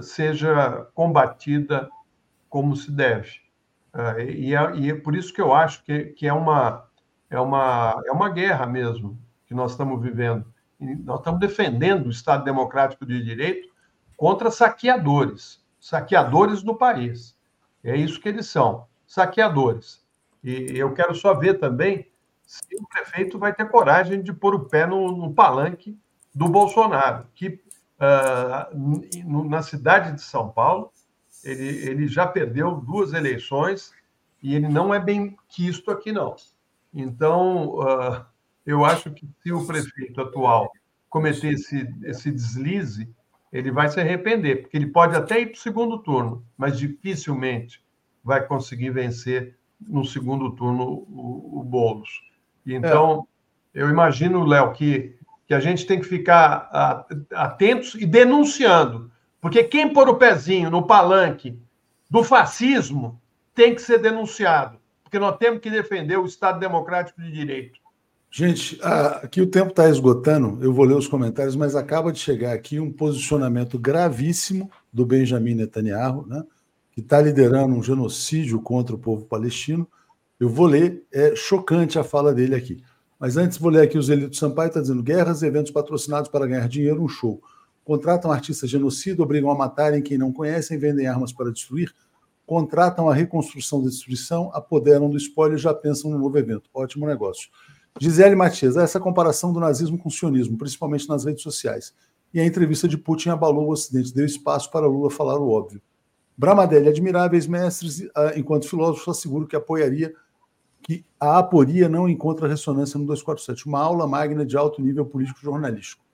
seja combatida como se deve. E é, e, é, por isso que eu acho que, que é, uma, é, uma, é uma guerra mesmo que nós estamos vivendo. Nós estamos defendendo o Estado Democrático de Direito contra saqueadores, saqueadores do país. É isso que eles são, saqueadores. E eu quero só ver também se o prefeito vai ter coragem de pôr o pé no, no palanque do Bolsonaro, que uh, na cidade de São Paulo ele, ele já perdeu duas eleições e ele não é bem quisto aqui, não. Então, uh, eu acho que se o prefeito atual cometer esse, esse deslize, ele vai se arrepender, porque ele pode até ir para o segundo turno, mas dificilmente vai conseguir vencer no segundo turno o, o Boulos. Então, é. eu imagino, Léo, que, que a gente tem que ficar atentos e denunciando, porque quem pôr o pezinho no palanque do fascismo tem que ser denunciado, porque nós temos que defender o Estado Democrático de Direito. Gente, aqui o tempo está esgotando, eu vou ler os comentários, mas acaba de chegar aqui um posicionamento gravíssimo do Benjamin Netanyahu, né? que está liderando um genocídio contra o povo palestino. Eu vou ler, é chocante a fala dele aqui. Mas antes vou ler aqui o Zelito Sampaio, está dizendo: guerras e eventos patrocinados para ganhar dinheiro, um show. Contratam artistas genocida, obrigam a matarem quem não conhecem, vendem armas para destruir, contratam a reconstrução da destruição, apoderam do espólio e já pensam no novo evento. Ótimo negócio. Gisele Matias, essa comparação do nazismo com o sionismo, principalmente nas redes sociais. E a entrevista de Putin abalou o Ocidente, deu espaço para Lula falar o óbvio. Bramadelli, admiráveis mestres, ah, enquanto filósofo, asseguro que apoiaria que a aporia não encontra ressonância no 247, uma aula magna de alto nível político jornalístico.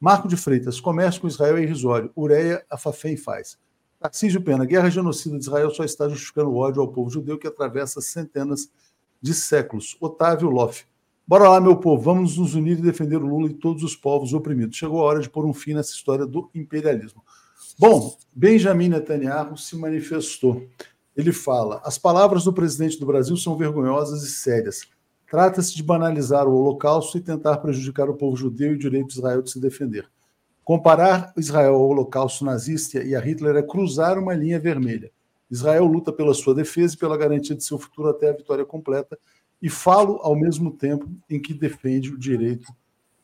Marco de Freitas, comércio com Israel é irrisório. Ureia, a Fafem faz. Tarcísio Pena, guerra genocida de Israel só está justificando o ódio ao povo judeu que atravessa centenas de séculos. Otávio Loff. Bora lá, meu povo, vamos nos unir e defender o Lula e todos os povos oprimidos. Chegou a hora de pôr um fim nessa história do imperialismo. Bom, Benjamin Netanyahu se manifestou. Ele fala: as palavras do presidente do Brasil são vergonhosas e sérias. Trata-se de banalizar o Holocausto e tentar prejudicar o povo judeu e o direito de Israel de se defender. Comparar Israel ao Holocausto nazista e a Hitler é cruzar uma linha vermelha. Israel luta pela sua defesa e pela garantia de seu futuro até a vitória completa, e falo ao mesmo tempo em que defende o direito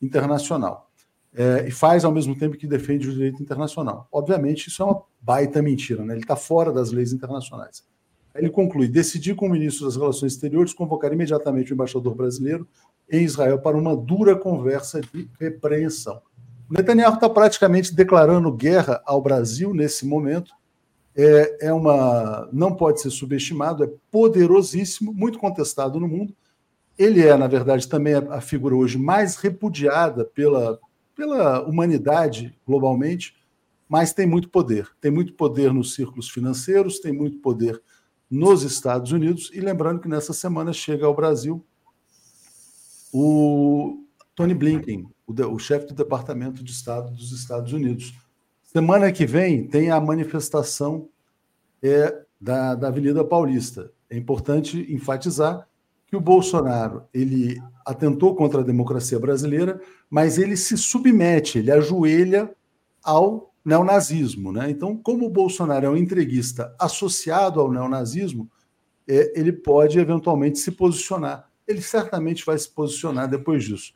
internacional. É, e faz ao mesmo tempo que defende o direito internacional. Obviamente, isso é uma baita mentira, né? ele está fora das leis internacionais. Ele conclui: decidi com o ministro das Relações Exteriores convocar imediatamente o embaixador brasileiro em Israel para uma dura conversa de repreensão. O Netanyahu está praticamente declarando guerra ao Brasil nesse momento. É, é uma, não pode ser subestimado, é poderosíssimo, muito contestado no mundo. Ele é, na verdade, também a figura hoje mais repudiada pela, pela humanidade globalmente, mas tem muito poder. Tem muito poder nos círculos financeiros, tem muito poder nos Estados Unidos. E lembrando que nessa semana chega ao Brasil o Tony Blinken, o, o chefe do Departamento de Estado dos Estados Unidos. Semana que vem tem a manifestação é, da, da Avenida Paulista. É importante enfatizar que o Bolsonaro ele atentou contra a democracia brasileira, mas ele se submete, ele ajoelha ao neonazismo. Né? Então, como o Bolsonaro é um entreguista associado ao neonazismo, é, ele pode eventualmente se posicionar. Ele certamente vai se posicionar depois disso.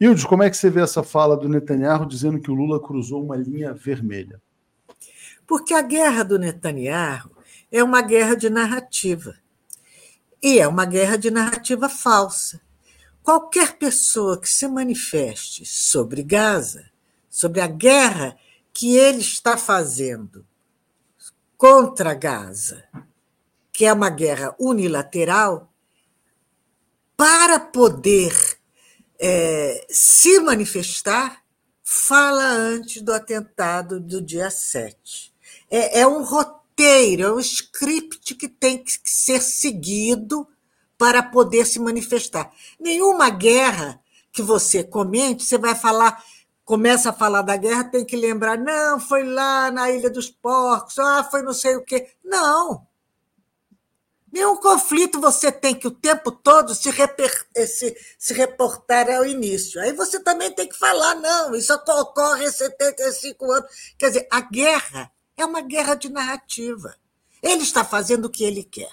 Hildes, como é que você vê essa fala do Netanyahu dizendo que o Lula cruzou uma linha vermelha? Porque a guerra do Netanyahu é uma guerra de narrativa. E é uma guerra de narrativa falsa. Qualquer pessoa que se manifeste sobre Gaza, sobre a guerra que ele está fazendo contra Gaza, que é uma guerra unilateral, para poder é, se manifestar, fala antes do atentado do dia 7. É, é um roteiro, é um script que tem que ser seguido para poder se manifestar. Nenhuma guerra que você comente, você vai falar começa a falar da guerra, tem que lembrar, não, foi lá na Ilha dos Porcos, ah, foi não sei o quê. Não. Nenhum conflito você tem que o tempo todo se, reper, eh, se, se reportar ao início. Aí você também tem que falar, não, isso ocorre há 75 anos. Quer dizer, a guerra é uma guerra de narrativa. Ele está fazendo o que ele quer.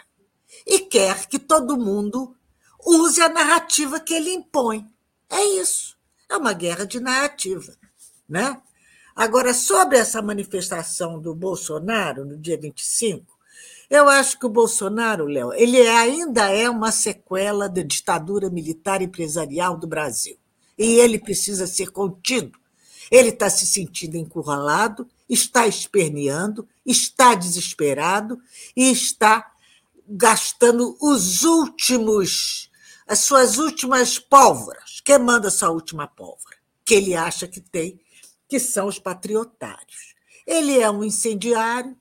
E quer que todo mundo use a narrativa que ele impõe. É isso. É uma guerra de narrativa. Né? Agora, sobre essa manifestação do Bolsonaro no dia 25, eu acho que o Bolsonaro, Léo, ele ainda é uma sequela da ditadura militar empresarial do Brasil. E ele precisa ser contido. Ele está se sentindo encurralado, está esperneando, está desesperado e está gastando os últimos, as suas últimas pólvoras. Quem manda essa última pólvora? Que ele acha que tem, que são os patriotários. Ele é um incendiário,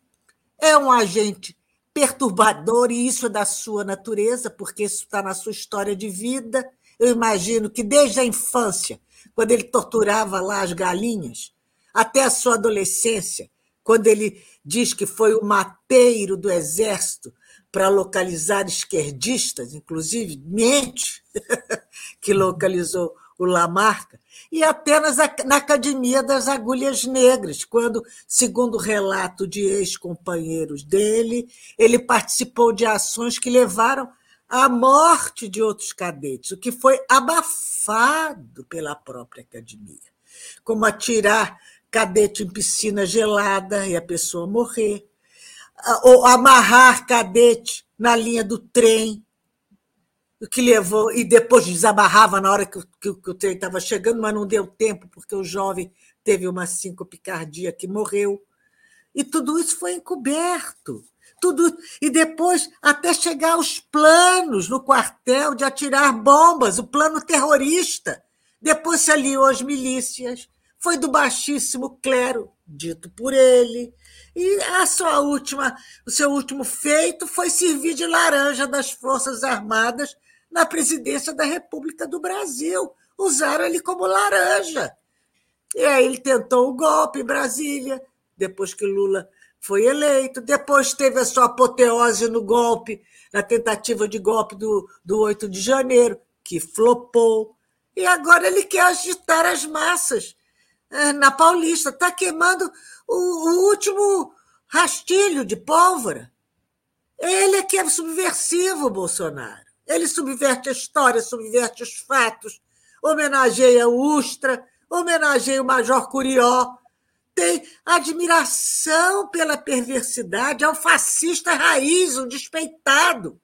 é um agente perturbador, e isso é da sua natureza, porque isso está na sua história de vida. Eu imagino que desde a infância, quando ele torturava lá as galinhas, até a sua adolescência, quando ele diz que foi o mateiro do exército para localizar esquerdistas, inclusive mente, (laughs) que localizou o Lamarca, e apenas na Academia das Agulhas Negras, quando, segundo relato de ex-companheiros dele, ele participou de ações que levaram à morte de outros cadetes, o que foi abafado pela própria academia, como atirar cadete em piscina gelada e a pessoa morrer, ou amarrar cadete na linha do trem que levou, e depois desabarrava na hora que, que, que o trem estava chegando, mas não deu tempo, porque o jovem teve uma síncope cardíaca que morreu. E tudo isso foi encoberto. Tudo, e depois, até chegar aos planos no quartel de atirar bombas, o plano terrorista. Depois se aliou às milícias, foi do baixíssimo clero, dito por ele. E a sua última, o seu último feito foi servir de laranja das Forças Armadas na presidência da República do Brasil. Usaram ele como laranja. E aí ele tentou o golpe em Brasília, depois que Lula foi eleito. Depois teve a sua apoteose no golpe, na tentativa de golpe do, do 8 de janeiro, que flopou. E agora ele quer agitar as massas é, na Paulista. Está queimando o, o último rastilho de pólvora. Ele é que é subversivo, Bolsonaro. Ele subverte a história, subverte os fatos, homenageia o Ustra, homenageia o Major Curió, tem admiração pela perversidade, é um fascista raiz, um despeitado.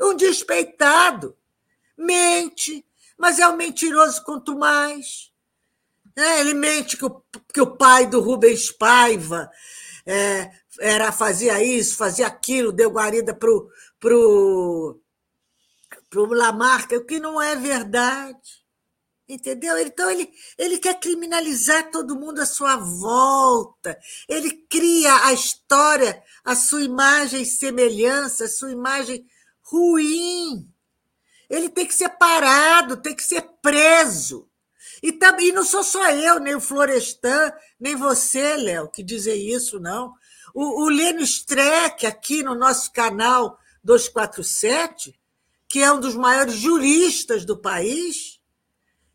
Um despeitado. Mente, mas é um mentiroso quanto mais. É, ele mente que o, que o pai do Rubens Paiva é, era, fazia isso, fazia aquilo, deu guarida para o pro, pro Lamarca, o que não é verdade. Entendeu? Então, ele, ele quer criminalizar todo mundo à sua volta. Ele cria a história, a sua imagem semelhança, a sua imagem ruim. Ele tem que ser parado, tem que ser preso. E, também, não sou só eu, nem o Florestan, nem você, Léo, que dizem isso, não. O, o Lênio Streck, aqui no nosso canal 247, que é um dos maiores juristas do país,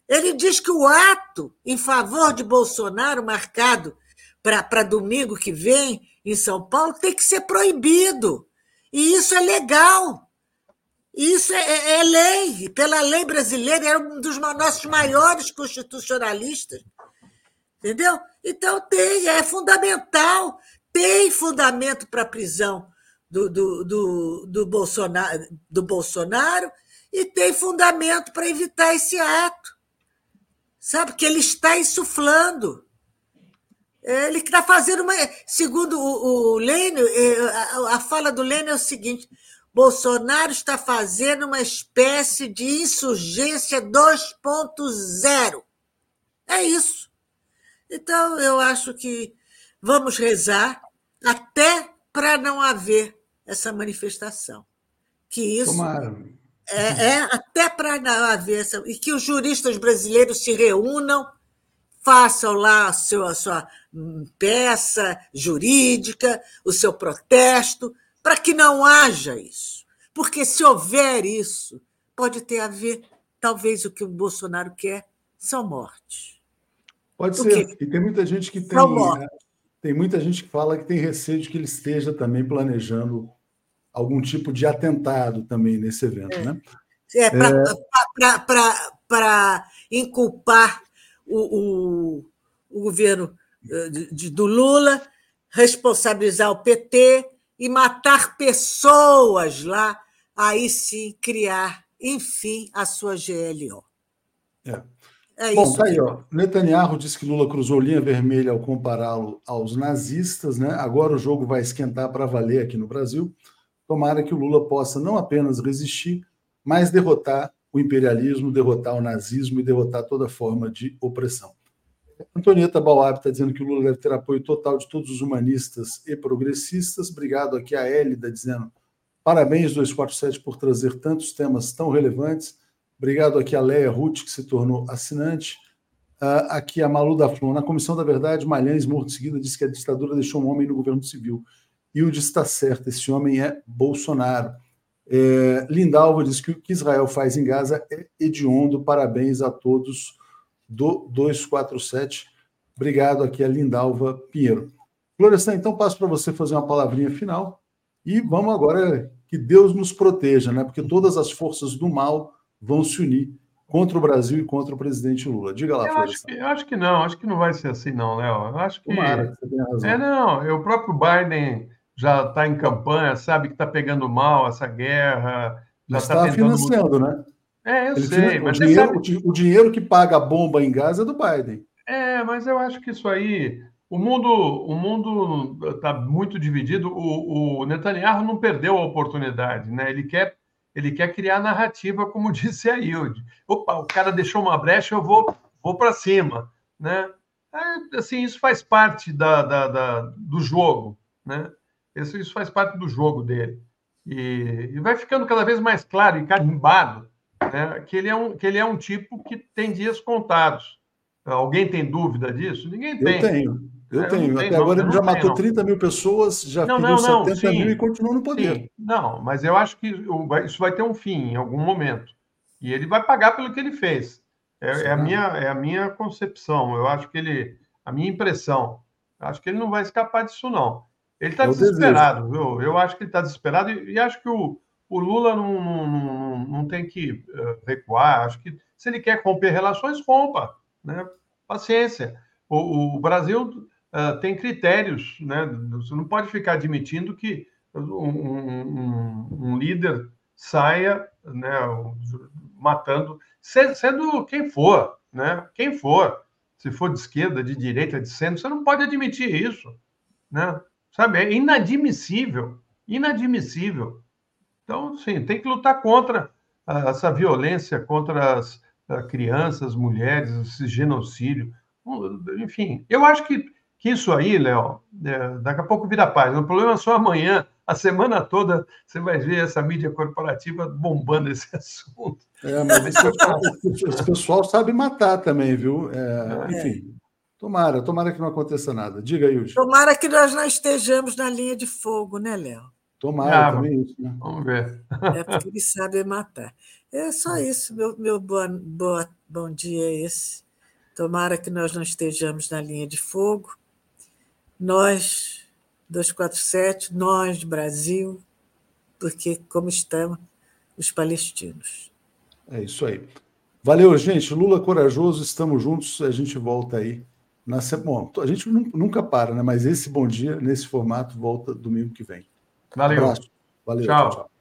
ele diz que o ato em favor de Bolsonaro, marcado para domingo que vem em São Paulo, tem que ser proibido. E isso é legal. Isso é, é, é lei. Pela lei brasileira, era um dos nossos maiores constitucionalistas. Entendeu? Então, tem, é fundamental. Tem fundamento para prisão do, do, do, do, Bolsonaro, do Bolsonaro e tem fundamento para evitar esse ato sabe? Que ele está insuflando. Ele está fazendo uma. Segundo o, o Lênio, a, a fala do Lênio é o seguinte: Bolsonaro está fazendo uma espécie de insurgência 2.0. É isso. Então, eu acho que vamos rezar até para não haver essa manifestação. Que isso Tomara. É, é até para haver essa. E que os juristas brasileiros se reúnam, façam lá a sua, a sua peça jurídica, o seu protesto, para que não haja isso. Porque se houver isso, pode ter a ver, talvez, o que o Bolsonaro quer são mortes. Pode ser. E tem muita gente que tem. Né, tem muita gente que fala que tem receio de que ele esteja também planejando algum tipo de atentado também nesse evento, é. né? É, para é... inculpar o, o, o governo eh, de, do Lula, responsabilizar o PT e matar pessoas lá, aí sim criar, enfim, a sua GLO. É. É Bom, tá aí, ó. Netanyahu disse que Lula cruzou linha vermelha ao compará-lo aos nazistas, né? Agora o jogo vai esquentar para valer aqui no Brasil. Tomara que o Lula possa não apenas resistir, mas derrotar o imperialismo, derrotar o nazismo e derrotar toda forma de opressão. Antonieta Bauab está dizendo que o Lula deve ter apoio total de todos os humanistas e progressistas. Obrigado aqui a Hélida dizendo parabéns 247 por trazer tantos temas tão relevantes. Obrigado aqui a Leia Ruth, que se tornou assinante. Uh, aqui a Malu da Flor. Na Comissão da Verdade, Malhães, morto de seguida, disse que a ditadura deixou um homem no governo civil. E o diz está certo, esse homem é Bolsonaro. É, Lindalva diz que o que Israel faz em Gaza é hediondo. Parabéns a todos do 247. Obrigado aqui a Lindalva Pinheiro. Florestan, então passo para você fazer uma palavrinha final e vamos agora que Deus nos proteja, né? Porque todas as forças do mal vão se unir contra o Brasil e contra o presidente Lula. Diga lá, eu acho, que, eu acho que não, acho que não vai ser assim, não, Léo. Eu acho que. Tomara, você tem razão. É, não, o próprio Biden já está em campanha, sabe que está pegando mal essa guerra. Já está tá financiando, né? É, eu Ele sei. mas o, dinheiro, sabe... o dinheiro que paga a bomba em Gaza é do Biden. É, mas eu acho que isso aí. O mundo o mundo está muito dividido. O, o, Netanyahu não perdeu a oportunidade, né? Ele quer ele quer criar narrativa, como (laughs) disse a Hilde. Opa, o cara deixou uma brecha, eu vou vou para cima, né? É, assim, isso faz parte da, da, da, do jogo, né? Isso, isso faz parte do jogo dele. E, e vai ficando cada vez mais claro e carimbado né, que, ele é um, que ele é um tipo que tem dias contados. Alguém tem dúvida disso? Ninguém tem. Eu tenho. Eu é, tenho. Até agora ele já matou não. 30 mil pessoas, já não, feriu não, 70 sim, mil e continua no poder. Sim. Não, mas eu acho que isso vai ter um fim em algum momento. E ele vai pagar pelo que ele fez. É, é a, minha, é a minha concepção. Eu acho que ele. A minha impressão. Acho que ele não vai escapar disso, não. Ele está desesperado, viu? Eu acho que ele está desesperado e, e, acho que o, o Lula não, não, não, tem que uh, recuar. Acho que se ele quer romper relações, rompa. Né? Paciência. O, o Brasil uh, tem critérios. Né? Você não pode ficar admitindo que um, um, um líder saia né, matando, sendo quem for, né? quem for. Se for de esquerda, de direita, de centro, você não pode admitir isso. Né? Sabe? É inadmissível. Inadmissível. Então, sim, tem que lutar contra essa violência contra as crianças, mulheres, esse genocídio. Enfim, eu acho que, que isso aí, Léo, é, daqui a pouco vira paz. O problema é só amanhã, a semana toda, você vai ver essa mídia corporativa bombando esse (laughs) assunto. É, mas esse pessoal, esse pessoal sabe matar também, viu? É, é. enfim, tomara, tomara que não aconteça nada. Diga, Yuri. Tomara que nós não estejamos na linha de fogo, né, Léo? Tomara ah, também isso, né? Vamos ver. É porque ele sabe matar. É só isso, meu, meu boa, boa, bom dia é esse. Tomara que nós não estejamos na linha de fogo. Nós, 247, nós, Brasil, porque como estão os palestinos. É isso aí. Valeu, gente. Lula corajoso, estamos juntos. A gente volta aí na semana. Bom, a gente nunca para, né? Mas esse bom dia, nesse formato, volta domingo que vem. Valeu. Um Valeu. tchau. tchau.